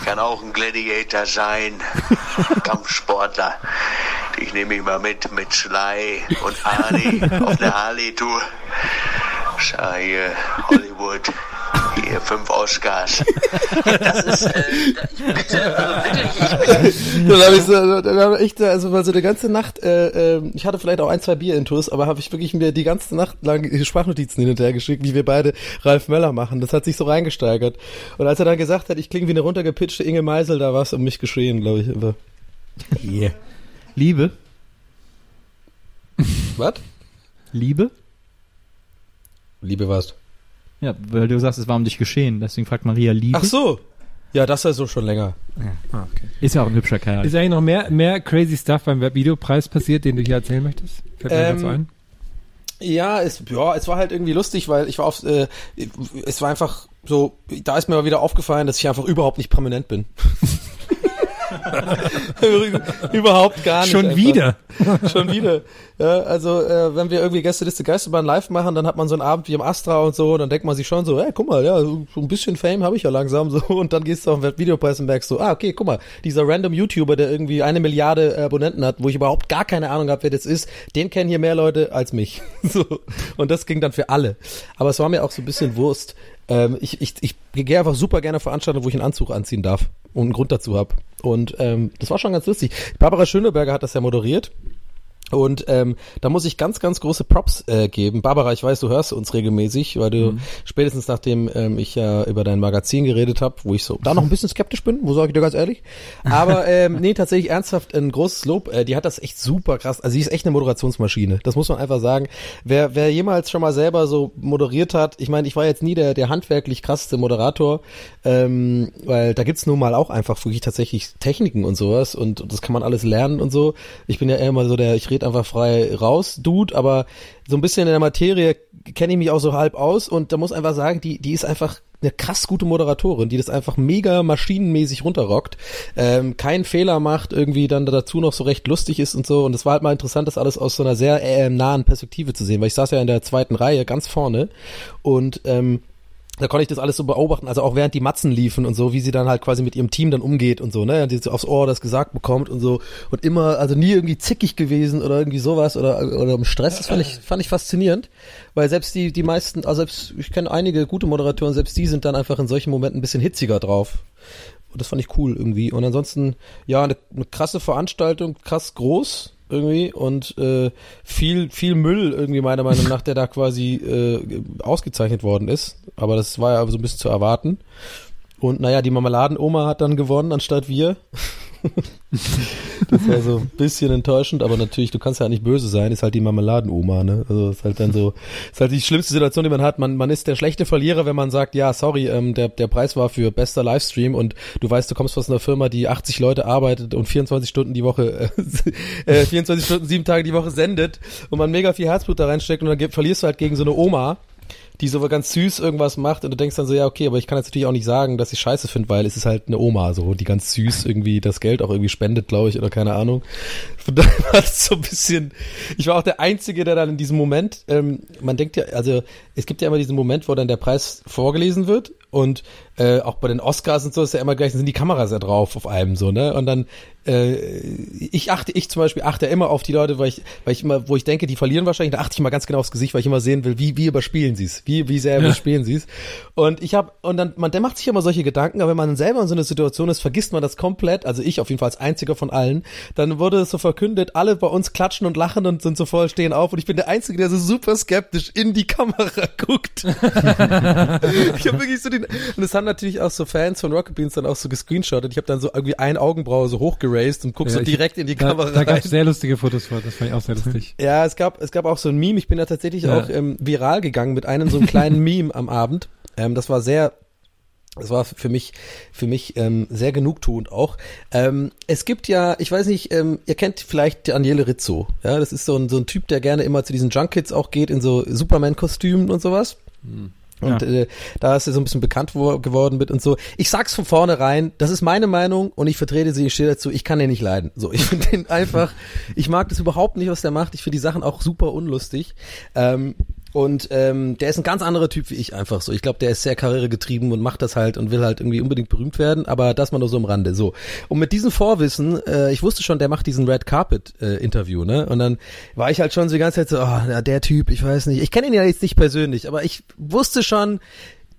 kann auch ein Gladiator sein, [laughs] Kampfsportler. Ich nehme ihn mal mit, mit Sly und Arnie auf eine Harley-Tour. [laughs] Schau hier, Hollywood, [laughs] Hier, fünf Oscars. Das ist, äh, ich bitte, also wirklich, ich bitte. [laughs] dann habe ich so, dann hab ich da, also mal so eine ganze Nacht, äh, äh, ich hatte vielleicht auch ein, zwei Bier intus, aber habe ich wirklich mir die ganze Nacht lang Sprachnotizen hin und her geschickt, wie wir beide Ralf Möller machen. Das hat sich so reingesteigert. Und als er dann gesagt hat, ich klinge wie eine runtergepitchte Inge Meisel, da war es um mich geschehen, glaube ich. Aber Yeah. Liebe? Was? Liebe? Liebe was? Ja, weil du sagst, es war um dich geschehen, deswegen fragt Maria Liebe. Ach so. Ja, das ist ja so schon länger. Ist ja auch ein hübscher Kerl. Ist eigentlich noch mehr, mehr crazy Stuff beim Webvideopreis passiert, den du hier erzählen möchtest? Fällt mir Ähm, dazu ein. Ja, es, ja, es war halt irgendwie lustig, weil ich war auf, äh, es war einfach so, da ist mir mal wieder aufgefallen, dass ich einfach überhaupt nicht prominent bin. [laughs] [laughs] überhaupt gar nicht. Schon einfach. wieder. [laughs] Schon wieder. Ja, also äh, wenn wir irgendwie Gästeliste Geisterbahn live machen, dann hat man so einen Abend wie im Astra und so, dann denkt man sich schon so, hey, guck mal, ja, so ein bisschen Fame habe ich ja langsam so und dann gehst du auf den Videopreis und merkst so, ah, okay, guck mal, dieser random YouTuber, der irgendwie eine Milliarde Abonnenten hat, wo ich überhaupt gar keine Ahnung habe, wer das ist, den kennen hier mehr Leute als mich. [laughs] so und das ging dann für alle. Aber es war mir auch so ein bisschen Wurst. Ähm, ich, ich, ich gehe einfach super gerne auf Veranstaltungen, wo ich einen Anzug anziehen darf und einen Grund dazu habe. Und ähm, das war schon ganz lustig. Barbara Schöneberger hat das ja moderiert. Und ähm, da muss ich ganz, ganz große Props äh, geben. Barbara, ich weiß, du hörst uns regelmäßig, weil du spätestens nachdem ähm, ich ja über dein Magazin geredet habe, wo ich so da noch ein bisschen skeptisch bin, wo sage ich dir ganz ehrlich. Aber [laughs] ähm, nee, tatsächlich ernsthaft ein großes Lob. Äh, die hat das echt super krass. Also sie ist echt eine Moderationsmaschine. Das muss man einfach sagen. Wer, wer jemals schon mal selber so moderiert hat, ich meine, ich war jetzt nie der, der handwerklich krasseste Moderator, ähm, weil da gibt's nun mal auch einfach wirklich tatsächlich Techniken und sowas und das kann man alles lernen und so. Ich bin ja eher mal so der, ich rede einfach frei raus, Dude, aber so ein bisschen in der Materie kenne ich mich auch so halb aus und da muss einfach sagen, die, die ist einfach eine krass gute Moderatorin, die das einfach mega maschinenmäßig runterrockt, ähm, keinen Fehler macht, irgendwie dann dazu noch so recht lustig ist und so. Und es war halt mal interessant, das alles aus so einer sehr äh, nahen Perspektive zu sehen, weil ich saß ja in der zweiten Reihe ganz vorne und ähm, da konnte ich das alles so beobachten, also auch während die Matzen liefen und so, wie sie dann halt quasi mit ihrem Team dann umgeht und so, ne, und die so aufs Ohr das gesagt bekommt und so und immer, also nie irgendwie zickig gewesen oder irgendwie sowas oder oder im Stress, das fand ich fand ich faszinierend, weil selbst die die meisten, also selbst ich kenne einige gute Moderatoren, selbst die sind dann einfach in solchen Momenten ein bisschen hitziger drauf. Und das fand ich cool irgendwie. Und ansonsten, ja, eine, eine krasse Veranstaltung, krass groß irgendwie und äh, viel viel Müll irgendwie meiner Meinung nach, der da quasi äh, ausgezeichnet worden ist. Aber das war ja so ein bisschen zu erwarten. Und naja, die Marmeladenoma hat dann gewonnen anstatt wir. [laughs] das war so ein bisschen enttäuschend, aber natürlich, du kannst ja nicht böse sein, ist halt die Marmeladenoma, ne? Also ist halt dann so, ist halt die schlimmste Situation, die man hat. Man, man ist der schlechte Verlierer, wenn man sagt, ja, sorry, ähm, der, der Preis war für bester Livestream und du weißt, du kommst aus einer Firma, die 80 Leute arbeitet und 24 Stunden die Woche, äh, [laughs] äh, 24 Stunden, sieben Tage die Woche sendet und man mega viel Herzblut da reinsteckt und dann verlierst du halt gegen so eine Oma, die so ganz süß irgendwas macht und du denkst dann so, ja, okay, aber ich kann jetzt natürlich auch nicht sagen, dass ich scheiße finde, weil es ist halt eine Oma, so, die ganz süß irgendwie das Geld auch irgendwie spendet, glaube ich, oder keine Ahnung. Von daher [laughs] war das so ein bisschen, ich war auch der Einzige, der dann in diesem Moment, ähm, man denkt ja, also es gibt ja immer diesen Moment, wo dann der Preis vorgelesen wird und äh, auch bei den Oscars und so ist ja immer gleich, sind die Kameras ja drauf auf einem so, ne? Und dann äh, ich achte, ich zum Beispiel achte immer auf die Leute, weil ich, weil ich immer, wo ich denke, die verlieren wahrscheinlich, da achte ich mal ganz genau aufs Gesicht, weil ich immer sehen will, wie, wie überspielen sie es, wie, wie sehr überspielen sie es. Und ich habe, und dann, man, der macht sich immer solche Gedanken, aber wenn man selber in so einer Situation ist, vergisst man das komplett, also ich auf jeden Fall als einziger von allen, dann wurde es so verkündet, alle bei uns klatschen und lachen und sind so voll stehen auf und ich bin der Einzige, der so super skeptisch in die Kamera [laughs] guckt. [laughs] ich habe wirklich so den, und es haben natürlich auch so Fans von Rocket Beans dann auch so gescreenshottet, ich habe dann so irgendwie ein Augenbraue so hochgeraced und guck so Ja, ich- direkt in die da, Kamera Da gab es sehr lustige Fotos vor, das fand ich auch sehr lustig. [laughs] Ja, es gab, es gab auch so ein Meme. Ich bin da tatsächlich Ja. auch ähm, viral gegangen mit einem so einem kleinen [laughs] Meme am Abend. Ähm, das war sehr, das war für mich, für mich ähm, sehr genugtuend auch. Ähm, es gibt ja, ich weiß nicht, ähm, ihr kennt vielleicht Daniele Rizzo. Ja, das ist so ein, so ein Typ, der gerne immer zu diesen Junkets auch geht in so Superman-Kostümen und sowas. Und äh, da ist er so ein bisschen bekannt wo, geworden mit und so. Ich sag's von vornherein, das ist meine Meinung und ich vertrete sie, ich stehe dazu, ich kann den nicht leiden. So, ich [laughs] finde den einfach, ich mag das überhaupt nicht, was der macht. Ich finde die Sachen auch super unlustig. Ähm, und ähm, der ist ein ganz anderer Typ wie ich einfach so. Ich glaube, der ist sehr karrieregetrieben und macht das halt und will halt irgendwie unbedingt berühmt werden, aber das mal nur so am Rande. So. Und mit diesem Vorwissen, äh, ich wusste schon, der macht diesen Red Carpet äh, Interview, ne? Und dann war ich halt schon so die ganze Zeit so, oh, ja, der Typ, ich weiß nicht. Ich kenne ihn ja jetzt nicht persönlich, aber ich wusste schon,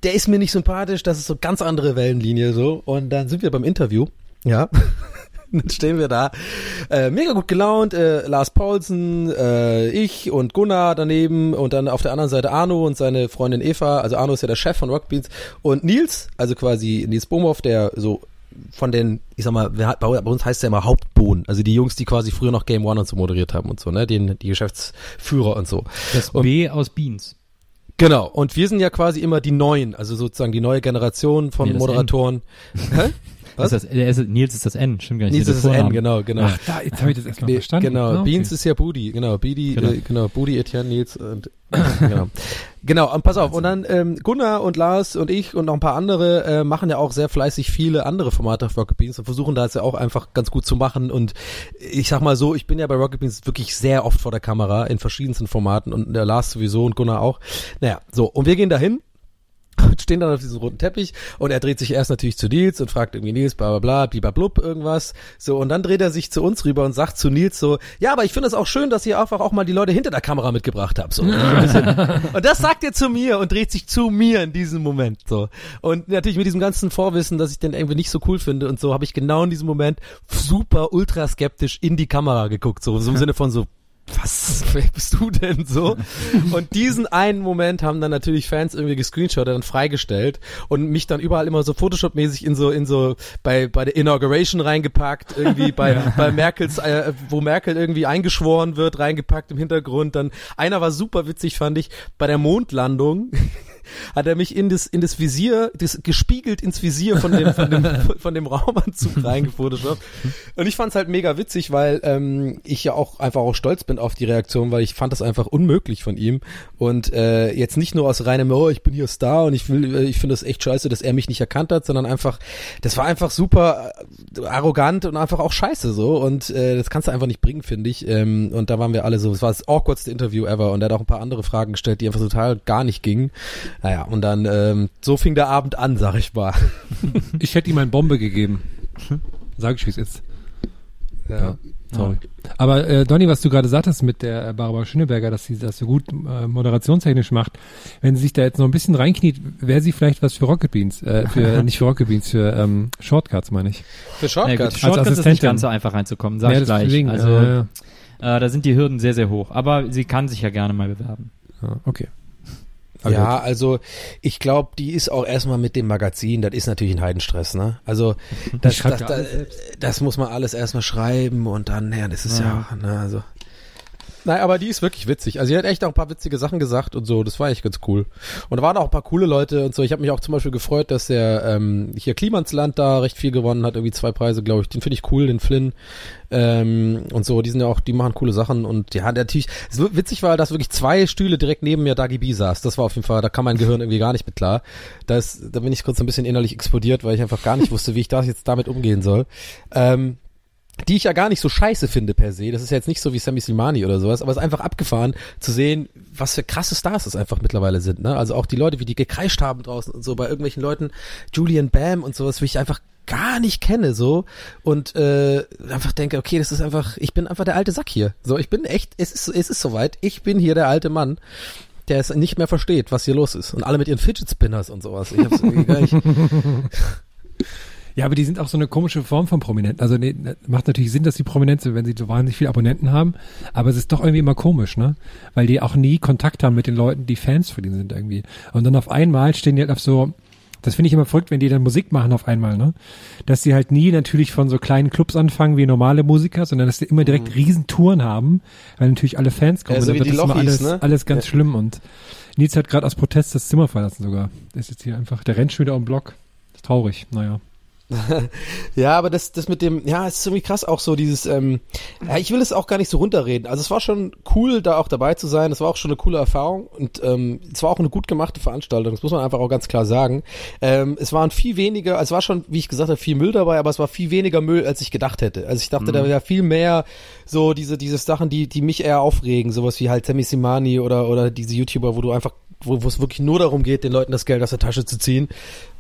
der ist mir nicht sympathisch, das ist so ganz andere Wellenlinie so. Und dann sind wir beim Interview, ja. [laughs] [laughs] dann stehen wir da, äh, mega gut gelaunt, äh, Lars Paulsen, äh, ich und Gunnar daneben und dann auf der anderen Seite Arno und seine Freundin Eva, also Arno ist ja der Chef von Rockbeats. Und Nils, also quasi Nils Bohmhoff, der so von den, ich sag mal, bei uns heißt ja immer Hauptbohnen, also die Jungs, die quasi früher noch Game One und so moderiert haben und so, ne, den, die Geschäftsführer und so. Das und, B aus Beans. Genau, und wir sind ja quasi immer die Neuen, also sozusagen die neue Generation von Nee, Moderatoren. [laughs] Was? Ist das, der ist, Nils ist das N, stimmt gar nicht. Nils ist das N, genau, genau. Ach, da, jetzt habe ich das erstmal Nee, verstanden. Genau, okay. Beans ist ja Budi, genau, Bidi, Genau. genau, äh, genau Budi, Etienne, Nils und [coughs] genau. Genau, und pass auf, und dann ähm, Gunnar und Lars und ich und noch ein paar andere äh, machen ja auch sehr fleißig viele andere Formate auf Rocket Beans und versuchen da jetzt ja auch einfach ganz gut zu machen und ich sag mal so, ich bin ja bei Rocket Beans wirklich sehr oft vor der Kamera in verschiedensten Formaten und der Lars sowieso und Gunnar auch. Naja, so, und wir gehen dahin und [laughs] stehen dann auf diesem roten Teppich und er dreht sich erst natürlich zu Nils und fragt irgendwie Nils, bla bla bla, blub irgendwas. So, und dann dreht er sich zu uns rüber und sagt zu Nils so, ja, aber ich finde es auch schön, dass ihr einfach auch mal die Leute hinter der Kamera mitgebracht habt. So. [laughs] und das sagt er zu mir und dreht sich zu mir in diesem Moment. So. Und natürlich mit diesem ganzen Vorwissen, dass ich den irgendwie nicht so cool finde und so, habe ich genau in diesem Moment super ultra skeptisch in die Kamera geguckt. So, so im Sinne von so, was, [laughs] wer bist du denn so? Und diesen einen Moment haben dann natürlich Fans irgendwie gescreenshottet und freigestellt und mich dann überall immer so Photoshop-mäßig in so, in so, bei, bei der Inauguration reingepackt, irgendwie bei, [laughs] bei Merkels, äh, wo Merkel irgendwie eingeschworen wird, reingepackt im Hintergrund. Dann, einer war super witzig, fand ich, bei der Mondlandung. Hat er mich in das in das Visier, das gespiegelt ins Visier von dem von dem [laughs] von dem Raumanzug reingefotoshoppt. Und ich fand's halt mega witzig, weil ähm, ich ja auch einfach auch stolz bin auf die Reaktion, weil ich fand das einfach unmöglich von ihm und äh, jetzt nicht nur aus reinem oh ich bin hier Star und ich will äh, ich finde das echt scheiße, dass er mich nicht erkannt hat, sondern einfach das war einfach super äh, arrogant und einfach auch scheiße so und äh, das kannst du einfach nicht bringen, finde ich. Ähm, und da waren wir alle so, es war das awkwardste Interview ever und er hat auch ein paar andere Fragen gestellt, die einfach total gar nicht gingen. Naja, und dann ähm, so fing der Abend an, sag ich mal. [laughs] Ich hätte ihm eine Bombe gegeben. Sag ich, wie es ist. Ja, sorry. Aber äh, Donny, was du gerade sagtest mit der äh, Barbara Schöneberger, dass sie das so gut äh, moderationstechnisch macht, wenn sie sich da jetzt noch ein bisschen reinkniet, wäre sie vielleicht was für Rocket Beans, äh, für [laughs] nicht für Rocket Beans, für ähm, Shortcuts, meine ich. Für Ja, Shortcuts. gut, Shortcuts ist nicht Assistentin. ganz so einfach reinzukommen, sag Ja, ich gleich. deswegen, also, äh, äh, da sind die Hürden sehr, sehr hoch. Aber sie kann sich ja gerne mal bewerben. ja, okay. Ja, also ich glaube, die ist auch erstmal mit dem Magazin, das ist natürlich ein Heidenstress, ne? Also das, das, ja das, das muss man alles erstmal schreiben und dann, naja, das ist ja, ne, also. Nein, aber die ist wirklich witzig. Also sie hat echt auch ein paar witzige Sachen gesagt und so, das war echt ganz cool. Und da waren auch ein paar coole Leute und so. Ich habe mich auch zum Beispiel gefreut, dass der ähm, hier Klimansland da recht viel gewonnen hat, irgendwie zwei Preise, glaube ich. Den finde ich cool, den Flynn. Ähm, und so, die sind ja auch, die machen coole Sachen und ja, der natürlich, witzig war, dass wirklich zwei Stühle direkt neben mir Dagi B saß. Das war auf jeden Fall, da kam mein Gehirn irgendwie gar nicht mit klar. Das, da bin ich kurz ein bisschen innerlich explodiert, weil ich einfach gar nicht wusste, wie ich das jetzt damit umgehen soll. Ähm, die ich ja gar nicht so scheiße finde per se. Das ist ja jetzt nicht so wie Sammy Slimani oder sowas, aber es ist einfach abgefahren zu sehen, was für krasse Stars es einfach mittlerweile sind. Ne? Also auch die Leute, wie die gekreischt haben draußen und so bei irgendwelchen Leuten, Julian Bam und sowas, wie ich einfach gar nicht kenne so und äh, einfach denke, okay, das ist einfach, ich bin einfach der alte Sack hier. So, ich bin echt, es ist, es ist soweit, ich bin hier der alte Mann, der es nicht mehr versteht, was hier los ist. Und alle mit ihren Fidget Spinners und sowas. Ich hab's irgendwie gar nicht. [laughs] Ja, aber die sind auch so eine komische Form von Prominenten. Also nee, macht natürlich Sinn, dass die prominent sind, wenn sie so wahnsinnig viele Abonnenten haben. Aber es ist doch irgendwie immer komisch, ne? Weil die auch nie Kontakt haben mit den Leuten, die Fans von denen sind irgendwie. Und dann auf einmal stehen die halt auf so, das finde ich immer verrückt, wenn die dann Musik machen auf einmal, ne? Dass die halt nie natürlich von so kleinen Clubs anfangen wie normale Musiker, sondern dass die immer direkt Riesentouren haben, weil natürlich alle Fans kommen. Ja, so dann die wird das immer Lochis, alles, ne? alles ganz Ja. schlimm und Nils hat gerade aus Protest das Zimmer verlassen sogar. Der ist jetzt hier einfach, der rennt schon wieder am Block. Ist traurig, naja. [laughs] Ja, aber das, das mit dem, ja, es ist irgendwie krass auch so dieses, ähm, ja, ich will es auch gar nicht so runterreden. Also es war schon cool, da auch dabei zu sein. Es war auch schon eine coole Erfahrung und ähm, es war auch eine gut gemachte Veranstaltung. Das muss man einfach auch ganz klar sagen. Ähm, es waren viel weniger, also es war schon, wie ich gesagt habe, viel Müll dabei, aber es war viel weniger Müll, als ich gedacht hätte. Also ich dachte, da wäre viel mehr so diese, diese Sachen, die, die mich eher aufregen, sowas wie halt Sammy Simani oder, oder diese YouTuber, wo du einfach wo es wirklich nur darum geht, den Leuten das Geld aus der Tasche zu ziehen.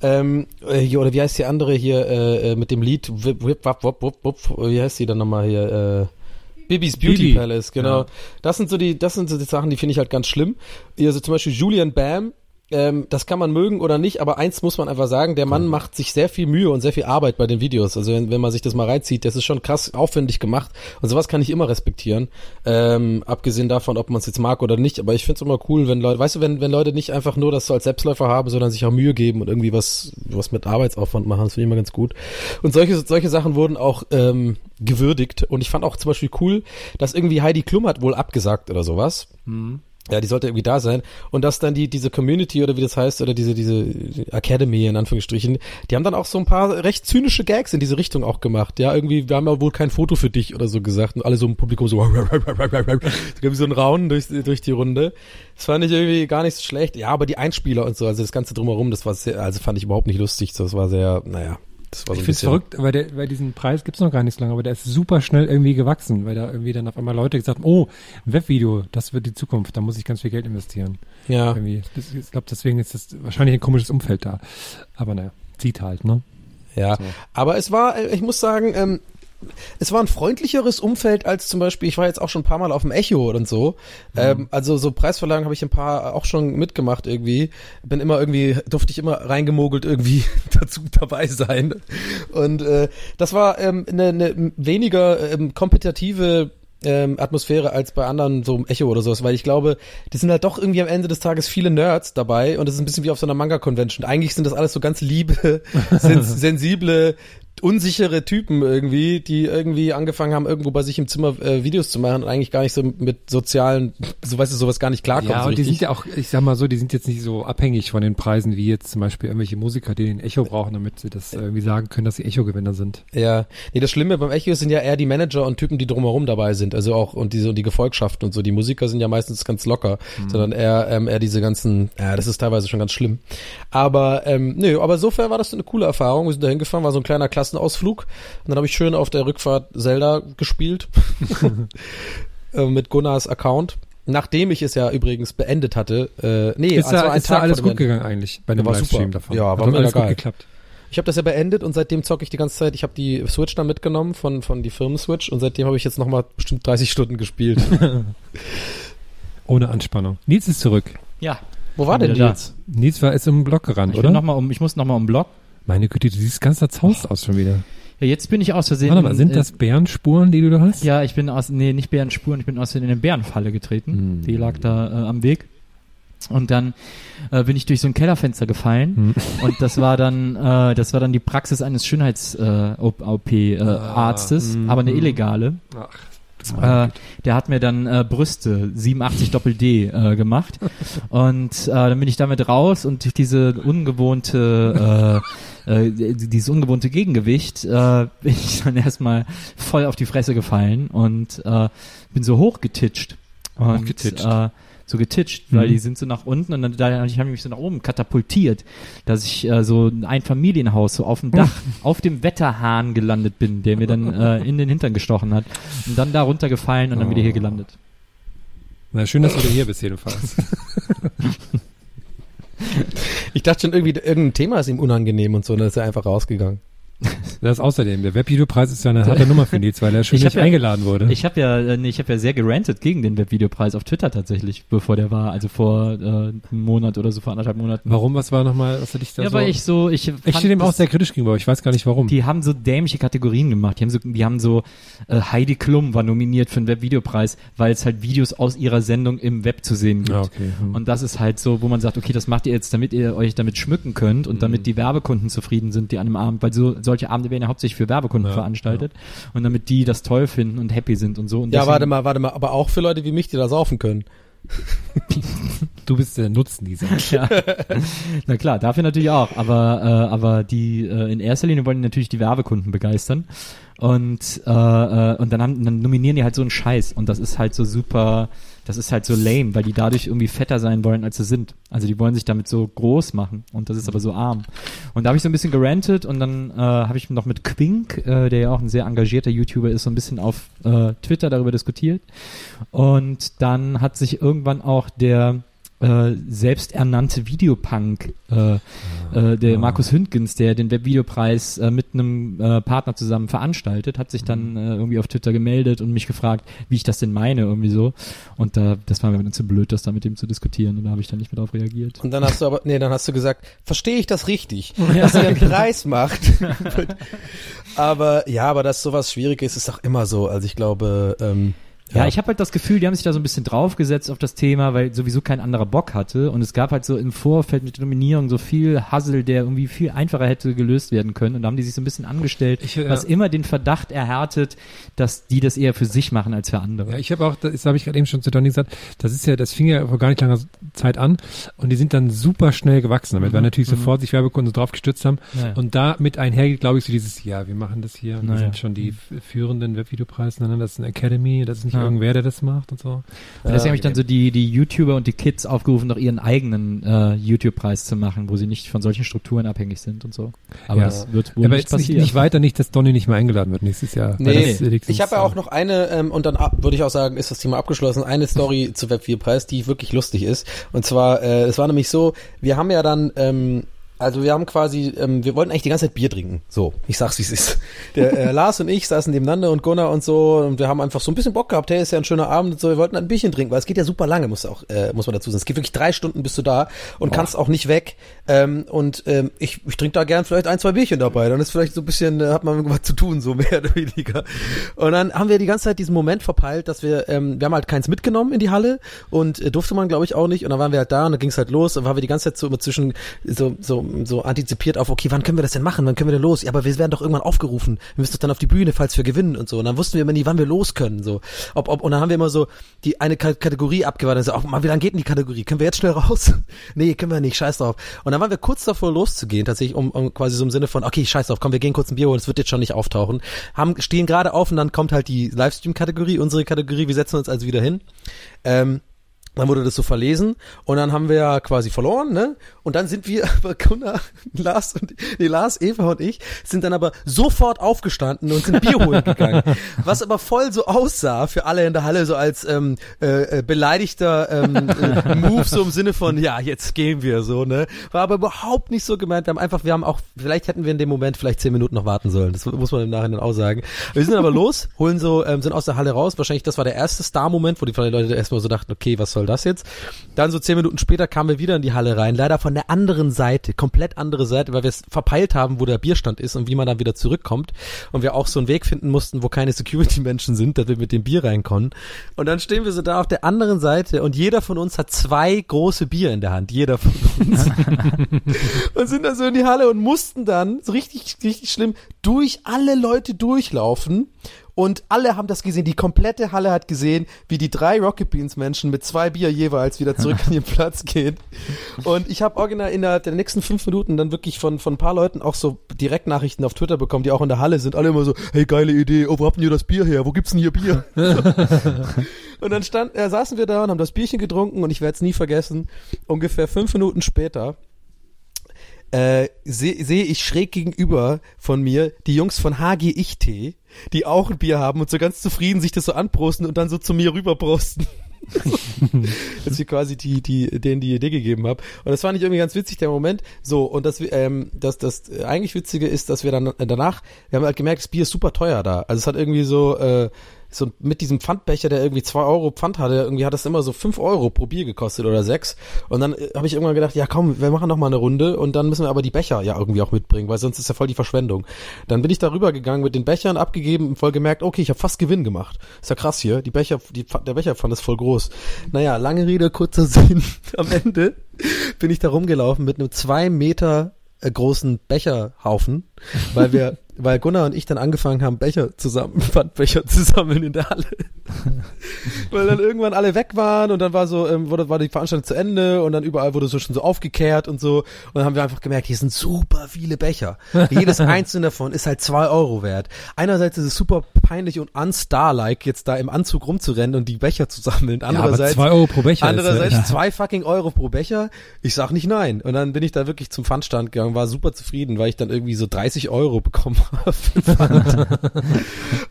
Ähm, äh, hier, oder wie heißt die andere hier äh, äh, mit dem Lied Wip, Wip, Wap, Wop, Wop, Wop, wie heißt die dann nochmal hier? Äh, Bibis Beauty Bibi. Palace, genau. Ja. Das sind so die, das sind so die Sachen, die finde ich halt ganz schlimm. Also zum Beispiel Julian Bam, ähm, das kann man mögen oder nicht, aber eins muss man einfach sagen, der Mann macht sich sehr viel Mühe und sehr viel Arbeit bei den Videos. Also wenn, wenn man sich das mal reinzieht, das ist schon krass aufwendig gemacht und sowas kann ich immer respektieren. Ähm, abgesehen davon, ob man es jetzt mag oder nicht, aber ich finde es immer cool, wenn Leute, weißt du, wenn, wenn Leute nicht einfach nur das so als Selbstläufer haben, sondern sich auch Mühe geben und irgendwie was, was mit Arbeitsaufwand machen, das finde ich immer ganz gut. Und solche, solche Sachen wurden auch ähm, gewürdigt und ich fand auch zum Beispiel cool, dass irgendwie Heidi Klum hat wohl abgesagt oder sowas. Ja, die sollte irgendwie da sein. Und dass dann die, diese Community oder wie das heißt, oder diese, diese Academy in Anführungsstrichen, die haben dann auch so ein paar recht zynische Gags in diese Richtung auch gemacht. Ja, irgendwie, wir haben ja wohl kein Foto für dich oder so gesagt. Und alle so im Publikum so, [laughs] so so ein Raunen durch, durch die Runde. Das fand ich irgendwie gar nicht so schlecht. Ja, aber die Einspieler und so, also das Ganze drumherum, das war sehr, also fand ich überhaupt nicht lustig. Das war sehr, naja, das war so Ich finde es verrückt, weil, der, weil diesen Preis gibt's noch gar nicht so lange, aber der ist super schnell irgendwie gewachsen, weil da irgendwie dann auf einmal Leute gesagt haben, oh, Webvideo, das wird die Zukunft, da muss ich ganz viel Geld investieren. Ja. Irgendwie. Ich glaube, deswegen ist das wahrscheinlich ein komisches Umfeld da. Aber naja, zieht halt, ne? Ja, aber es war, äh, ich muss sagen, ähm, es war ein freundlicheres Umfeld als zum Beispiel, ich war jetzt auch schon ein paar Mal auf dem Echo und so. Ähm, also so Preisverleihungen habe ich ein paar auch schon mitgemacht irgendwie. Bin immer irgendwie, durfte ich immer reingemogelt irgendwie [laughs] dazu dabei sein. Und äh, das war ähm, eine, eine weniger ähm, kompetitive ähm, Atmosphäre als bei anderen so im Echo oder sowas, weil ich glaube, die sind halt doch irgendwie am Ende des Tages viele Nerds dabei und es ist ein bisschen wie auf so einer Manga-Convention. Eigentlich sind das alles so ganz liebe, [laughs] sens sensible, unsichere Typen irgendwie, die irgendwie angefangen haben, irgendwo bei sich im Zimmer äh, Videos zu machen und eigentlich gar nicht so mit sozialen, so weißt du, sowas gar nicht klarkommen. Ja, so und die richtig. sind ja auch, ich sag mal so, die sind jetzt nicht so abhängig von den Preisen wie jetzt zum Beispiel irgendwelche Musiker, die den Echo brauchen, damit sie das irgendwie sagen können, dass sie Echo-Gewinner sind. Ja, nee, das Schlimme beim Echo sind ja eher die Manager und Typen, die drumherum dabei sind, also auch und diese und die Gefolgschaften und so. Die Musiker sind ja meistens ganz locker, sondern eher ähm, eher diese ganzen, ja, das ist teilweise schon ganz schlimm. Aber ähm, nö, aber insofern war das eine coole Erfahrung. Wir sind da hingefahren, war so ein kleiner Klassenausflug und dann habe ich schön auf der Rückfahrt Zelda gespielt [laughs] [laughs] äh, mit Gunnars Account. Nachdem ich es ja übrigens beendet hatte, äh, nee, Ist also da, ein ist da Tag alles vor dem gut gegangen eigentlich bei dem war Livestream super. davon? Ja, Hat war mega alles gut geil. geklappt. Ich habe das ja beendet und seitdem zocke ich die ganze Zeit. Ich habe die Switch dann mitgenommen von von die Firmen-Switch und seitdem habe ich jetzt nochmal bestimmt 30 Stunden gespielt. [laughs] Ohne Anspannung. Nils ist zurück. Ja. Wo war denn da. Nils? Nils war ist den Block gerannt, Ich, oder? noch mal um, ich muss nochmal um den Block. Meine Güte, du siehst ganz zerzaust aus schon wieder. Ja, jetzt bin ich aus Versehen. Warte mal, sind äh, das Bärenspuren, die du da hast? Ja, ich bin aus, nee, nicht Bärenspuren, ich bin aus in eine Bärenfalle getreten. Hm. Die lag da äh, am Weg. Und dann äh, bin ich durch so ein Kellerfenster gefallen Hm. und das war dann äh, das war dann die Praxis eines Schönheits äh, OP äh, Arztes, hm, aber eine illegale. Ach, Äh, der hat mir dann äh, Brüste 87 Doppel D äh, gemacht [laughs] und äh, dann bin ich damit raus und diese ungewohnte äh, dieses ungewohnte Gegengewicht äh, [laughs] bin ich dann erstmal voll auf die Fresse gefallen und äh, bin so hochgetitscht und Hochgetitscht. äh, so getitscht, weil Mhm. die sind so nach unten und dann da ich habe mich so nach oben katapultiert, dass ich äh, so ein Familienhaus so auf dem Dach auf dem Wetterhahn gelandet bin, der mir dann äh, in den Hintern gestochen hat und dann da runtergefallen und dann wieder hier gelandet. Na, schön, dass du wieder hier bist, jedenfalls. [laughs] Ich dachte schon irgendwie irgendein Thema ist ihm unangenehm und so, und dann ist er einfach rausgegangen. Das ist außerdem, der Webvideopreis ist ja eine harte Nummer für Nils, weil er [laughs] schon Ich nicht ja- eingeladen wurde. Ich habe ja, äh, nee, ich habe ja sehr gerantet gegen den Webvideopreis auf Twitter tatsächlich, bevor der war, also vor äh, einem Monat oder so, vor anderthalb Monaten. warum, was war nochmal, was hat dich da Ja, so... weil ich so, ich, ich stehe dem auch sehr kritisch gegenüber, ich weiß gar nicht warum. Die haben so dämliche Kategorien gemacht. Die haben so, die haben so äh, Heidi Klum war nominiert für den Webvideopreis, weil es halt Videos aus ihrer Sendung im Web zu sehen gibt. Ah, okay. Hm. Und das ist halt so, wo man sagt, okay, das macht ihr jetzt, damit ihr euch damit schmücken könnt und Mhm. damit die Werbekunden zufrieden sind, die an einem Abend, weil so solche Abende werden ja hauptsächlich für Werbekunden Ja, veranstaltet und damit die das toll finden und happy sind und so. Und Ja, deswegen- warte mal, warte mal, aber auch für Leute wie mich, die da saufen können. [laughs] Du bist der Nutznießer. Ja. [laughs] Na klar, dafür natürlich auch. Aber, äh, aber die äh, in erster Linie wollen natürlich die Werbekunden begeistern. Und, äh, äh, und dann, haben, dann nominieren die halt so einen Scheiß. Und das ist halt so super, das ist halt so lame, weil die dadurch irgendwie fetter sein wollen, als sie sind. Also die wollen sich damit so groß machen. Und das ist aber so arm. Und da habe ich so ein bisschen gerantet und dann äh, habe ich noch mit Quink, äh, der ja auch ein sehr engagierter YouTuber ist, so ein bisschen auf äh, Twitter darüber diskutiert. Und dann hat sich irgendwann auch der äh, selbsternannte Videopunk, äh, äh, der Markus Hündgens, der den Webvideopreis äh, mit einem äh, Partner zusammen veranstaltet, hat sich dann äh, irgendwie auf Twitter gemeldet und mich gefragt, wie ich das denn meine, irgendwie so. Und da, das war mir dann zu blöd, das da mit ihm zu diskutieren und da habe ich dann nicht mehr darauf reagiert. Und dann hast du aber, nee, dann hast du gesagt, verstehe ich das richtig, dass ihr einen [laughs] Preis macht. [laughs] aber ja, aber dass sowas schwierig ist, ist auch immer so. Also ich glaube, ähm, Ja, ich habe halt das Gefühl, die haben sich da so ein bisschen draufgesetzt auf das Thema, weil sowieso kein anderer Bock hatte. Und es gab halt so im Vorfeld mit der Nominierung so viel Hassel, der irgendwie viel einfacher hätte gelöst werden können. Und da haben die sich so ein bisschen angestellt, Ich, äh, was immer den Verdacht erhärtet, dass die das eher für sich machen als für andere. Ja, ich habe auch, das habe ich gerade eben schon zu Donny gesagt, das ist ja, das fing ja vor gar nicht langer Zeit an und die sind dann super schnell gewachsen damit, weil natürlich sofort sich Werbekunden so drauf gestützt haben Ja. und damit einhergeht, glaube ich, so dieses, ja, wir machen das hier und wir Naja. sind schon die f- führenden Webvideopreise, das ist eine Academy, das ist nicht Ja. irgendwer, der das macht und so. Und deswegen habe ich dann so die, die YouTuber und die Kids aufgerufen, doch ihren eigenen äh, YouTube-Preis zu machen, wo sie nicht von solchen Strukturen abhängig sind und so. Aber Ja. das wird wohl Aber nicht jetzt nicht, passieren. nicht weiter, nicht, dass Donny nicht mehr eingeladen wird nächstes Jahr. weil Nee, das wenigstens, ich habe ja auch noch eine, ähm, und dann würde ich auch sagen, ist das Thema abgeschlossen, eine Story zu Web 4 Preis, die wirklich lustig ist. Und zwar, äh, es war nämlich so, wir haben ja dann, ähm, also wir haben quasi, ähm, wir wollten eigentlich die ganze Zeit Bier trinken. So, ich sag's wie es ist. Der äh, [laughs] Lars und ich saßen nebeneinander und Gunnar und so und wir haben einfach so ein bisschen Bock gehabt, hey, ist ja ein schöner Abend und so, wir wollten ein Bierchen trinken, weil es geht ja super lange, muss auch, äh, muss man dazu sagen. Es geht wirklich drei Stunden bist du da und kannst auch nicht weg. Ähm, und ähm, ich, ich trinke da gern vielleicht ein, zwei Bierchen dabei. Dann ist vielleicht so ein bisschen, äh, hat man irgendwas zu tun, so [laughs] mehr oder weniger. Und dann haben wir die ganze Zeit diesen Moment verpeilt, dass wir, ähm, wir haben halt keins mitgenommen in die Halle und äh, durfte man, glaube ich, auch nicht. Und dann waren wir halt da und dann ging es halt los und waren wir die ganze Zeit so immer zwischen so, so, so antizipiert auf, okay, wann können wir das denn machen? Wann können wir denn los? Ja, aber wir werden doch irgendwann aufgerufen. Wir müssen doch dann auf die Bühne, falls wir gewinnen und so. Und dann wussten wir immer nie, wann wir los können. So. Ob, ob, und dann haben wir immer so die eine Ka Kategorie abgewartet. So, auch mal, wie lange geht denn die Kategorie? Können wir jetzt schnell raus? [laughs] nee, können wir nicht, scheiß drauf. Und dann waren wir kurz davor loszugehen, tatsächlich, um, um quasi so im Sinne von, okay, scheiß drauf, komm, wir gehen kurz ein Bier holen, es wird jetzt schon nicht auftauchen. Haben, stehen gerade auf und dann kommt halt die Livestream-Kategorie, unsere Kategorie, wir setzen uns also wieder hin. Ähm, dann wurde das so verlesen und dann haben wir ja quasi verloren, ne? Und dann sind wir, [laughs] aber Gunnar, Lars und nee, Lars, Eva und ich sind dann aber sofort aufgestanden und sind Bier holen gegangen. [laughs] Was aber voll so aussah für alle in der Halle, so als ähm, äh, äh, beleidigter ähm, äh, Move, so im Sinne von, ja, jetzt gehen wir so, ne? War aber überhaupt nicht so gemeint. Wir haben einfach, wir haben auch, vielleicht hätten wir in dem Moment vielleicht zehn Minuten noch warten sollen. Das muss man im Nachhinein auch sagen. Wir sind aber los, holen so, ähm, sind aus der Halle raus. Wahrscheinlich, das war der erste Star-Moment, wo die Leute erstmal so dachten, okay, was soll das jetzt? Dann so zehn Minuten später kamen wir wieder in die Halle rein. Leider von der anderen Seite, komplett andere Seite, weil wir es verpeilt haben, wo der Bierstand ist und wie man dann wieder zurückkommt. Und wir auch so einen Weg finden mussten, wo keine Security-Menschen sind, dass wir mit dem Bier reinkommen. Und dann stehen wir so da auf der anderen Seite und jeder von uns hat zwei große Bier in der Hand. Jeder von uns. [laughs] und sind dann so in die Halle und mussten dann, so richtig, richtig schlimm, durch alle Leute durchlaufen. Und alle haben das gesehen, die komplette Halle hat gesehen, wie die drei Rocket Beans Menschen mit zwei Bier jeweils wieder zurück [laughs] an ihren Platz gehen. Und ich habe original innerhalb der nächsten fünf Minuten dann wirklich von, von ein paar Leuten auch so Direktnachrichten auf Twitter bekommen, die auch in der Halle sind. Alle immer so, hey, geile Idee, oh, wo habt ihr das Bier her? Wo gibt's denn hier Bier? [laughs] und dann stand, äh, saßen wir da und haben das Bierchen getrunken und ich werde es nie vergessen. Ungefähr fünf Minuten später äh, sehe seh ich schräg gegenüber von mir die Jungs von HG Ich Tee, die auch ein Bier haben und so ganz zufrieden sich das so anprosten und dann so zu mir rüberprosten. [laughs] Dass ich quasi die, die, denen die Idee gegeben habe. Und das fand ich irgendwie ganz witzig, der Moment. So, und das, ähm, das, das eigentlich Witzige ist, dass wir dann danach, wir haben halt gemerkt, das Bier ist super teuer da. Also es hat irgendwie so, äh, so mit diesem Pfandbecher, der irgendwie zwei Euro Pfand hatte, irgendwie hat das immer so fünf Euro pro Bier gekostet oder sechs. Und dann äh, habe ich irgendwann gedacht, ja komm, wir machen noch mal eine Runde und dann müssen wir aber die Becher ja irgendwie auch mitbringen, weil sonst ist ja voll die Verschwendung. Dann bin ich darüber gegangen mit den Bechern abgegeben und voll gemerkt, okay, ich habe fast Gewinn gemacht. Ist ja krass hier. Die Becher, die, der Becherpfand ist voll groß. Naja, lange Rede, kurzer [laughs] Sinn. Am Ende bin ich da rumgelaufen mit einem zwei Meter äh, großen Becherhaufen, weil wir, weil Gunnar und ich dann angefangen haben, Becher zusammen, [laughs] Pfandbecher zu sammeln in der Halle. [laughs] weil dann irgendwann alle weg waren und dann war so, ähm, wurde, war die Veranstaltung zu Ende und dann überall wurde so schon so aufgekehrt und so. Und dann haben wir einfach gemerkt, hier sind super viele Becher. [laughs] Jedes einzelne davon ist halt zwei Euro wert. Einerseits ist es super peinlich und unstar-like, jetzt da im Anzug rumzurennen und die Becher zu sammeln. aber Andererseits, zwei Euro pro Becher Andererseits ja- zwei fucking Euro pro Becher. Ich sag nicht nein. Und dann bin ich da wirklich zum Pfandstand gegangen, war super zufrieden, weil ich dann irgendwie so 30 Euro bekommen fand.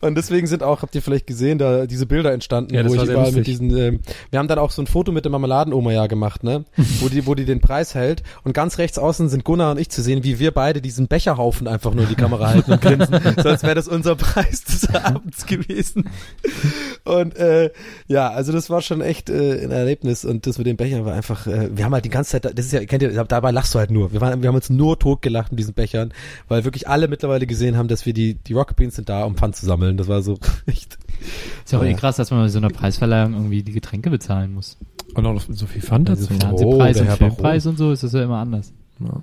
[laughs] und deswegen sind auch, habt ihr vielleicht gesehen, da diese Bilder entstanden, Ja, wo ich überall mit diesen, ähm, wir haben dann auch so ein Foto mit der Marmeladenoma ja gemacht, ne, wo die, wo die den Preis hält und ganz rechts außen sind Gunnar und ich zu sehen, wie wir beide diesen Becherhaufen einfach nur in die Kamera halten und grinsen, [laughs] so als wäre das unser Preis des Abends gewesen. Und äh, ja, also das war schon echt äh, ein Erlebnis und das mit den Bechern war einfach, äh, wir haben halt die ganze Zeit, das ist ja, kennt ihr, dabei lachst du halt nur. Wir, waren, wir haben uns nur totgelacht in diesen Bechern, weil wirklich alle mittlerweile gesehen haben, dass wir die, die Rocket Beans sind da, um Pfand zu sammeln. Das war so [laughs] echt. Ist ja auch eh Ja. krass, dass man bei so einer Preisverleihung irgendwie die Getränke bezahlen muss. Und auch noch so viel Pfand Also dazu. Fernsehpreis der und Filmpreis und so ist das ja immer anders. Ja,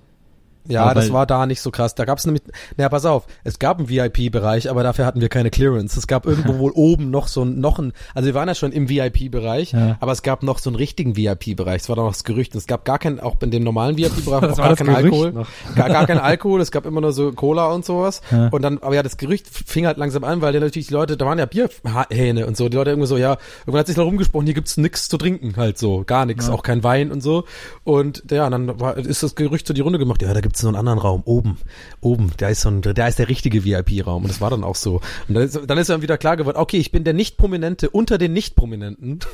Aber das war da nicht so krass. Da gab's nämlich, naja, pass auf, es gab einen VIP-Bereich, aber dafür hatten wir keine Clearance. Es gab irgendwo [laughs] wohl oben noch so ein, noch ein, also wir waren ja schon im VIP-Bereich, Ja. aber es gab noch so einen richtigen VIP-Bereich. Es war doch noch das Gerücht. Es gab gar keinen, auch in dem normalen VIP-Bereich, [laughs] gar das kein Gerücht Alkohol. noch. [laughs] Gar, gar kein Alkohol, es gab immer nur so Cola und sowas. Ja. Und dann, aber ja, das Gerücht fing halt langsam an, weil ja natürlich die Leute, da waren ja Bierhähne und so, die Leute irgendwie so, ja, irgendwann hat sich da rumgesprochen, hier gibt's nix zu trinken, halt so, gar nichts, auch kein Wein und so. Und ja, dann war, ist das Gerücht so die Runde gemacht, ja, da gibt's noch einen anderen Raum, oben, oben, da ist so ein, da ist der richtige VIP-Raum. Und das war dann auch so. Und dann ist, dann ist dann wieder klar geworden, okay, ich bin der Nicht-Prominente unter den Nicht-Prominenten. [laughs]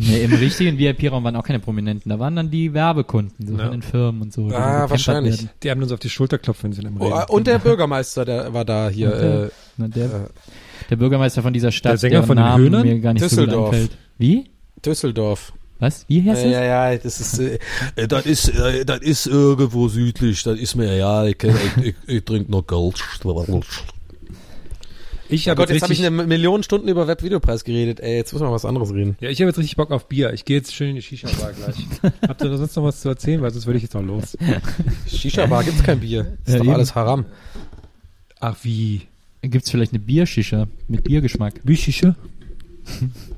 Nee, im richtigen VIP-Raum waren auch keine Prominenten. Da waren dann die Werbekunden, so Ja. von den Firmen und so. Ah, wahrscheinlich. werden. Die haben uns auf die Schulter klopfen, wenn sie dann Oh, reden. und der Bürgermeister, der war da hier, der- äh, Na, der, der Bürgermeister von dieser Stadt, Der Sänger von den Namen Höhnern? mir gar nicht so Düsseldorf. gut einfällt. Wie? Düsseldorf. Was? Wie heißt Ja, es? ja, ja, das ist, äh, Äh, Das ist, äh, das ist irgendwo südlich, das ist mir ja, ich, kenn- ich, ich, ich trinke noch Geld. Ich oh habe Gott, jetzt jetzt habe ich eine Million Stunden über Webvideopreis geredet. Ey, jetzt müssen wir was anderes reden. ja, ich habe jetzt richtig Bock auf Bier. Ich gehe jetzt schön in die Shisha-Bar gleich. [laughs] Habt ihr da sonst noch was zu erzählen? Weil sonst würde ich jetzt noch los. Shisha-Bar gibt's kein Bier. Ist Ja, doch eben. alles haram. Ach, wie? Gibt's vielleicht eine Biershische mit Biergeschmack? Wie Shisha? [laughs]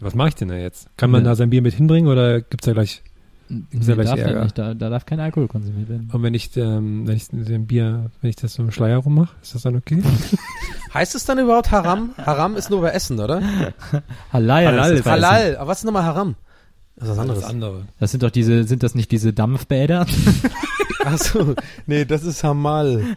Was mache ich denn da jetzt? Kann man Ja. da sein Bier mit hinbringen oder gibt's da gleich? Gibt's da Nee, gleich darf Ärger? nicht, da, da darf kein Alkohol konsumiert werden. Und wenn ich, ähm, wenn ich den Bier, wenn ich das so im Schleier rummache, ist das dann okay? [laughs] Heißt es dann überhaupt haram? Haram ist nur bei Essen, oder? Halal, [laughs] Halal ist das bei Essen. Halal. Aber was ist nochmal haram? Das ist was anderes. andere. Das sind doch diese, sind das nicht diese Dampfbäder? [laughs] Achso, nee, das ist Hamal.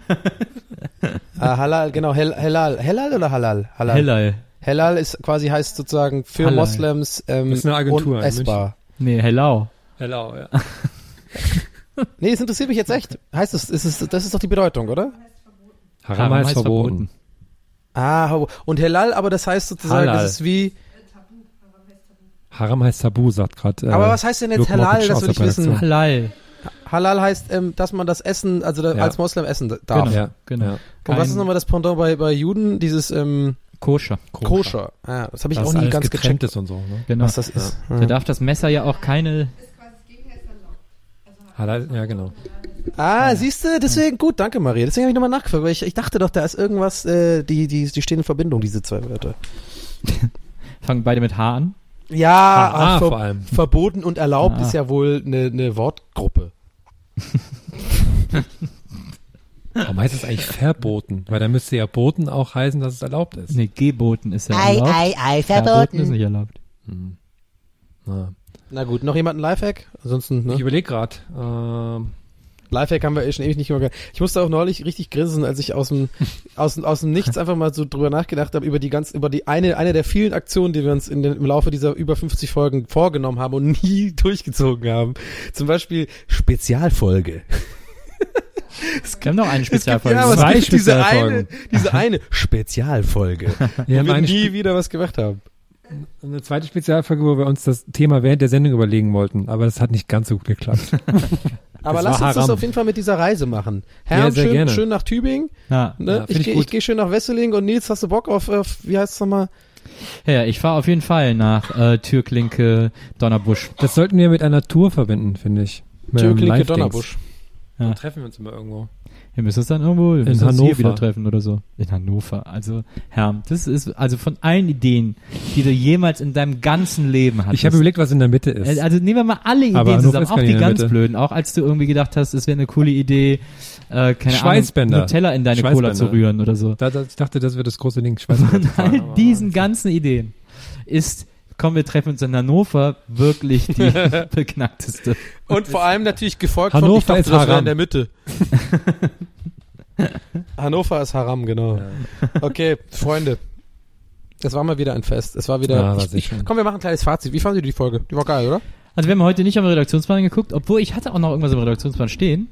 ah, halal, genau, hel, Helal. Helal oder Halal? Halal. Halal. Halal ist quasi heißt sozusagen für Halal. Moslems ähm, Das ist eine Agentur in unessbar. Nee, Hellau. Hello, ja. [laughs] Nee, es interessiert mich jetzt echt. Heißt es, ist es, das ist doch die Bedeutung, oder? Haram, heißt verboten. Ah, und Helal, aber das heißt sozusagen, Halal. das ist wie. Haram heißt Tabu, sagt gerade. Äh, aber was heißt denn jetzt Luke Halal? Das will ich wissen. Halal. Halal heißt, ähm, dass man das Essen, also da, Ja. als Moslem essen darf. Genau. Ja, Genau. Und was ist Kein- nochmal das Pendant bei, bei Juden? Dieses ähm, Koscher. Koscher. Ah, das habe ich Das auch nie ganz getrennt gecheckt, ist und so. Ne? Genau. was das ist. Da darf das Messer ja auch keine. Halal, ja, genau. Ah, siehst du, deswegen, gut, danke Maria. Deswegen habe ich nochmal nachgefragt, weil ich, ich dachte doch, da ist irgendwas, äh, die, die, die stehen in Verbindung, diese zwei Wörter. [laughs] Fangen beide mit H an. Ja, Ah, ah, ver vor allem. verboten und erlaubt Ah. ist ja wohl eine, eine Wortgruppe. [laughs] Warum heißt es eigentlich verboten? Weil da müsste ja boten auch heißen, dass es erlaubt ist. Nee, geboten ist ja Ei, erlaubt. ei, ei, Verboten ist verboten. nicht erlaubt. Na. Na gut, noch jemand ein Lifehack? Ansonsten, Ich ne? überlege gerade. Ähm, Lifehack haben wir eh schon ewig nicht mehr gehabt. Ich musste auch neulich richtig grinsen, als ich aus dem, [laughs] aus, dem- aus dem Nichts einfach mal so drüber nachgedacht habe, über die ganz, über die eine, eine der vielen Aktionen, die wir uns in den, im Laufe dieser über 50 Folgen vorgenommen haben und [laughs] nie durchgezogen haben. Zum Beispiel Spezialfolge. Wir haben noch eine Spezialfolge. Ja, aber es gibt diese eine, diese eine Spezialfolge, wir wo haben wir nie Spe wieder was gemacht haben. eine zweite Spezialfolge, wo wir uns das Thema während der Sendung überlegen wollten, aber das hat nicht ganz so gut geklappt. [laughs] Aber Das lass uns das Haram. auf jeden Fall mit dieser Reise machen. Ja, Herr, sehr schön, schön nach Tübingen. Ja. Ne? Ja, ich ich gehe ich geh schön nach Wesseling und Nils, hast du Bock auf, auf wie heißt es nochmal? ja, ich fahre auf jeden Fall nach äh, Türklinke Donnerbusch. Das sollten wir mit einer Tour verbinden, finde ich. Türklinke. Donnerbusch. Ja. Dann treffen wir uns immer irgendwo. Wir müssen uns dann irgendwo In Hannover. wieder treffen oder so. In Hannover. Also, Herr, das ist also von allen Ideen, die du jemals in deinem ganzen Leben hattest. Ich habe überlegt, was in der Mitte ist. Also nehmen wir mal alle Ideen Aber zusammen, ist auch die ganz Mitte. blöden. Auch als du irgendwie gedacht hast, es wäre eine coole Idee, äh, keine Schweißbänder. Ahnung, Nutella in deine Cola Schweißbänder. zu rühren oder so. Da, da, ich dachte, das wird das große Ding. [laughs] Weiß Von all diesen ganzen Ideen ist, komm, wir treffen uns in Hannover, wirklich die [laughs] beknackteste. Und vor allem natürlich gefolgt Hannover von, ich dachte, ist das Haram. in der Mitte. [laughs] Hannover ist Haram, genau. Okay, Freunde. Es war mal wieder ein Fest. Es war wieder. Ja, war ich, ich, komm, wir machen ein kleines Fazit. Wie fanden Sie die Folge? Die war geil, oder? Also wir haben heute nicht am Redaktionsplan geguckt, obwohl ich hatte auch noch irgendwas im Redaktionsplan stehen.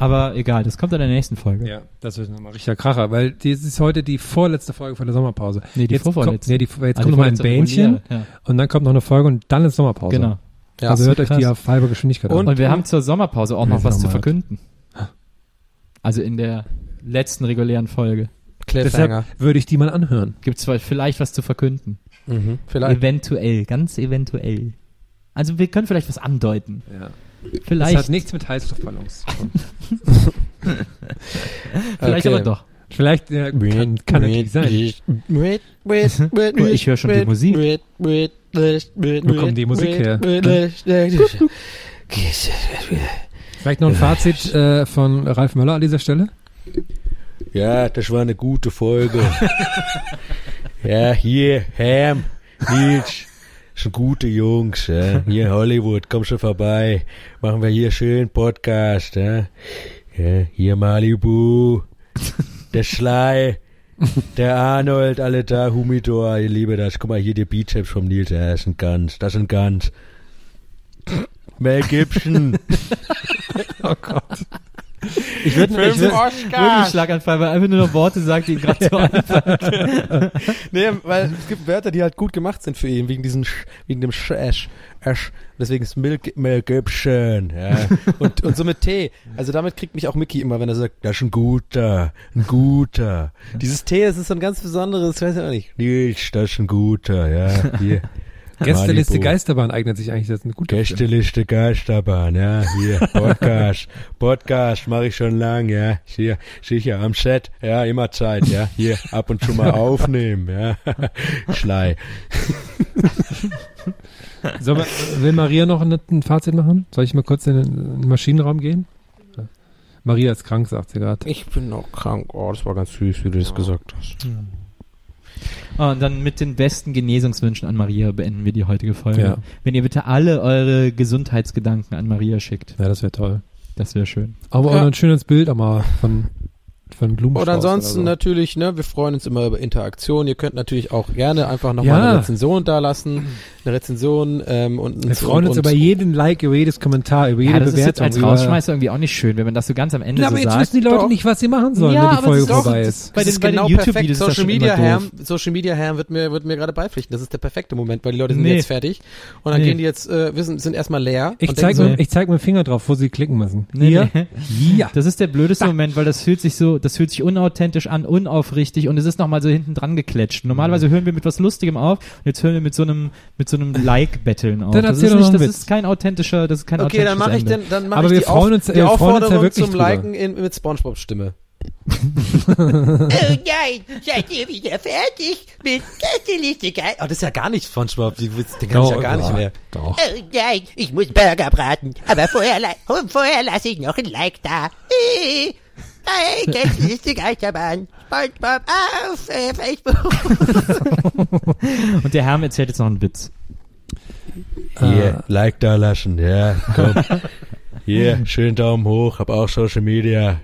Aber egal, das kommt in der nächsten Folge. Ja, das wird nochmal richtiger Kracher, weil das ist heute die vorletzte Folge von der Sommerpause. Nee, die jetzt vorvorletzte. Kommt, nee, die, jetzt die kommt nochmal ein Bähnchen ja. und dann kommt noch eine Folge und dann ist Sommerpause. Genau. Ja, also hört euch die auf halbe Geschwindigkeit Und- an. Und wir haben zur Sommerpause auch noch was zu verkünden. Also in der letzten regulären Folge. Deshalb würde ich die mal anhören. gibt es vielleicht was zu verkünden. Mhm. Vielleicht. Eventuell, ganz eventuell. Also wir können vielleicht was andeuten. Ja. Vielleicht, Das hat nichts mit Heißluftballons. zu tun. [laughs] vielleicht Okay. aber doch. Vielleicht äh, kann, kann natürlich sein. [laughs] Ich höre schon die Musik. Wo kommt die Musik her? Vielleicht noch ein Fazit äh, von Ralf Möller an dieser Stelle. Ja, das war eine gute Folge. [laughs] ja, hier, Ham, Nils, sind gute Jungs, ja. Hier in Hollywood, komm schon vorbei. Machen wir hier schön Podcast, ja. ja hier Malibu, der Schlei, der Arnold, alle da, Humidor, ich liebe das. Guck mal, hier die Bizeps vom Nils, ja, das sind ganz, das sind ganz. Mel Gibson. [laughs] Oh Gott. Ich würde ich würd, wirklich Schlaganfall, weil er einfach nur noch Worte sagt, die ihm gerade so einfallen. [laughs] Nee, weil es gibt Wörter, die halt gut gemacht sind für ihn, wegen diesem Sch, wegen dem Sch, Ash. Deswegen ist Mel, Mel Gibson, ja. Und, und so mit T. Also damit kriegt mich auch Mickey immer, wenn er sagt, das ist ein guter, ein guter. Dieses T, das ist so ein ganz besonderes, weiß ich auch nicht. Nils, das ist ein guter, ja. Hier. Gästeliste Malibu. Geisterbahn eignet sich eigentlich, das ist eine gute Gästeliste Geisterbahn, ja, hier, [laughs] Podcast, Podcast mache ich schon lang, ja, hier, sicher, am Set, ja, immer Zeit, ja, hier, ab und zu mal [laughs] aufnehmen, ja, Schlei. So, will Maria noch ein, ein Fazit machen? Soll ich mal kurz in den Maschinenraum gehen? Ja. Maria ist krank, sagt sie gerade. Ich bin noch krank. Oh, das war ganz süß, wie du das gesagt hast. Ah, Und dann mit den besten Genesungswünschen an Maria beenden wir die heutige Folge. Ja. Wenn ihr bitte alle eure Gesundheitsgedanken an Maria schickt, Ja, das wäre toll. das wäre schön. Aber Ja. auch ein schönes Bild aber von, von Blumenstrauß. Und ansonsten oder natürlich, ne, wir freuen uns immer über Interaktion. Ihr könnt natürlich auch gerne einfach nochmal Ja. eine Rezension da lassen. Eine Rezension ähm, und Wir freuen uns und, über jeden Like, über jedes Kommentar, über jede Ja, das ist jetzt Bewertung. als Rausschmeißer irgendwie auch nicht schön, wenn man das so ganz am Ende Na, so aber jetzt sagt. wissen die Leute Doch. nicht, was sie machen sollen, Ja, wenn die aber Folge doch- vorbei ist. bei den- ist bei den genau YouTube-Videos perfekt. ist das Social schon Media immer Herm, doof. Social Media Herm wird mir, wird mir gerade beipflichten. Das ist der perfekte Moment, weil die Leute sind Nee. jetzt fertig. Und dann Nee. gehen die jetzt, äh, wissen, sind erstmal leer. Ich und zeig, denken mir, so- ich zeig mit dem Finger drauf, wo sie klicken müssen. Nee, Hier? nee. Ja. Das ist der blödeste Moment, weil das fühlt sich so, das fühlt sich unauthentisch an, unaufrichtig und es ist nochmal so hinten dran geklatscht. Normalerweise hören wir mit was Lustigem auf und jetzt hören wir mit so einem, mit so einem Like-Betteln auf. Dann Das ist, nicht, das Witz. ist kein authentischer, das ist kein Okay, dann authentisches mache ich denn, dann mache Aber ich wir freuen uns- die wir freuen uns ja Aufforderung wirklich zum drüber. Liken in, mit Spongebob-Stimme. Oh [laughs] [laughs] nein, seid ihr wieder fertig mit Gästeliste geil? Oh, das ist ja gar nicht Spongebob. Den kann ich ja gar nicht mehr. Doch. Oh nein, ich muss Burger braten, aber vorher, vorher lasse ich noch ein Like da. [laughs] Hey, Gästeliste Geisterbahn, Spongebob auf äh, Facebook. [laughs] Und der Herm erzählt jetzt noch einen Witz. Hier, Like da lassen, ja, komm. Hier, schön Daumen hoch, hab auch Social Media.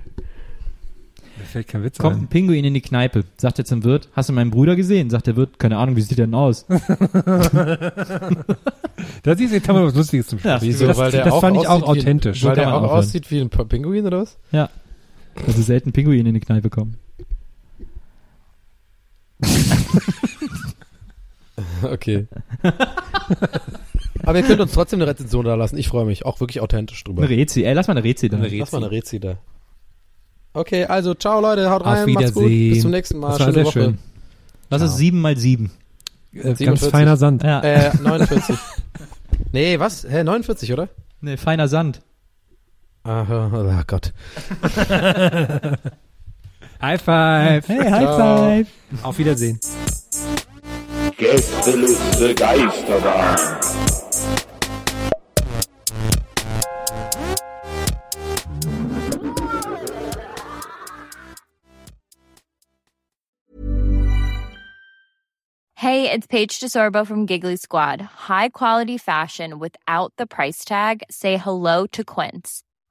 Mir fällt kein Witz Kommt ein. Pinguin in die Kneipe, sagt er zum Wirt, hast du meinen Bruder gesehen? Sagt der Wirt, keine Ahnung, wie sieht der denn aus? [laughs] Da siehst du, jetzt haben wir was Lustiges zum Ja, Schluss. Wieso? das weil der das auch fand ich auch aussieht wie ein- authentisch. Weil der auch aussieht wie ein Pinguin oder was? Ja. Also selten Pinguine in die Kneipe kommen. [laughs] Okay. Aber ihr könnt uns trotzdem eine Rezension da lassen. Ich freue mich. Auch wirklich authentisch drüber. Eine Rezi, ey, lass mal eine Rezi da. Lass mal eine Rezi da. Okay, also ciao Leute, haut Auf rein, macht's gut. Wiedersehen. Bis zum nächsten Mal. Das war Schöne sehr Woche. schön. Lass es sieben mal sieben. Äh, ganz 47. feiner Sand. Ja. Äh, 49. nee, was? Hä, 49, oder? Ne, feiner Sand. Aha, oh Gott. High five. Hey, High Ciao. Five. Auf Wiedersehen. Gästeliste Geisterbahn. Hey, it's Paige DeSorbo from Giggly Squad. High quality fashion without the price tag. Say hello to Quince.